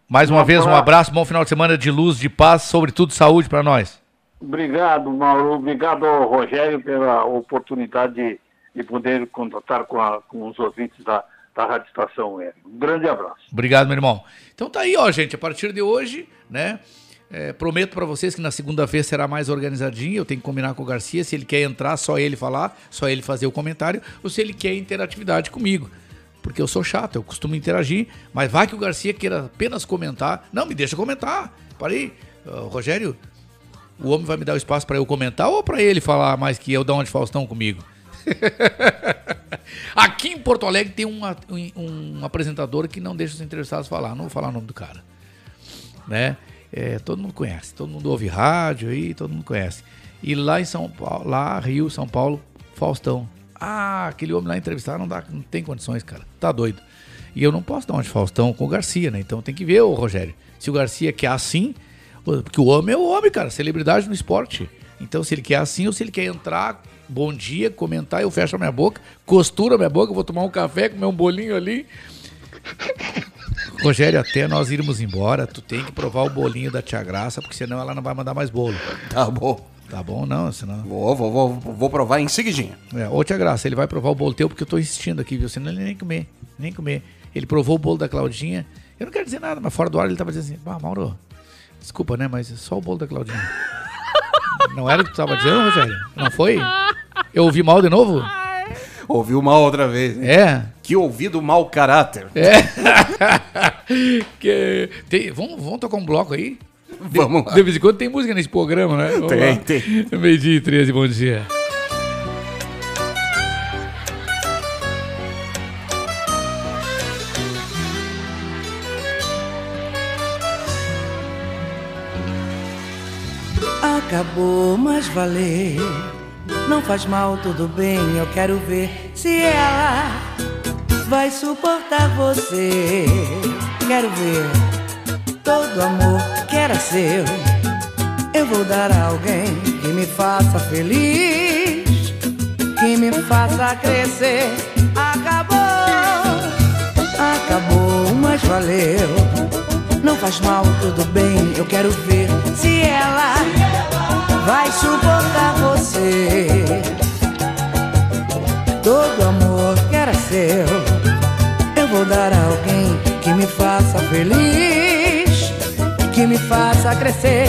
mais uma Um vez um abraço. bom final de semana de luz, de paz, sobretudo saúde para nós. Obrigado, Mauro. Obrigado Rogério pela oportunidade de, de poder contatar com, a- com os ouvintes da, da Rádio Estação Web. Um grande abraço. Obrigado, meu irmão. Então tá aí, ó, gente, a partir de hoje, né? é, prometo para vocês que na segunda-feira será mais organizadinho. Eu tenho que combinar com o Garcia se ele quer entrar, só ele falar, só ele fazer o comentário, ou se ele quer interatividade comigo. Porque eu sou chato, eu costumo interagir, mas vai que o Garcia queira apenas comentar. Não, me deixa comentar. Parei. Ah, Rogério, o homem vai me dar o espaço para eu comentar ou para ele falar mais que eu, da onde Faustão comigo? Aqui em Porto Alegre tem um, um, apresentador que não deixa os entrevistados falar. Não vou falar o nome do cara. Né? É, todo mundo conhece, todo mundo ouve rádio aí, todo mundo conhece. E lá em São Paulo, lá Rio, São Paulo, Faustão. Ah, aquele homem lá entrevistar não, dá, não tem condições, cara. Tá doido. E eu não posso dar uma de Faustão com o Garcia, né? Então tem que ver, ô Rogério. Se o Garcia quer assim, porque o homem é o homem, cara, celebridade no esporte. Então se ele quer assim ou se ele quer entrar, bom dia, comentar, eu fecho a minha boca, costuro a minha boca, vou tomar um café, comer um bolinho ali. Rogério, até nós irmos embora, tu tem que provar o bolinho da Tia Graça, porque senão ela não vai mandar mais bolo. Tá bom. Tá bom, não, senão. Vou, vou, vou, vou provar em seguidinha. É, ô Tia Graça, ele vai provar o bolo teu porque eu tô insistindo aqui, viu? Senão ele nem comer, nem comer. Ele provou o bolo da Claudinha. Eu não quero dizer nada, mas fora do ar ele tava dizendo assim: Ah, Mauro, desculpa, né? Mas é só o bolo da Claudinha. não era o que tu tava dizendo, Rogério? Não foi? Eu ouvi mal de novo? Ouviu mal outra vez. É. Que ouvido mau caráter. É. que, tem- vamos, vamos tocar um bloco aí? De- Vamos lá. De vez em quando tem música nesse programa, né? Vamos Tem, lá. tem. Meio-dia e 13, bom dia. Acabou, mas valeu. Não faz mal, tudo bem. Eu quero ver se ela vai suportar você. Quero ver todo amor que era seu. Eu vou dar a alguém que me faça feliz, que me faça crescer. Acabou, acabou, mas valeu. Não faz mal, tudo bem. Eu quero ver se ela vai suportar você. Todo amor que era seu, eu vou dar a alguém que me faça feliz, que me faça crescer.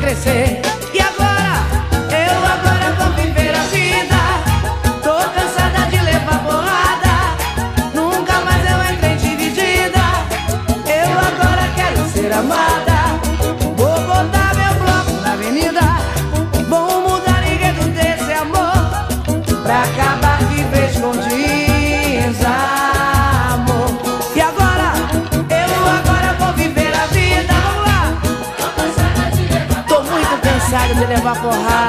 Faça levar porrada.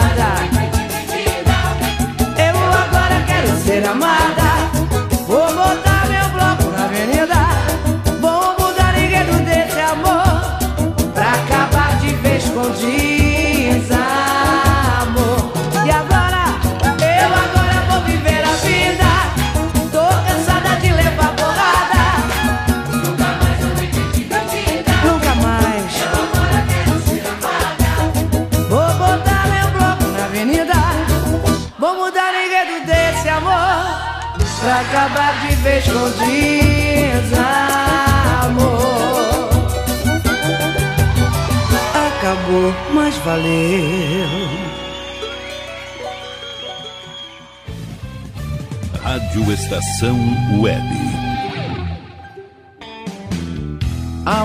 Desamor. Acabou, mas valeu. Rádio Estação Web.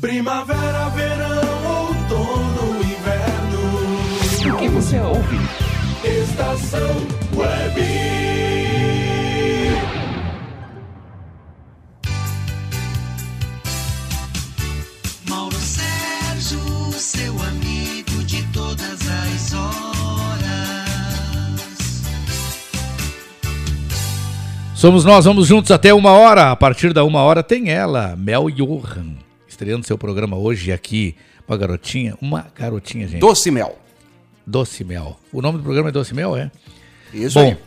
Primavera, verão, outono, inverno. O que você ouve? Estação Web. Mauro Sérgio, seu amigo de todas as horas. Somos nós, vamos juntos até uma hora. A partir da uma hora tem ela, Mel Johan, estreando seu programa hoje aqui. Uma garotinha, uma garotinha, gente. Doce Mel. Doce Mel. O nome do programa é Doce Mel, é? Isso Bom, aí.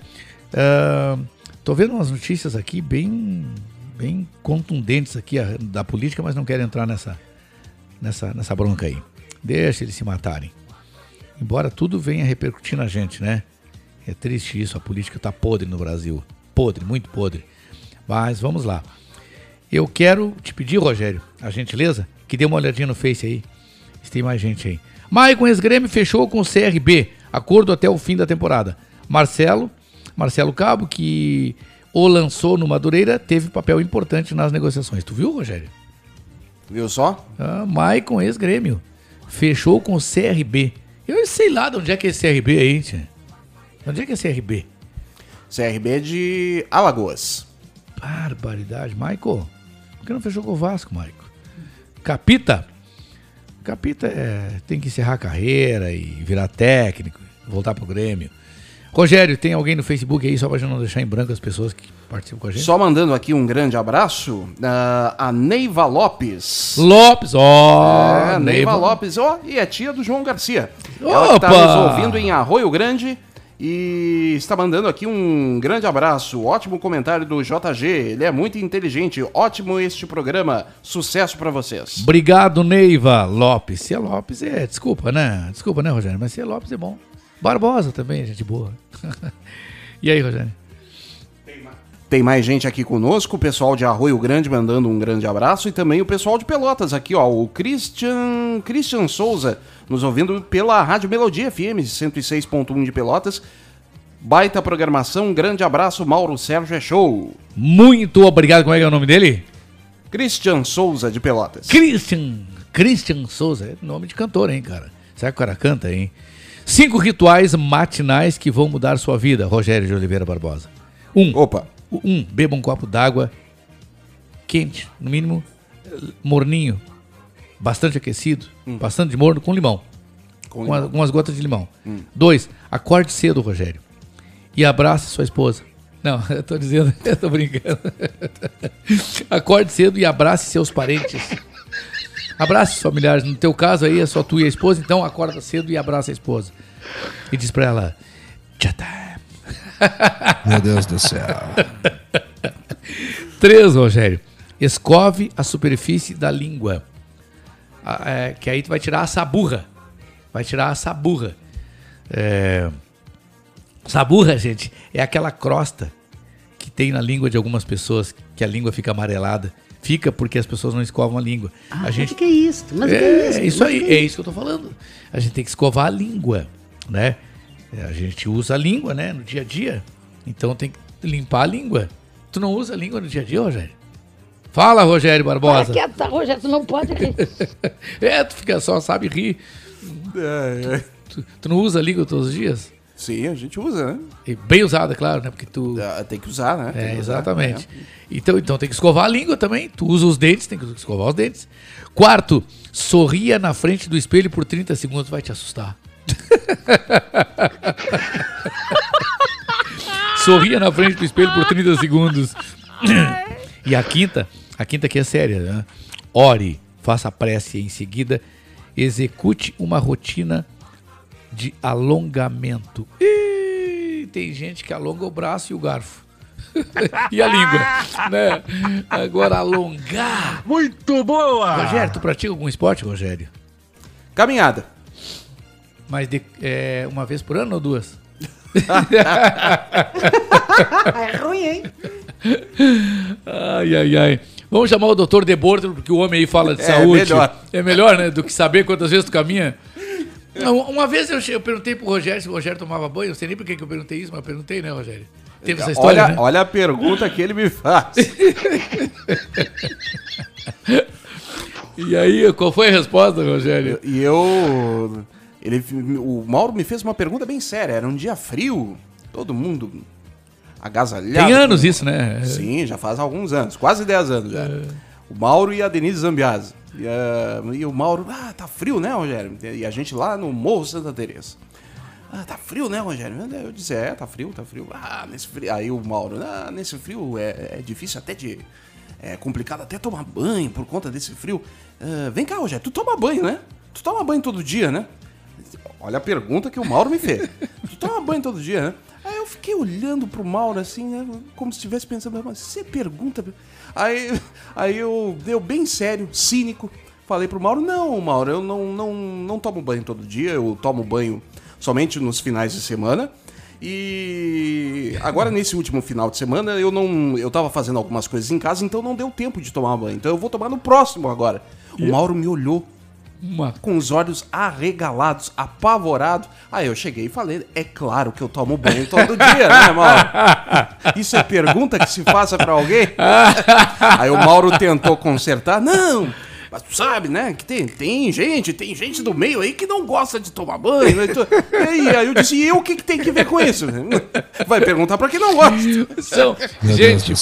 ah, tô vendo umas notícias aqui bem, bem contundentes aqui ah, da política, mas não quero entrar nessa, nessa, nessa bronca aí. Deixa eles se matarem. Embora tudo venha repercutir na gente, né? É triste isso, a política tá podre no Brasil. Podre, muito podre. Mas vamos lá. Eu quero te pedir, Rogério, a gentileza, que dê uma olhadinha no Face aí. Se tem mais gente aí. Maicon ex-Grêmio fechou com o CRB. Acordo até o fim da temporada. Marcelo, Marcelo Cabo, que o lançou no Madureira, teve papel importante nas negociações. Tu viu, Rogério? Viu só? Ah, Maicon ex-Grêmio. Fechou com o CRB. Eu sei lá de onde é que é esse CRB aí, tia. De onde é que é CRB? CRB de Alagoas. Barbaridade. Michael, por que não fechou com o Vasco, Michael? Capita? Capita é, tem que encerrar a carreira e virar técnico, voltar pro Grêmio. Rogério, tem alguém no Facebook aí, só pra gente não deixar em branco as pessoas que participam com a gente? Só mandando aqui um grande abraço, ah, a Neiva Lopes. Lopes, ó. É, Neiva, Neiva. Lopes, ó, e é tia do João Garcia. Ela tá Opa! nos ouvindo em Arroio Grande e está mandando aqui um grande abraço. Ótimo comentário do JG, ele é muito inteligente. Ótimo este programa. Sucesso pra vocês. Obrigado, Neiva Lopes. Se é Lopes, é. Desculpa, né? Desculpa, né, Rogério? Mas se é Lopes é bom. Barbosa também, gente boa. e aí, Rogério? Tem mais gente aqui conosco, o pessoal de Arroio Grande mandando um grande abraço e também o pessoal de Pelotas aqui, ó, o Christian, Christian Souza, nos ouvindo pela Rádio Melodia FM 106.1 de Pelotas. Baita programação, um grande abraço, Mauro Sérgio é show. Muito obrigado. Como é que é o nome dele? Christian Souza de Pelotas. Christian. Christian Souza. É nome de cantor, hein, cara? Será que o cara canta, hein? Cinco rituais matinais que vão mudar sua vida, Rogério de Oliveira Barbosa. Um. Opa. Um, beba um copo d'água quente, no mínimo morninho, bastante aquecido, bastante de morno com limão. Com Com, a- limão. com umas gotas de limão. Hum. Dois, acorde cedo, Rogério. E abrace sua esposa. Não, eu tô dizendo, eu tô brincando. Acorde cedo e abrace seus parentes. Abrace os familiares. No teu caso aí é só tu e a esposa, então acorda cedo e abraça a esposa. E diz pra ela: Tchau, Meu Deus do céu. Três, Rogério. Escove a superfície da língua. Ah, é, que aí tu vai tirar a saburra. Vai tirar a saburra. É, saburra, gente, é aquela crosta que tem na língua de algumas pessoas, que a língua fica amarelada. Fica porque as pessoas não escovam a língua. Ah, a gente... mas o que é isso? Mas é, que é isso? é isso aí, é é isso que eu tô falando. A gente tem que escovar a língua, né? É, A gente usa a língua, né, no dia a dia. Então tem que limpar a língua. Tu não usa a língua no dia a dia, Rogério? Fala, Rogério Para Barbosa. quieta, Rogério, tu não pode aqui. é, tu fica só, sabe rir. Tu, tu não usa a língua todos os dias? Sim, a gente usa, né? E bem usada, claro, né? Porque tu. tem que usar, né? É, que usar, exatamente. Então, então tem que escovar a língua também. Tu usa os dentes, tem que escovar os dentes. Quarto, sorria na frente do espelho por 30 segundos, vai te assustar. sorria na frente do espelho por 30 segundos. e a quinta, a quinta que é séria, né? Ore, faça a prece e em seguida execute uma rotina de alongamento. Ih, tem gente que alonga o braço e o garfo. e a língua, né? Agora alongar. Muito boa! Rogério, tu pratica algum esporte, Rogério? Caminhada. Mas de, é, uma vez por ano ou duas? é ruim, hein? Ai, ai, ai. Vamos chamar o doutor De Bortolo, porque o homem aí fala de É, saúde. melhor. É melhor, né? Do que saber quantas vezes tu caminha. Uma vez eu, eu perguntei pro Rogério se o Rogério tomava banho. Não sei nem por que que eu perguntei isso, mas eu perguntei, né, Rogério? Teve essa história, olha, né? olha a pergunta que ele me faz. E aí, qual foi a resposta, Rogério? E eu. Ele, o Mauro me fez uma pergunta bem séria. Era um dia frio, todo mundo agasalhado. Tem anos isso, né? Sim, já faz alguns anos, quase 10 anos já. O Mauro e a Denise Zambiase. E, ah, e o Mauro, ah, tá frio, né, Rogério? E a gente lá no Morro Santa Teresa. Ah, tá frio, né, Rogério? Eu disse, é, tá frio, tá frio. Ah, nesse frio. Aí o Mauro, ah, nesse frio é, é difícil até de. É complicado até tomar banho por conta desse frio. Ah, vem cá, Rogério, tu toma banho, né? Tu toma banho todo dia, né? Olha a pergunta que o Mauro me fez. tu toma banho todo dia, né? Aí eu fiquei olhando pro Mauro assim, né? Como se estivesse pensando, mas você pergunta. Aí, aí eu deu bem sério, cínico. Falei pro Mauro, não, Mauro, eu não, não, não tomo banho todo dia, eu tomo banho somente nos finais de semana. E agora nesse último final de semana eu não, eu tava fazendo algumas coisas em casa, então não deu tempo de tomar banho. Então eu vou tomar no próximo agora. O Mauro me olhou com os olhos arregalados, apavorado. Aí eu cheguei e falei: é claro que eu tomo banho todo dia, né, Mauro? Isso é pergunta que se faça pra alguém? Aí o Mauro tentou consertar: não. Mas tu sabe, né, que tem, tem gente, tem gente do meio aí que não gosta de tomar banho. Né? Então, E aí, aí eu disse, e eu o que, que tem que ver com isso? Vai perguntar pra quem não gosta. São, gente,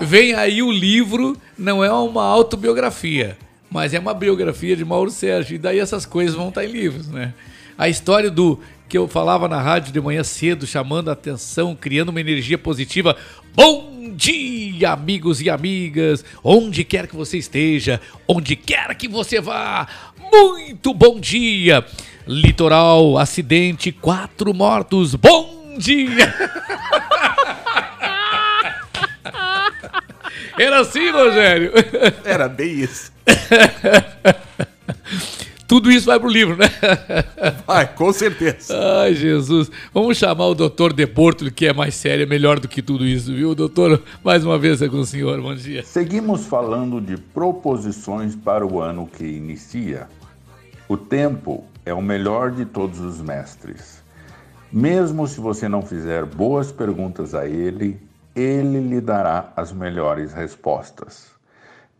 vem aí o livro, não é uma autobiografia, mas é uma biografia de Mauro Sérgio. E daí essas coisas vão estar em livros, né? A história do que eu falava na rádio de manhã cedo, chamando a atenção, criando uma energia positiva. Bom dia, amigos e amigas, onde quer que você esteja, onde quer que você vá. Muito bom dia. Litoral, acidente, quatro mortos. Bom dia. Era assim, Rogério? Era bem isso. Tudo isso vai pro livro, né? Vai, com certeza. Ai, Jesus. Vamos chamar o doutor De Porto, que é mais sério, é melhor do que tudo isso, viu? Doutor, mais uma vez é com o senhor. Bom dia. Seguimos falando de proposições para o ano que inicia. O tempo é o melhor de todos os mestres. Mesmo se você não fizer boas perguntas a ele, ele lhe dará as melhores respostas.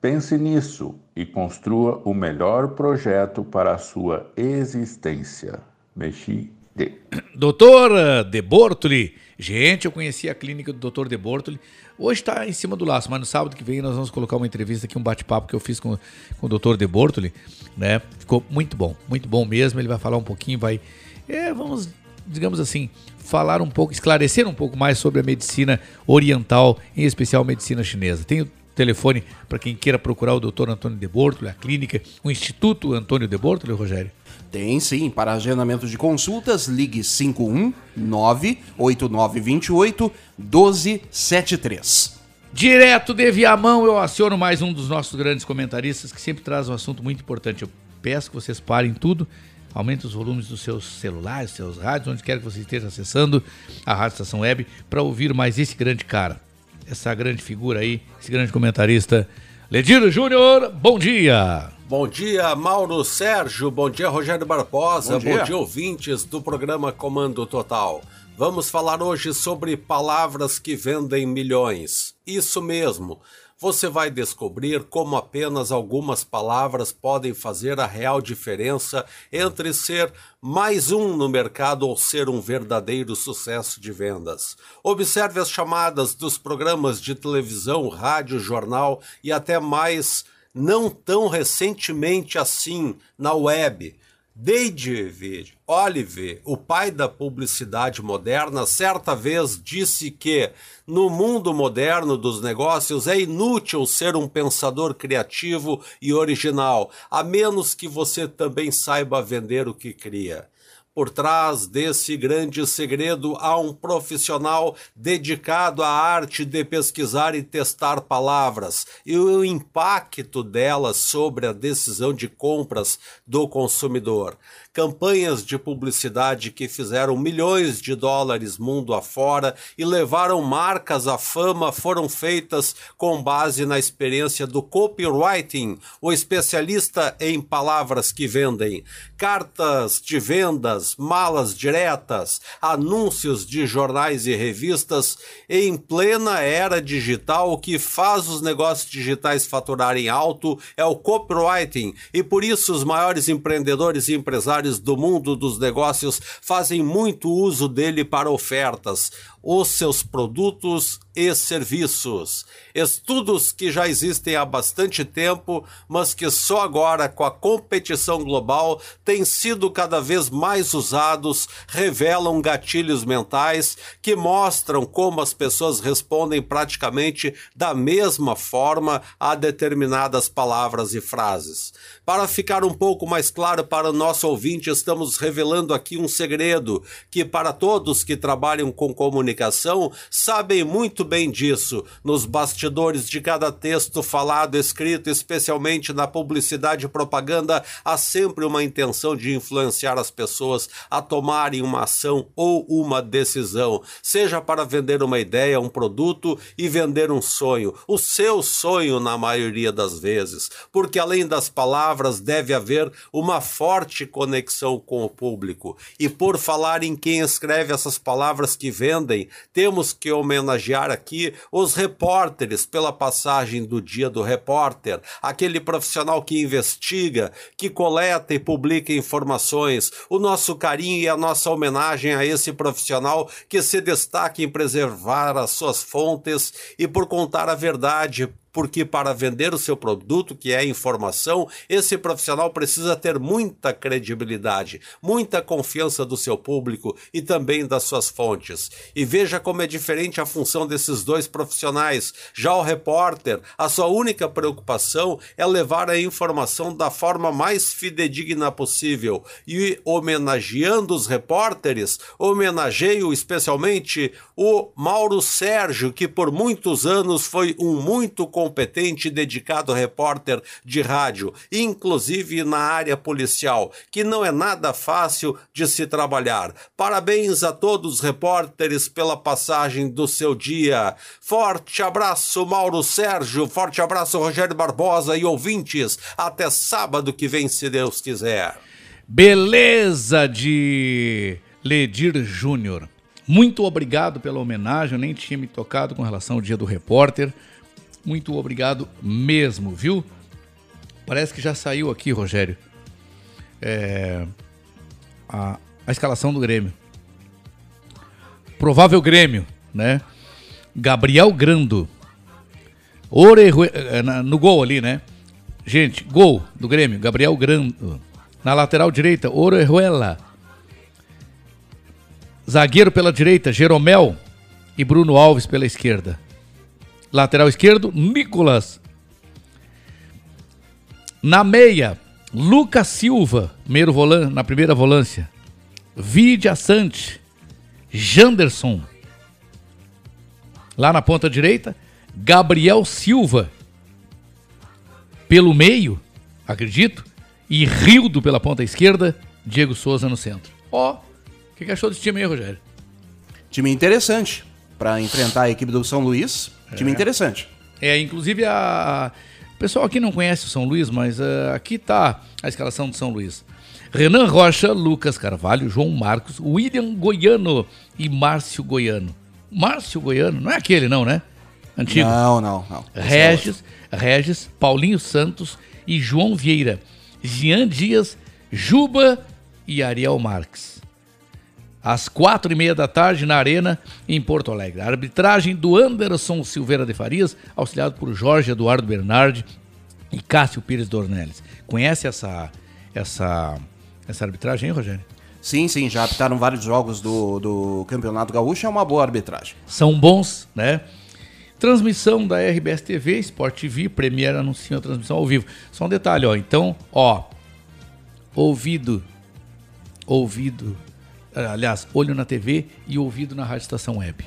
Pense nisso e construa o melhor projeto para a sua existência. Mexi de. Doutor eh, De Bortoli. Gente, eu conheci a clínica do doutor De Bortoli. Hoje está em cima do laço, mas no sábado que vem nós vamos colocar uma entrevista aqui, um bate-papo que eu fiz com, com o doutor De Bortoli. Né? Ficou muito bom, muito bom mesmo. Ele vai falar um pouquinho, vai. É, vamos, digamos assim, falar um pouco, esclarecer um pouco mais sobre a medicina oriental, em especial a medicina chinesa. Tem o telefone para quem queira procurar o doutor Antônio De Bortoli, a clínica, o Instituto Antônio De Bortoli, Rogério. Tem sim, para agendamento de consultas, ligue 519-8928 1273. Direto de Viamão, eu aciono mais um dos nossos grandes comentaristas que sempre traz um assunto muito importante. Eu peço que vocês parem tudo, aumentem os volumes dos seus celulares, seus rádios, onde quer que você esteja acessando a Rádio Estação Web, para ouvir mais esse grande cara, essa grande figura aí, esse grande comentarista. Lediro Júnior, bom dia! Bom dia, Mauro Sérgio. Bom dia, Rogério Barbosa. Bom dia. Bom dia, ouvintes do programa Comando Total. Vamos falar hoje sobre palavras que vendem milhões. Isso mesmo. Você vai descobrir como apenas algumas palavras podem fazer a real diferença entre ser mais um no mercado ou ser um verdadeiro sucesso de vendas. Observe as chamadas dos programas de televisão, rádio, jornal e até mais não tão recentemente assim na web. David Olive, o pai da publicidade moderna, certa vez disse que no mundo moderno dos negócios é inútil ser um pensador criativo e original, a menos que você também saiba vender o que cria. Por trás desse grande segredo há um profissional dedicado à arte de pesquisar e testar palavras e o impacto delas sobre a decisão de compras do consumidor. Campanhas de publicidade que fizeram milhões de dólares mundo afora e levaram marcas à fama foram feitas com base na experiência do copywriting, o especialista em palavras que vendem. Cartas de vendas, malas diretas, anúncios de jornais e revistas. Em plena era digital, o que faz os negócios digitais faturarem alto é o copywriting, e por isso os maiores empreendedores e empresários do mundo dos negócios fazem muito uso dele para ofertas, os seus produtos e serviços. Estudos que já existem há bastante tempo, mas que só agora, com a competição global, têm sido cada vez mais usados, revelam gatilhos mentais que mostram como as pessoas respondem praticamente da mesma forma a determinadas palavras e frases. Para ficar um pouco mais claro para o nosso ouvinte, estamos revelando aqui um segredo que, para todos que trabalham com comunicação, sabem muito bem disso. Nos bastidores de cada texto falado, escrito, especialmente na publicidade e propaganda, há sempre uma intenção de influenciar as pessoas a tomarem uma ação ou uma decisão, seja para vender uma ideia, um produto e vender um sonho, o seu sonho na maioria das vezes, porque além das palavras, deve haver uma forte conexão com o público. E por falar em quem escreve essas palavras que vendem, temos que homenagear aqui os repórteres pela passagem do Dia do Repórter, aquele profissional que investiga, que coleta e publica informações. O nosso carinho e a nossa homenagem a esse profissional que se destaca em preservar as suas fontes e por contar a verdade porque para vender o seu produto, que é informação, esse profissional precisa ter muita credibilidade, muita confiança do seu público e também das suas fontes. E veja como é diferente a função desses dois profissionais. Já o repórter, a sua única preocupação é levar a informação da forma mais fidedigna possível. E homenageando os repórteres, homenageio especialmente o Mauro Sérgio, que por muitos anos foi um muito competente e dedicado repórter de rádio, inclusive na área policial, que não é nada fácil de se trabalhar. Parabéns a todos os repórteres pela passagem do seu dia. Forte abraço, Mauro Sérgio, forte abraço, Rogério Barbosa e ouvintes. Até sábado que vem, se Deus quiser. Beleza de Ledir Júnior. Muito obrigado pela homenagem, eu nem tinha me tocado com relação ao dia do repórter. Muito obrigado mesmo, viu? Parece que já saiu aqui, Rogério, é, a, a escalação do Grêmio. Provável Grêmio, né? Gabriel Grando. Orerue, é, no gol ali, né? Gente, gol do Grêmio, Gabriel Grando. Na lateral direita, Orejuela. Zagueiro pela direita, Jeromel e Bruno Alves pela esquerda. Lateral esquerdo, Nicolas. Na meia, Lucas Silva, primeiro volan na primeira volância. Vidia Sante, Janderson. Lá na ponta direita, Gabriel Silva. Pelo meio, acredito, e Rildo pela ponta esquerda, Diego Souza no centro. Ó, o que, que achou desse time aí, Rogério? Time interessante para enfrentar a equipe do São Luís. Time É. interessante. É, inclusive a. Pessoal aqui não conhece o São Luís, mas ah, aqui tá a escalação do São Luís. Renan Rocha, Lucas Carvalho, João Marcos, William Goiano e Márcio Goiano. Márcio Goiano, não é aquele não, né? Antigo. Não, não, não. É Regis, Regis, Paulinho Santos e João Vieira. Jean Dias, Juba e Ariel Marques. Às quatro e meia da tarde, na Arena, em Porto Alegre. A arbitragem do Anderson Silveira de Farias, auxiliado por Jorge Eduardo Bernardi e Cássio Pires Dornelles. Conhece essa, essa, essa arbitragem aí, Rogério? Sim, sim, já apitaram vários jogos do, do Campeonato Gaúcho, é uma boa arbitragem. São bons, né? Transmissão da RBS TV, Sport TV, Premiere anuncia a transmissão ao vivo. Só um detalhe, ó. Então, ó, ouvido ouvido, aliás, olho na TV e ouvido na Rádio Estação Web.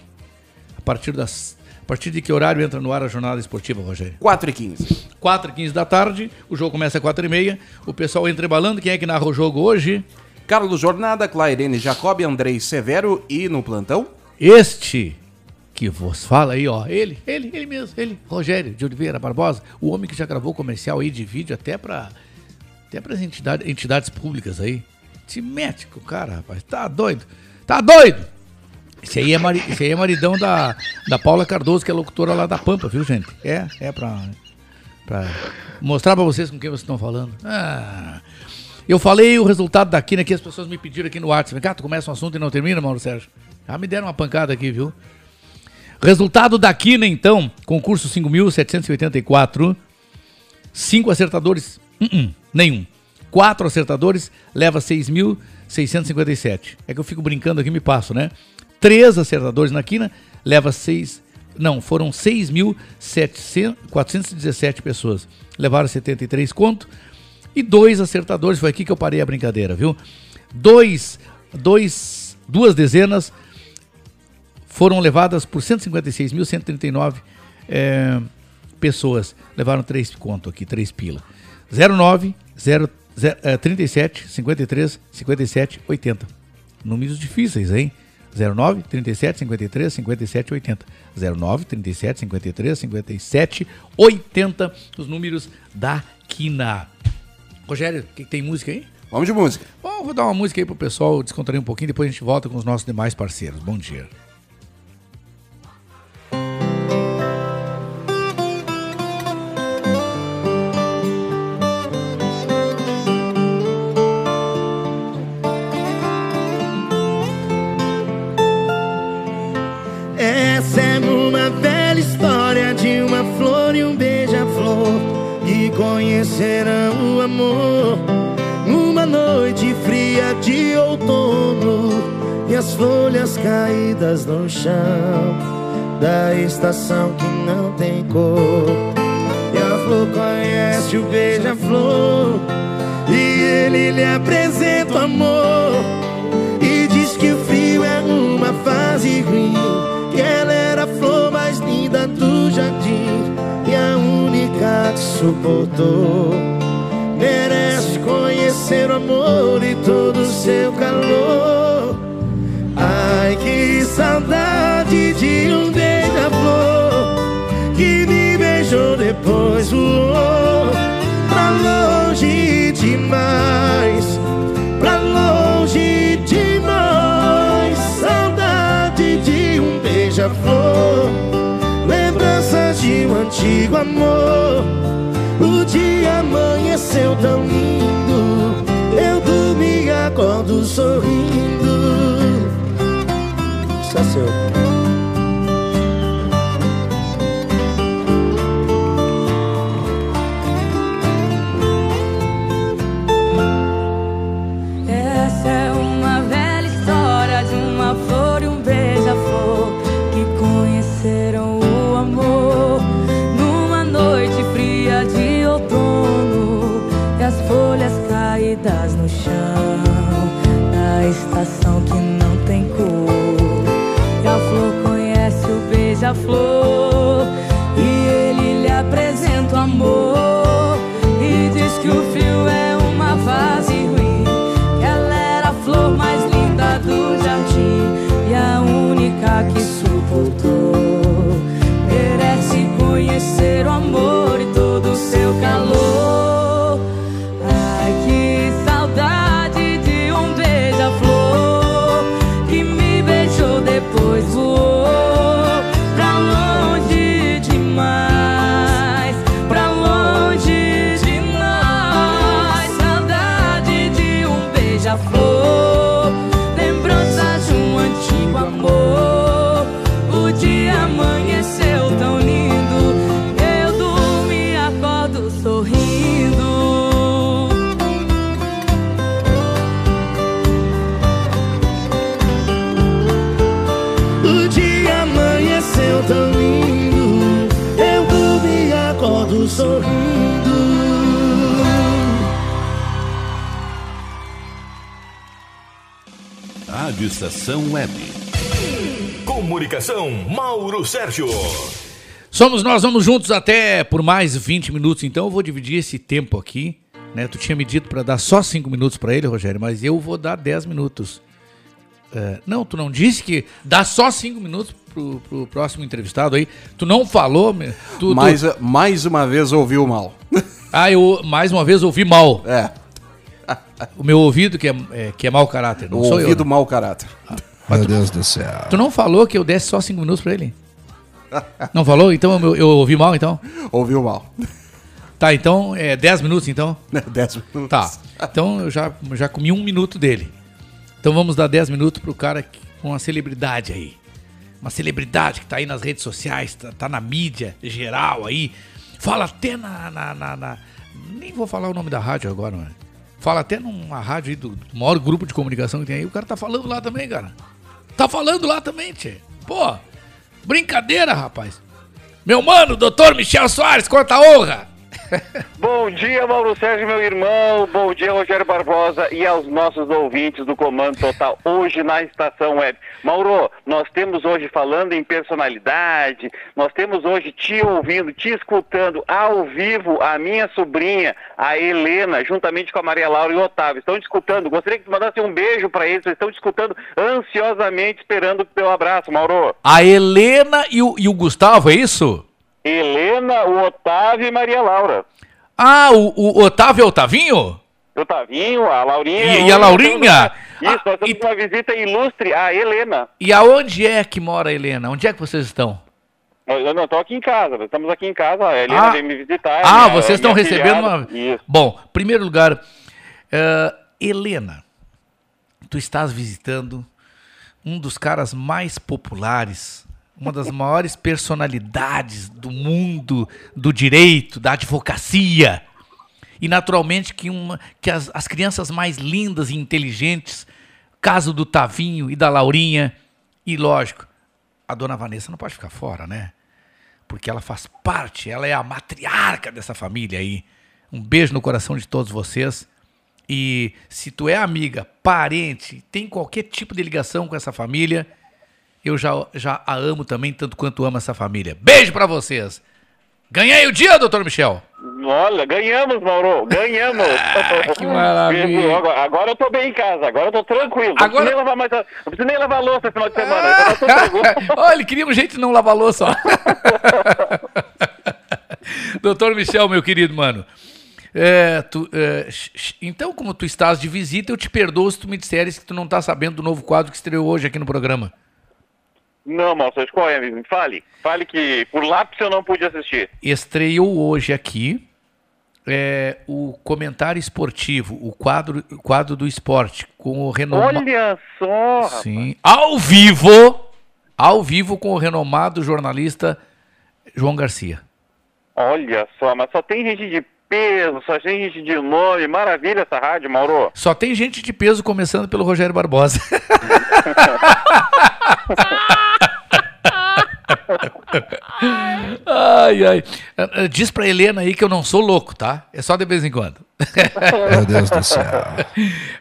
A partir das a partir de que horário entra no ar a jornada esportiva, Rogério? 4 e 15 4 e 15 da tarde, o jogo começa às 4 e meia, o pessoal entra embalando, quem é que narra o jogo hoje? Carlos Jornada, Clairene Jacob, Andrei Severo e no plantão? Este que vos fala aí, ó, ele, ele, ele mesmo, ele, Rogério de Oliveira Barbosa, o homem que já gravou comercial aí de vídeo até para até para entidades, entidades públicas aí. Se mete com o cara, rapaz, tá doido, tá doido! Esse aí é, mari, esse aí é maridão da, da Paula Cardoso, que é locutora lá da Pampa, viu, gente? É, é pra, pra mostrar pra vocês com quem vocês estão falando. Ah, eu falei o resultado daqui, né, que as pessoas me pediram aqui no WhatsApp. Cá, tu começa um assunto e não termina, Mauro Sérgio? Já me deram uma pancada aqui, viu? Resultado da Quina, então, concurso 5.784. Cinco acertadores, uh -uh, nenhum. Quatro acertadores, leva 6.657. É que eu fico brincando aqui me passo, né? Três acertadores na Quina, leva seis... Não, foram 6.417 pessoas. Levaram 73 conto. E dois acertadores, foi aqui que eu parei a brincadeira, viu? Dois, dois, duas dezenas foram levadas por 156.139 é, pessoas. Levaram três conto aqui, três pila. 09, 0, 0, é, 37, 53, 57, 80. Números difíceis, hein? 09, 37, 53, 57, 80. 09, 37, 53, 57, 80. Os números da Quina. Rogério, que, que tem música aí? Vamos de música. Bom, vou dar uma música aí pro pessoal descontrair um pouquinho, depois a gente volta com os nossos demais parceiros. Bom dia. Conhecerão o amor numa noite fria de outono e as folhas caídas no chão da estação que não tem cor. E a flor conhece o beija-flor e ele lhe apresenta o amor e diz que o frio é uma fase ruim que ela era que suportou. Merece conhecer o amor e todo o seu calor. Ai, que saudade de um beija-flor que me beijou depois voou pra longe demais, antigo amor. O dia amanheceu tão lindo, eu dormi e acordo sorrindo. Só seu. Rádio Estação Web. Comunicação, Mauro Sérgio. Somos nós, vamos juntos até por mais 20 minutos, então eu vou dividir esse tempo aqui. Né? Tu tinha me dito para dar só 5 minutos para ele, Rogério, mas eu vou dar 10 minutos. É, não, tu não disse que dá só 5 minutos pro, pro próximo entrevistado aí. Tu não falou. Tu, tu- Mais, mais uma vez ouviu mal. Ah, eu mais uma vez ouvi mal. É. O meu ouvido que é, é, que é mau caráter, não O sou eu. ouvido né? mau caráter. Meu Deus do céu. Tu não falou que eu desse só 5 minutos pra ele? Não falou? Então eu, eu ouvi mal, então? Ouviu mal. Tá, então é 10 minutos, então? 10 minutos. Tá. Então eu já, já comi um minuto dele. Então vamos dar 10 minutos pro cara que- com uma celebridade aí. Uma celebridade que tá aí nas redes sociais, tá, tá na mídia geral aí. Fala até na, na, na- na- Nem vou falar o nome da rádio agora, mano. Fala até numa rádio aí do, do maior grupo de comunicação que tem aí. O cara tá falando lá também, cara. Tá falando lá também, tchê. Pô, brincadeira, rapaz. Meu mano, doutor Michel Soares, quanta honra! Bom dia, Mauro Sérgio, meu irmão. Bom dia, Rogério Barbosa e aos nossos ouvintes do Comando Total, hoje na Estação Web. Mauro, nós temos hoje falando em personalidade, nós temos hoje te ouvindo, te escutando ao vivo, a minha sobrinha, a Helena, juntamente com a Maria Laura e o Otávio. Estão te escutando. Gostaria que tu mandasse um beijo para eles, eles estão te escutando ansiosamente, esperando o teu abraço, Mauro. A Helena e o, e o Gustavo, é isso? Helena, o Otávio e Maria Laura. Ah, o, o Otávio é o Otavinho? O Tavinho, a Laurinha. E- e a Laurinha? Isso, nós temos uma visita ilustre, a Helena. E aonde é que mora a Helena? Onde é que vocês estão? Eu não estou aqui em casa, nós estamos aqui em casa, a Helena Ah. veio me visitar. Ah, minha- vocês estão minha recebendo uma. Isso. Bom, primeiro lugar, eh, Helena, tu estás visitando um dos caras mais populares, uma das maiores personalidades do mundo do direito, da advocacia. E naturalmente que, uma, que as, as crianças mais lindas e inteligentes, caso do Tavinho e da Laurinha, e lógico, a dona Vanessa não pode ficar fora, né? Porque ela faz parte, ela é a matriarca dessa família aí. Um beijo no coração de todos vocês. E se tu é amiga, parente, tem qualquer tipo de ligação com essa família, eu já, já a amo também, tanto quanto amo essa família. Beijo pra vocês! Ganhei o dia, doutor Michel! Olha, ganhamos, Mauro, ganhamos. que maravilha. Agora, agora eu tô bem em casa, agora eu tô tranquilo. Não Agora- preciso nem lavar mais, não preciso nem lavar louça esse final de semana. Olha, ele queria um jeito de não lavar louça. Doutor Michel, meu querido mano. é, tu, é, então, como tu estás de visita, eu te perdoo se tu me disseres que tu não tá sabendo do novo quadro que estreou hoje aqui no programa. Não, Sérgio, qual é, amigo? Me fale. Fale que por lápis eu não pude assistir. Estreou hoje aqui é, o comentário esportivo, o quadro, o quadro do esporte, com o renomado. Olha só, rapaz. Sim, ao vivo, ao vivo com o renomado jornalista João Garcia. Olha só, mas só tem gente de peso, só tem gente de nome. Maravilha essa rádio, Mauro. Só tem gente de peso começando pelo Rogério Barbosa. ai, ai. Ah, ah, Diz pra Helena aí que eu não sou louco, tá? É só de vez em quando. Meu Deus do céu.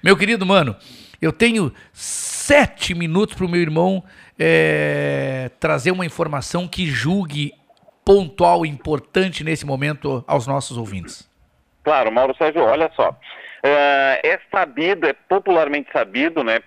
Meu querido mano, eu tenho sete minutos pro meu irmão eh, trazer uma informação que julgue pontual e importante nesse momento aos nossos ouvintes. Claro, Mauro Sérgio, olha só. É, é sabido, é popularmente sabido, né?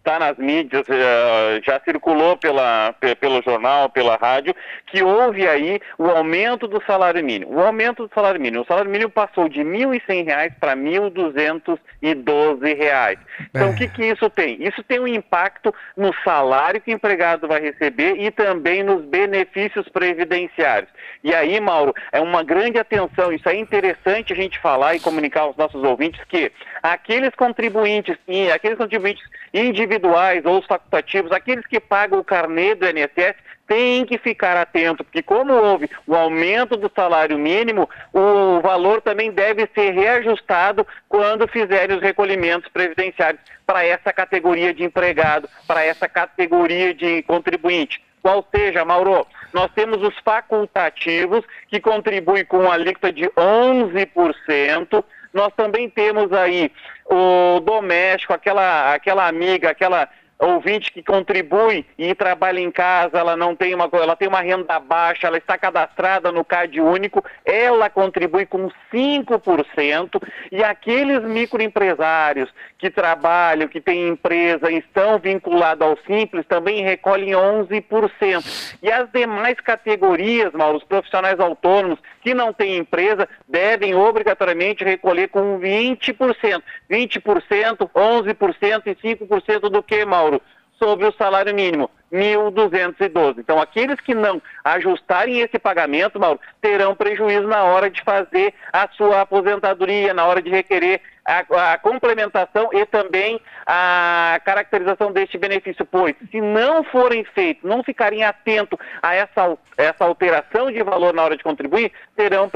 Está nas mídias, eh, já circulou pela, pe- pelo jornal, pela rádio, que houve aí o aumento do salário mínimo. O aumento do salário mínimo. O salário mínimo passou de R$ 1.100 para 1.212 reais. Então, o que, que isso tem? Isso tem um impacto no salário que o empregado vai receber e também nos benefícios previdenciários. E aí, Mauro, é uma grande atenção. Isso é interessante a gente falar e comunicar aos nossos ouvintes que aqueles contribuintes, aqueles contribuintes individuais ou os facultativos, aqueles que pagam o carnê do INSS, têm que ficar atento, porque como houve o aumento do salário mínimo, o valor também deve ser reajustado quando fizerem os recolhimentos previdenciários para essa categoria de empregado, para essa categoria de contribuinte. Qual seja, Mauro, nós temos os facultativos que contribuem com uma alíquota de 11%, nós também temos aí o doméstico, aquela, aquela amiga, aquela ouvinte que contribui e trabalha em casa, ela não tem uma, ela tem uma renda baixa, ela está cadastrada no CAD único, ela contribui com 5% e aqueles microempresários que trabalham, que têm empresa estão vinculados ao Simples também recolhem 11%. E as demais categorias, Mauro, os profissionais autônomos que não têm empresa devem obrigatoriamente recolher com 20%. 20%, 11% e 5% do que, Mauro? Sobre o salário mínimo, 1.212. Então, aqueles que não ajustarem esse pagamento, Mauro, terão prejuízo na hora de fazer a sua aposentadoria, na hora de requerer a, a complementação e também a caracterização deste benefício, pois se não forem feitos, não ficarem atentos a essa, essa alteração de valor na hora de contribuir, terão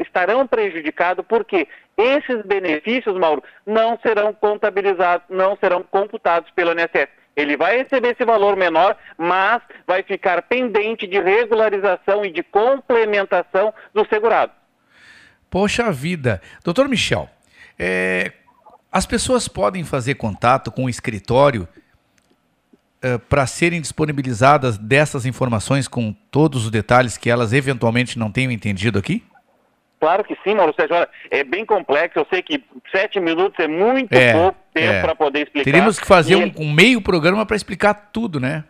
estarão prejudicados porque esses benefícios, Mauro, não serão contabilizados, não serão computados pelo INSS. Ele vai receber esse valor menor, mas vai ficar pendente de regularização e de complementação do segurado. Poxa vida. Doutor Michel, é, as pessoas podem fazer contato com o escritório para serem disponibilizadas dessas informações com todos os detalhes que elas eventualmente não tenham entendido aqui? Claro que sim, Mauro Sérgio. Olha, é bem complexo. Eu sei que sete minutos é muito É, pouco tempo é. para poder explicar. Teríamos que fazer E um, um meio programa para explicar tudo, né?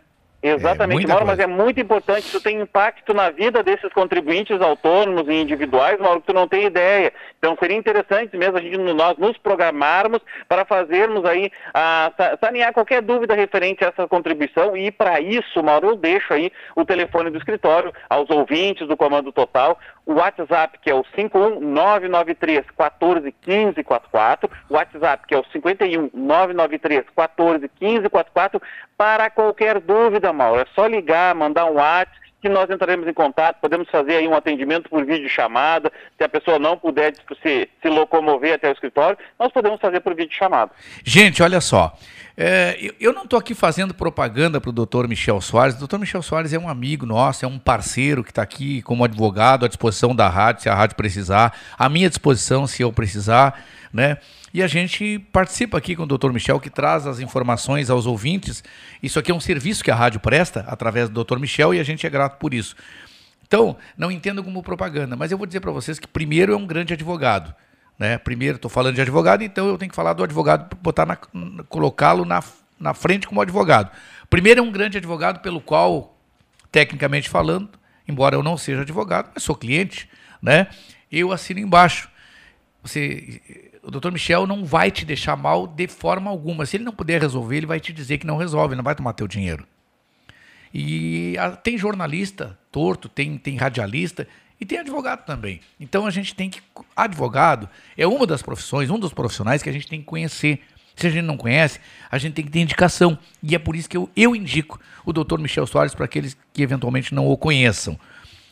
Exatamente, muita Mauro, mas é muito importante, isso tem impacto na vida desses contribuintes autônomos e individuais, Mauro, que tu não tem ideia. Então seria interessante mesmo a gente, nós nos programarmos para fazermos aí, a, sa- sanear qualquer dúvida referente a essa contribuição. E para isso, Mauro, eu deixo aí o telefone do escritório aos ouvintes do Comando Total, o WhatsApp que é o 51993 14 15 44, o WhatsApp que é o 51 993 14 15 44, para qualquer dúvida, Mauro, é só ligar, mandar um WhatsApp que nós entraremos em contato, podemos fazer aí um atendimento por vídeo chamada, se a pessoa não puder se, se locomover até o escritório, nós podemos fazer por vídeo chamada. Gente, olha só. é, eu, eu não estou aqui fazendo propaganda para o doutor Michel Soares. O doutor Michel Soares é um amigo nosso, é um parceiro que está aqui como advogado à disposição da rádio, se a rádio precisar, à minha disposição se eu precisar, né? E a gente participa aqui com o doutor Michel, que traz as informações aos ouvintes. Isso aqui é um serviço que a rádio presta através do doutor Michel e a gente é grato por isso. Então, não entendo como propaganda, mas eu vou dizer para vocês que primeiro é um grande advogado. Né? Primeiro estou falando de advogado, então eu tenho que falar do advogado, botar colocá-lo na, na frente como advogado. Primeiro é um grande advogado pelo qual, tecnicamente falando, embora eu não seja advogado, mas sou cliente, né? Eu assino embaixo. Você, o doutor Michel não vai te deixar mal de forma alguma. Se ele não puder resolver, ele vai te dizer que não resolve, não vai tomar teu dinheiro. E a- tem jornalista torto, tem, tem radialista e tem advogado também. Então a gente tem que. Advogado é uma das profissões, um dos profissionais que a gente tem que conhecer. Se a gente não conhece, a gente tem que ter indicação. E é por isso que eu, eu indico o doutor Michel Soares para aqueles que eventualmente não o conheçam.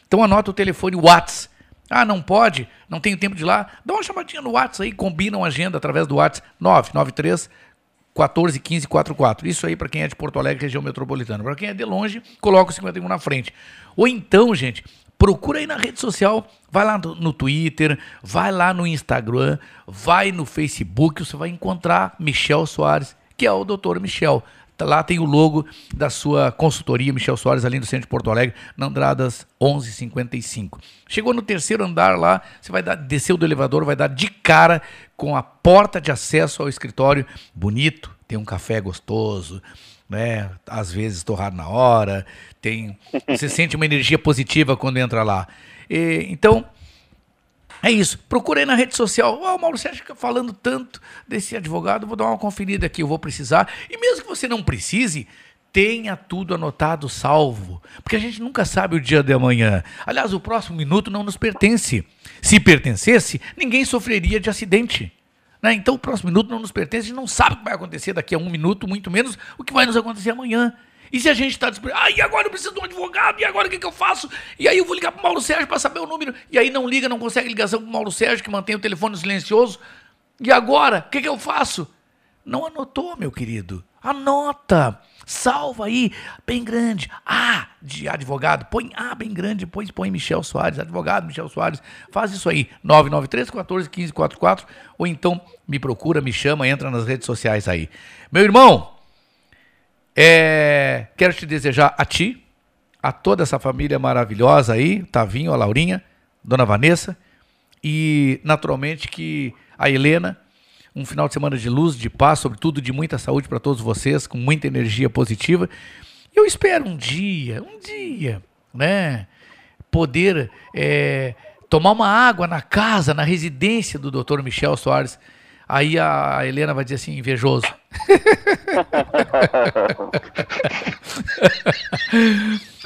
Então anota o telefone Whats. Ah, não pode? Não tenho tempo de ir lá? Dá uma chamadinha no Whats aí, combina uma agenda através do Whats 993 14 15 44. Isso aí para quem é de Porto Alegre, região metropolitana. Para quem é de longe, coloca o 51 na frente. Ou então, gente, procura aí na rede social, vai lá no, Twitter, vai lá no Instagram, vai no Facebook, você vai encontrar Michel Soares, que é o doutor Michel. Tá Lá tem o logo da sua consultoria, Michel Soares, ali no centro de Porto Alegre, na Andradas 1155. Chegou no terceiro andar lá, você vai dar, desceu do elevador, vai dar de cara com a porta de acesso ao escritório, bonito, tem um café gostoso, né? Às vezes torrado na hora, tem, você sente uma energia positiva quando entra lá. E, então, é isso. Procura aí na rede social. Ó, o Mauro Sérgio fica falando tanto desse advogado, vou dar uma conferida aqui, eu vou precisar. E mesmo que você não precise, tenha tudo anotado, salvo. Porque a gente nunca sabe o dia de amanhã. Aliás, o próximo minuto não nos pertence. Se pertencesse, ninguém sofreria de acidente. né? Então o próximo minuto não nos pertence, a gente não sabe o que vai acontecer daqui a um minuto, muito menos o que vai nos acontecer amanhã. E se a gente está desesperado, ah, e agora eu preciso de um advogado, e agora o que, que eu faço? E aí eu vou ligar para o Mauro Sérgio para saber o número, e aí não liga, não consegue ligação para o Mauro Sérgio, que mantém o telefone silencioso. E agora, o que, que eu faço? Não anotou, meu querido? Anota! Salva aí, bem grande. A de advogado, põe A bem grande, depois põe Michel Soares, advogado Michel Soares. Faz isso aí, 993 14 15 44, ou então me procura, me chama, entra nas redes sociais aí. Meu irmão, é, quero te desejar a ti, a toda essa família maravilhosa aí, Tavinho, a Laurinha, Dona Vanessa, e naturalmente que a Helena, um final de semana de luz, de paz, sobretudo de muita saúde para todos vocês, com muita energia positiva. Eu espero um dia, um dia, né, poder é, tomar uma água na casa, na residência do Dr. Michel Soares. Aí a Helena vai dizer assim, invejoso.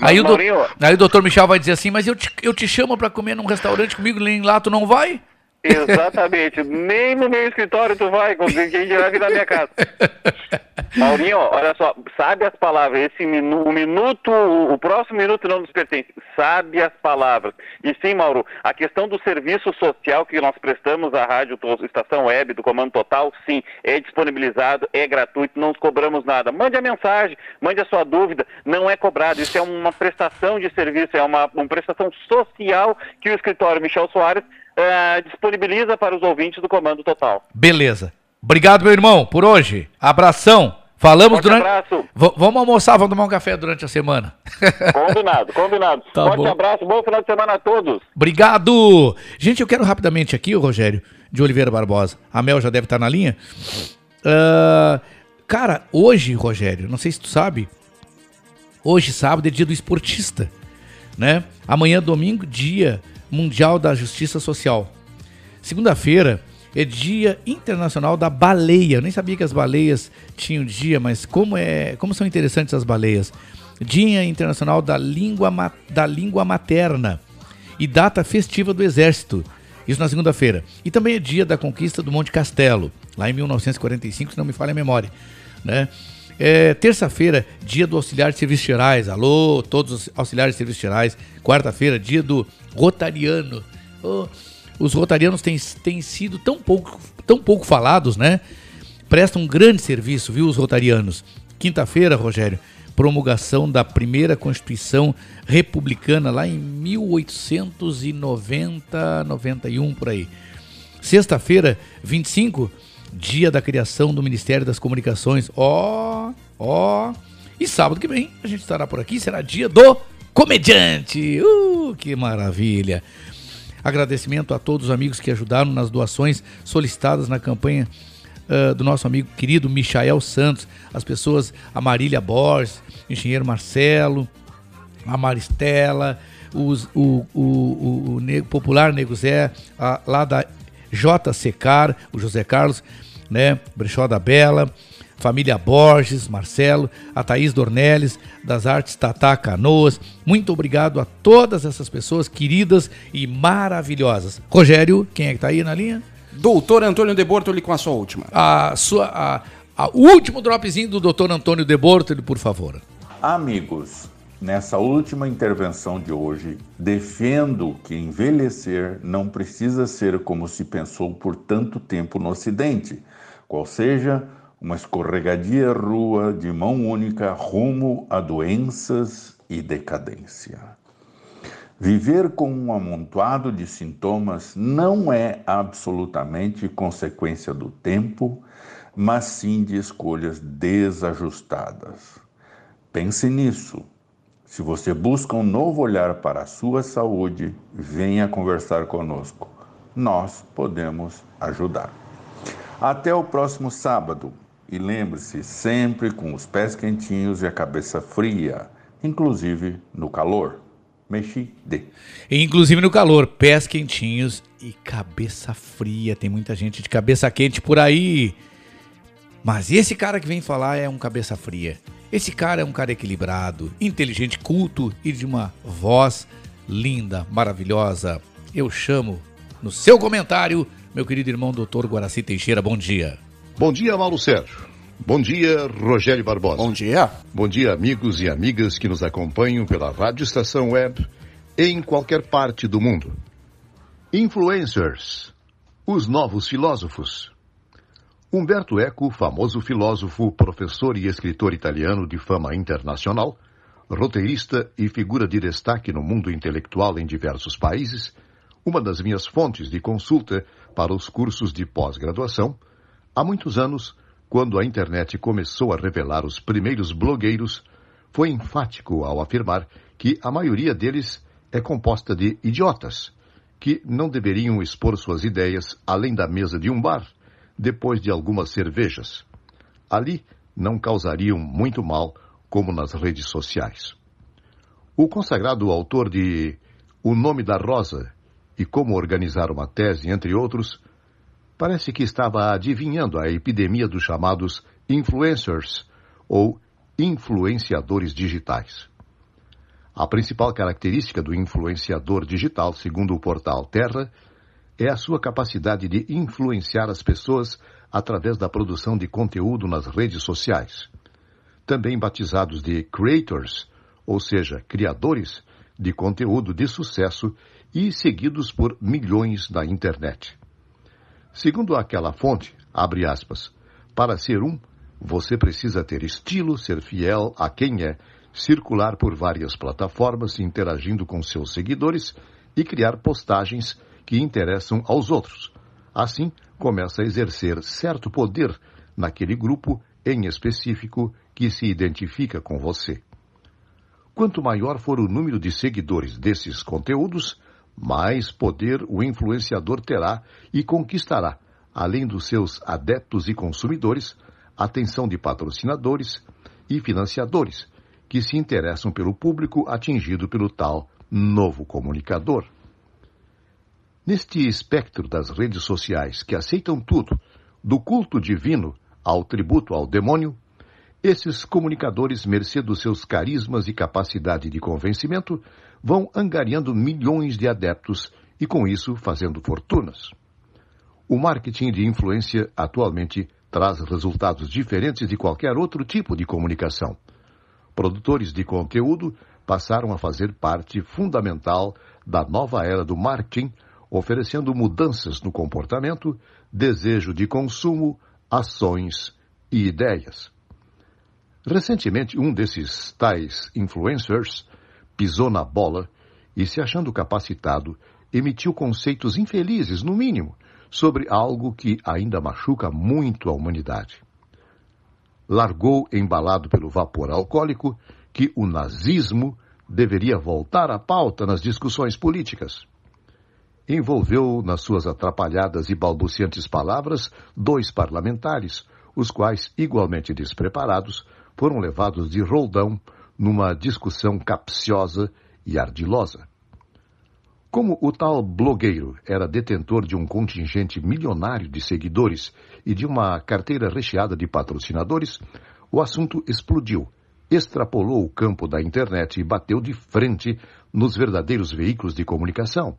aí, o do, aí o doutor Michel vai dizer assim, mas eu te, eu te chamo para comer num restaurante comigo, lá tu não vai? Exatamente. Nem no meu escritório tu vai, quem dirá vir na minha casa. Maurinho, olha só, sabe as palavras, esse minu, o minuto, o próximo minuto não nos pertence, sabe as palavras. E sim, Mauro, a questão do serviço social que nós prestamos à rádio, estação web do Comando Total, sim, é disponibilizado, é gratuito, não cobramos nada. Mande a mensagem, mande a sua dúvida, não é cobrado, isso é uma prestação de serviço, é uma, uma prestação social que o escritório Michel Soares eh, disponibiliza para os ouvintes do Comando Total. Beleza. Obrigado, meu irmão, por hoje. Abração. Falamos Forte durante. abraço. V- vamos almoçar, vamos tomar um café durante a semana. Combinado, combinado. Tá Forte bom. abraço, bom final de semana a todos. Obrigado! Gente, eu quero rapidamente aqui, o Rogério de Oliveira Barbosa. A Mel já deve estar na linha. Ah, cara, hoje, Rogério, não sei se tu sabe, hoje, sábado, é dia do esportista, né? Amanhã, domingo, dia mundial da justiça social. Segunda-feira é dia internacional da baleia. Eu nem sabia que as baleias tinham dia, mas como, é, como são interessantes as baleias. Dia Internacional da Língua, da língua Materna e data festiva do Exército. Isso na segunda-feira. E também é dia da conquista do Monte Castelo, lá em 1945, se não me falha a memória. Né? É, Terça-feira, dia do auxiliar de serviços gerais. Alô, todos os auxiliares de serviços gerais. Quarta-feira, dia do rotariano. Ô, os rotarianos têm, têm sido tão pouco, tão pouco falados, né? Prestam um grande serviço, viu, os rotarianos. Quinta-feira, Rogério, promulgação da primeira Constituição Republicana lá em 1890, 91 por aí. Sexta-feira, 25, dia da criação do Ministério das Comunicações. Ó, ó. E sábado que vem a gente estará por aqui, será dia do comediante. Uh, que maravilha. Agradecimento a todos os amigos que ajudaram nas doações solicitadas na campanha ah, do nosso amigo querido Michael Santos, as pessoas, Marília Borges, engenheiro Marcelo, a Maristela, os- o, o, o, o popular Nego Zé, a- lá da JC Car, o José Carlos, né, Brechó da Bela, família Borges, Marcelo, a Thaís Dornelles, das Artes Tatá Canoas. Muito obrigado a todas essas pessoas queridas e maravilhosas. Rogério, quem é que tá aí na linha? Doutor Antônio de Bortoli com a sua última. A sua, a, a- o último dropzinho do doutor Antônio de Bortoli, por favor. Amigos, nessa última intervenção de hoje, defendo que envelhecer não precisa ser como se pensou por tanto tempo no Ocidente, qual seja uma escorregadia rua de mão única rumo a doenças e decadência. Viver com um amontoado de sintomas não é absolutamente consequência do tempo, mas sim de escolhas desajustadas. Pense nisso. Se você busca um novo olhar para a sua saúde, venha conversar conosco. Nós podemos ajudar. Até o próximo sábado. E lembre-se, sempre com os pés quentinhos e a cabeça fria, inclusive no calor. Mexi de. Inclusive no calor, pés quentinhos e cabeça fria. Tem muita gente de cabeça quente por aí. Mas esse cara que vem falar é um cabeça fria. Esse cara é um cara equilibrado, inteligente, culto e de uma voz linda, maravilhosa. Eu chamo no seu comentário, meu querido irmão doutor Guaraci Teixeira. Bom dia. Bom dia, Mauro Sérgio. Bom dia, Rogério Barbosa. Bom dia. Bom dia, amigos e amigas que nos acompanham pela Rádio Estação Web em qualquer parte do mundo. Influencers, os novos filósofos. Umberto Eco, famoso filósofo, professor e escritor italiano de fama internacional, roteirista e figura de destaque no mundo intelectual em diversos países, uma das minhas fontes de consulta para os cursos de pós-graduação, há muitos anos, quando a internet começou a revelar os primeiros blogueiros, foi enfático ao afirmar que a maioria deles é composta de idiotas, que não deveriam expor suas ideias além da mesa de um bar, depois de algumas cervejas. Ali não causariam muito mal como nas redes sociais. O consagrado autor de O Nome da Rosa e Como Organizar uma Tese, entre outros, parece que estava adivinhando a epidemia dos chamados influencers ou influenciadores digitais. A principal característica do influenciador digital, segundo o portal Terra, é a sua capacidade de influenciar as pessoas através da produção de conteúdo nas redes sociais também batizados de creators, ou seja, criadores de conteúdo de sucesso e seguidos por milhões na internet. Segundo aquela fonte, abre aspas, para ser um, você precisa ter estilo, ser fiel a quem é, circular por várias plataformas interagindo com seus seguidores e criar postagens que interessam aos outros. Assim, começa a exercer certo poder naquele grupo em específico que se identifica com você. Quanto maior for o número de seguidores desses conteúdos, mais poder o influenciador terá e conquistará, além dos seus adeptos e consumidores, atenção de patrocinadores e financiadores, que se interessam pelo público atingido pelo tal novo comunicador. Neste espectro das redes sociais que aceitam tudo, do culto divino ao tributo ao demônio, esses comunicadores, mercê dos seus carismas e capacidade de convencimento, vão angariando milhões de adeptos e, com isso, fazendo fortunas. O marketing de influência atualmente traz resultados diferentes de qualquer outro tipo de comunicação. Produtores de conteúdo passaram a fazer parte fundamental da nova era do marketing, oferecendo mudanças no comportamento, desejo de consumo, ações e ideias. Recentemente, um desses tais influencers pisou na bola e, se achando capacitado, emitiu conceitos infelizes, no mínimo, sobre algo que ainda machuca muito a humanidade. Largou, embalado pelo vapor alcoólico, que o nazismo deveria voltar à pauta nas discussões políticas. Envolveu nas suas atrapalhadas e balbuciantes palavras dois parlamentares, os quais, igualmente despreparados, foram levados de roldão numa discussão capciosa e ardilosa. Como o tal blogueiro era detentor de um contingente milionário de seguidores e de uma carteira recheada de patrocinadores, o assunto explodiu, extrapolou o campo da internet e bateu de frente nos verdadeiros veículos de comunicação,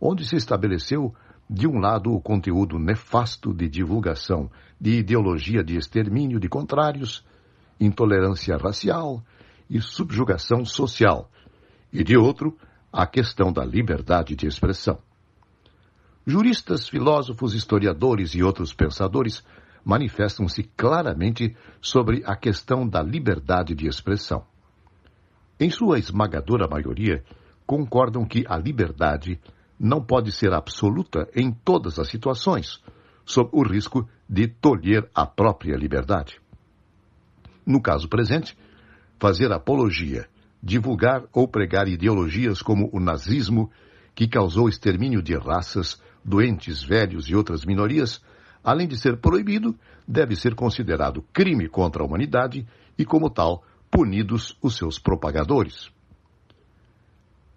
onde se estabeleceu, de um lado, o conteúdo nefasto de divulgação de ideologia de extermínio de contrários, intolerância racial e subjugação social, e de outro, a questão da liberdade de expressão. Juristas, filósofos, historiadores e outros pensadores manifestam-se claramente sobre a questão da liberdade de expressão. Em sua esmagadora maioria, concordam que a liberdade não pode ser absoluta em todas as situações, sob o risco de tolher a própria liberdade. No caso presente, fazer apologia, divulgar ou pregar ideologias como o nazismo, que causou extermínio de raças, doentes, velhos e outras minorias, além de ser proibido, deve ser considerado crime contra a humanidade e, como tal, punidos os seus propagadores.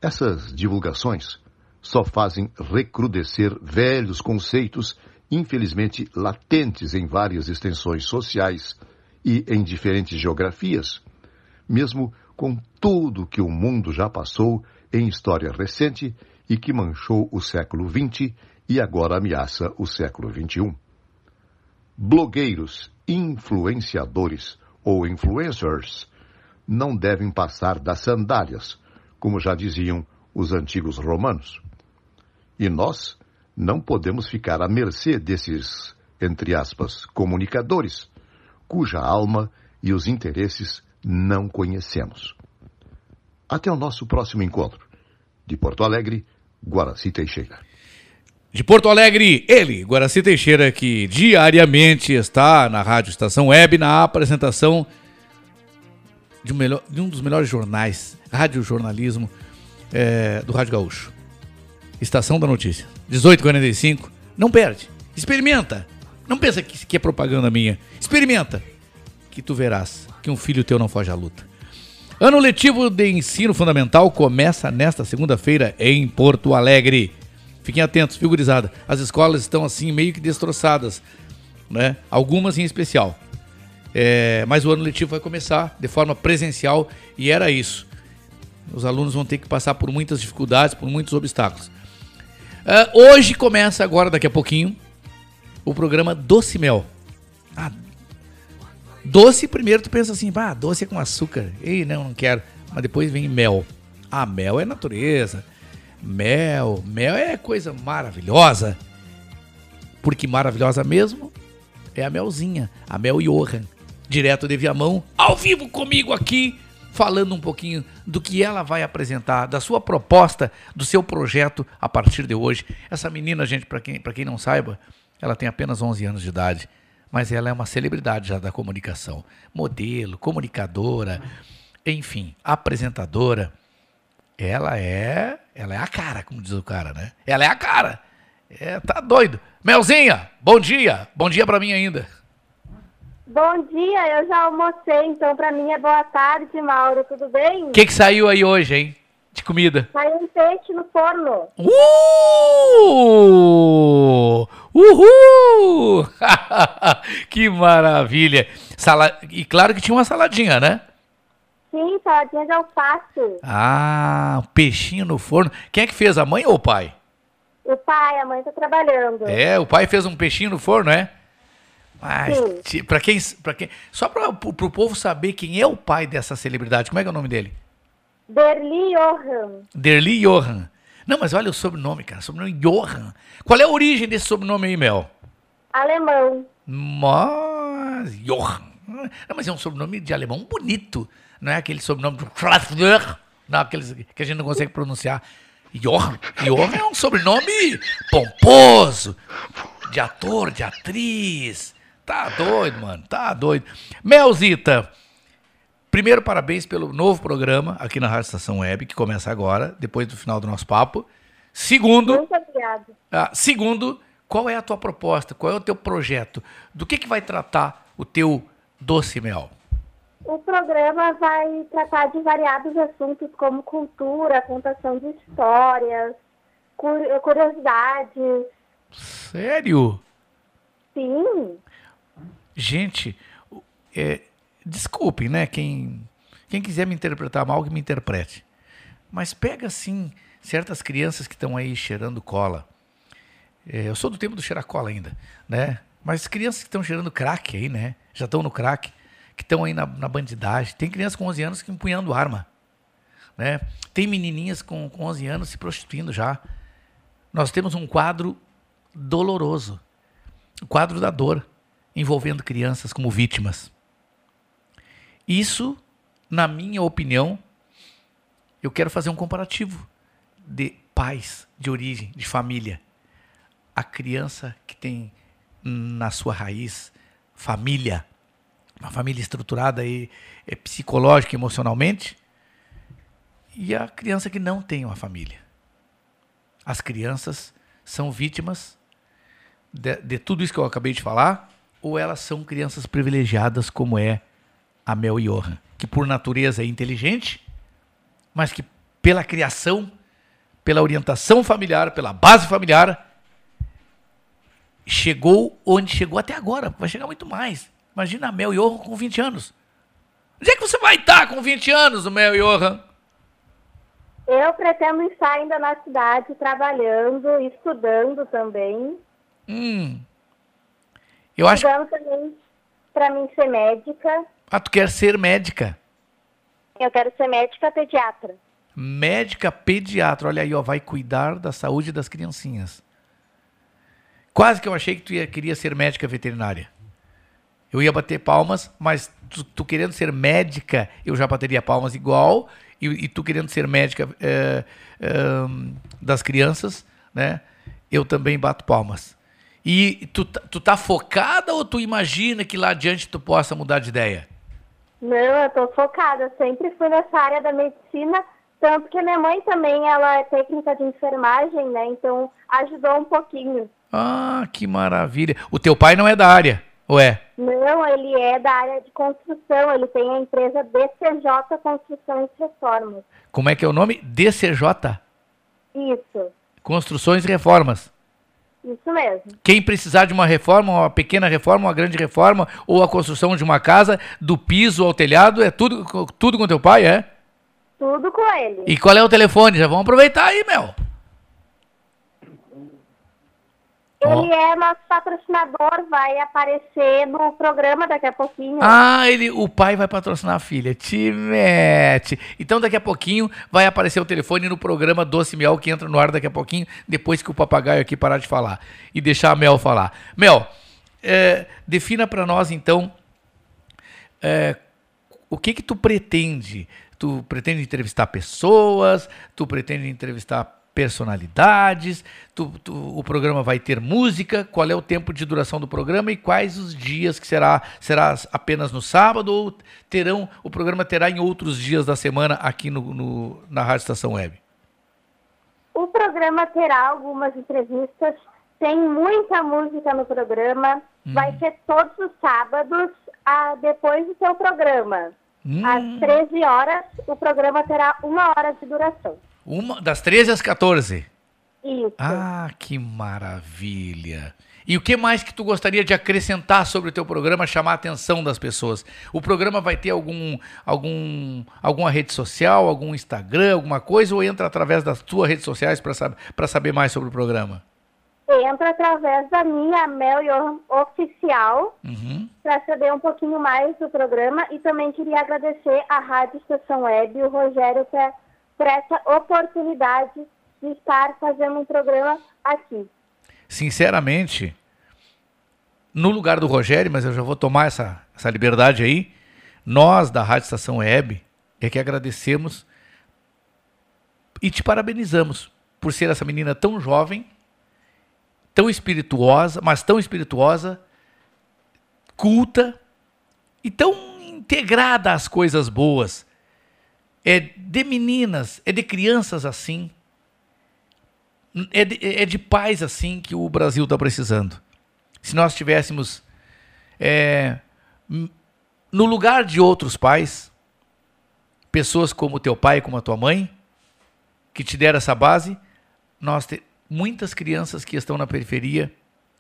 Essas divulgações só fazem recrudescer velhos conceitos, infelizmente latentes em várias extensões sociais e em diferentes geografias, mesmo com tudo que o mundo já passou em história recente e que manchou o século XX e agora ameaça o século XXI. Blogueiros, influenciadores ou influencers não devem passar das sandálias, como já diziam os antigos romanos. E nós não podemos ficar à mercê desses entre aspas, comunicadores, cuja alma e os interesses não conhecemos. Até o nosso próximo encontro. De Porto Alegre, Guaraci Teixeira. De Porto Alegre, ele, Guaraci Teixeira, que diariamente está na Rádio Estação Web na apresentação de um, melhor- de um dos melhores jornais, radiojornalismo é, do Rádio Gaúcho. Estação da Notícia, 18h45. Não perde. Experimenta. Não pensa que, que é propaganda minha. Experimenta. Que tu verás que um filho teu não foge à luta. Ano letivo de ensino fundamental começa nesta segunda-feira em Porto Alegre. Fiquem atentos, viu, gurizada? As escolas estão assim meio que destroçadas, né? Algumas em especial. É, mas o ano letivo vai começar de forma presencial e era isso. Os alunos vão ter que passar por muitas dificuldades, por muitos obstáculos. Ah, hoje começa agora, daqui a pouquinho, o programa Doce Mel. Ah, doce, primeiro tu pensa assim, ah, doce é com açúcar. Ei, não, não quero. Mas depois vem mel. Ah, mel é natureza. Mel, mel é coisa maravilhosa. Porque maravilhosa mesmo é a Melzinha, a Mel Johan, direto de Viamão, ao vivo comigo aqui, falando um pouquinho do que ela vai apresentar, da sua proposta, do seu projeto a partir de hoje. Essa menina, gente, para quem, quem não saiba, ela tem apenas 11 anos de idade, mas ela é uma celebridade já da comunicação. Modelo, comunicadora, enfim, apresentadora. Ela é, ela é a cara, como diz o cara, né? Ela é a cara. É, tá doido. Melzinha, bom dia. Bom dia pra mim ainda. Bom dia, eu já almocei, então pra mim é boa tarde, Mauro, tudo bem? O que, que saiu aí hoje, hein? De comida? Saiu um peixe no forno. Uh! Uhul! que maravilha! Sala... E claro que tinha uma saladinha, né? Sim, saladinha de alface. Ah, um peixinho no forno. Quem é que fez, a mãe ou o pai? O pai, a mãe tá trabalhando. É, o pai fez um peixinho no forno, é? Ti- pra quem, pra quem, só para pro, pro povo saber quem é o pai dessa celebridade, como é que é o nome dele? Derli Johan. Derli Johan. Não, mas olha o sobrenome, cara, sobrenome Johan. Qual é a origem desse sobrenome aí, Mel? Alemão. Mas, Johan. Não, mas é um sobrenome de alemão bonito. Não é aquele sobrenome do não, aqueles que a gente não consegue pronunciar. Johan. Johan é um sobrenome pomposo, de ator, de atriz. Tá doido, mano, tá doido. Melzita, primeiro parabéns pelo novo programa aqui na Rádio Estação Web, que começa agora, depois do final do nosso papo. Segundo, Muito ah, segundo, qual é a tua proposta? Qual é o teu projeto? Do que, que vai tratar o teu doce mel? O programa vai tratar de variados assuntos como cultura, contação de histórias, cu- curiosidades. Sério? Sim. Gente, é, desculpem, né? Quem, quem quiser me interpretar mal, que me interprete. Mas pega, assim, certas crianças que estão aí cheirando cola. É, eu sou do tempo do cheirar cola ainda, né? Mas crianças que estão cheirando crack aí, né? Já estão no crack, que estão aí na, na bandidagem. Tem crianças com 11 anos que empunhando arma, né? Tem menininhas com, com 11 anos se prostituindo já. Nós temos um quadro doloroso. O quadro da dor envolvendo crianças como vítimas. Isso, na minha opinião, eu quero fazer um comparativo de pais de origem, de família. A criança que tem na sua raiz família, uma família estruturada é, psicológica e emocionalmente, e a criança que não tem uma família. As crianças são vítimas de, de tudo isso que eu acabei de falar, ou elas são crianças privilegiadas, como é a Mel Johan, que por natureza é inteligente, mas que pela criação, pela orientação familiar, pela base familiar, chegou onde chegou até agora, vai chegar muito mais. Imagina a Mel Johan com 20 anos. Onde é que você vai estar com 20 anos, Mel Johan? Eu pretendo estar ainda na cidade trabalhando, estudando também. Hum. Eu acho. Também para mim ser médica. Ah, tu quer ser médica? Eu quero ser médica pediatra. Médica pediatra, olha aí, ó, vai cuidar da saúde das criancinhas. Quase que eu achei que tu ia, queria ser médica veterinária. Eu ia bater palmas, mas tu, tu querendo ser médica, eu já bateria palmas igual. E, e tu querendo ser médica é, é, das crianças, né? Eu também bato palmas. E tu, tá- tu tá focada ou tu imagina que lá adiante tu possa mudar de ideia? Não, eu tô focada. Sempre fui nessa área da medicina, tanto que minha mãe também, ela é técnica de enfermagem, né? Então ajudou um pouquinho. Ah, que maravilha. O teu pai não é da área, ou é? Não, ele é da área de construção. Ele tem a empresa DCJ Construções e Reformas. Como é que é o nome? DCJ, Isso, Construções e Reformas. Isso mesmo. Quem precisar de uma reforma, uma pequena reforma, uma grande reforma, ou a construção de uma casa, do piso ao telhado, é tudo, tudo com teu pai, é? Tudo com ele. E qual é o telefone? Já vamos aproveitar aí, Mel. Ele é nosso patrocinador, vai aparecer no programa daqui a pouquinho. Ah, ele, o pai vai patrocinar a filha. Te mete. Então daqui a pouquinho vai aparecer o telefone no programa Doce Mel que entra no ar daqui a pouquinho, depois que o papagaio aqui parar de falar e deixar a Mel falar. Mel, é, defina para nós então é, o que que tu pretende? Tu pretende entrevistar pessoas? Tu pretende entrevistar personalidades? Tu, tu- o programa vai ter música? Qual é o tempo de duração do programa e quais os dias que será? Será apenas no sábado ou terão? O programa terá em outros dias da semana aqui no, no- na Rádio Estação Web? O programa terá algumas entrevistas, tem muita música no programa, Hum. vai ser todos os sábados, ah, depois do seu programa. Hum. Às 13 horas, o programa terá uma hora de duração. Uma das 13 às 14. Isso. Ah, que maravilha. E o que mais que tu gostaria de acrescentar sobre o teu programa, chamar a atenção das pessoas? O programa vai ter algum, algum, alguma rede social, algum Instagram, alguma coisa, ou entra através das tuas redes sociais para sab saber mais sobre o programa? Entra através da minha Mel Oficial Uhum. para saber um pouquinho mais do programa e também queria agradecer à Rádio Estação Web e o Rogério por, por essa oportunidade de estar fazendo um programa aqui. Sinceramente, no lugar do Rogério, mas eu já vou tomar essa, essa liberdade aí, nós da Rádio Estação Web é que agradecemos e te parabenizamos por ser essa menina tão jovem, tão espirituosa, mas tão espirituosa, culta e tão integrada às coisas boas. É de meninas, é de crianças assim, é de, é de pais assim que o Brasil está precisando. Se nós tivéssemos é, no lugar de outros pais, pessoas como teu pai como a tua mãe, que te deram essa base, nós te, muitas crianças que estão na periferia,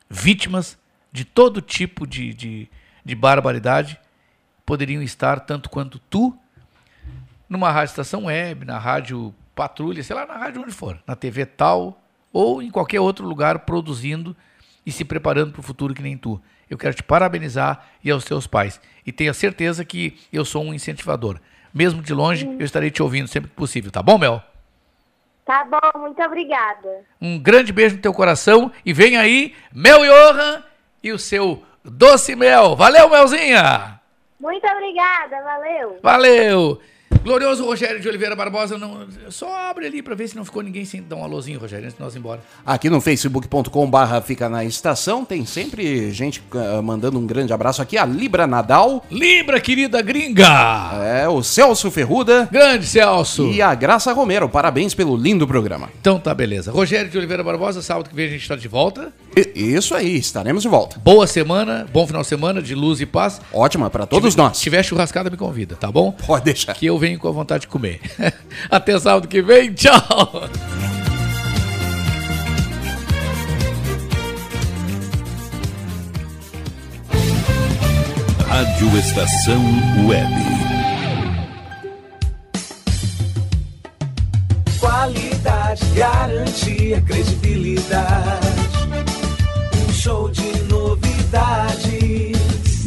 vítimas de todo tipo de, de, de barbaridade, poderiam estar tanto quanto tu numa rádio estação web, na rádio patrulha, sei lá, na rádio onde for, na TV tal, ou em qualquer outro lugar produzindo e se preparando para o futuro que nem tu. Eu quero te parabenizar e aos teus pais. E tenha certeza que eu sou um incentivador. Mesmo de longe, eu estarei te ouvindo sempre que possível, tá bom, Mel? Tá bom, muito obrigada. Um grande beijo no teu coração e vem aí, Mel Johan e o seu doce mel. Valeu, Melzinha! Muito obrigada, valeu. Valeu! Glorioso Rogério de Oliveira Barbosa, não, só abre ali pra ver se não ficou ninguém sem dar um alôzinho, Rogério, antes de nós ir embora. Aqui no facebook.com barra fica na estação, tem sempre gente ah, mandando um grande abraço aqui, a Libra Nadal. Libra, querida gringa! É, o Celso Ferruda. Grande Celso! E a Graça Romero, parabéns pelo lindo programa. Então tá, beleza. Rogério de Oliveira Barbosa, sábado que vem a gente tá de volta. I- Isso aí, estaremos de volta. Boa semana, bom final de semana de luz e paz. Ótima para todos nós. Se tiver churrascada, me convida, tá bom? Pode deixar. Que eu venho com a vontade de comer. Até sábado que vem, tchau! Rádio Estação Web. Qualidade, garantia, credibilidade. Um show de novidades.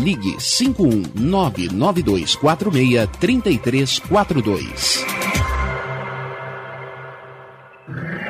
ligue 51992463342.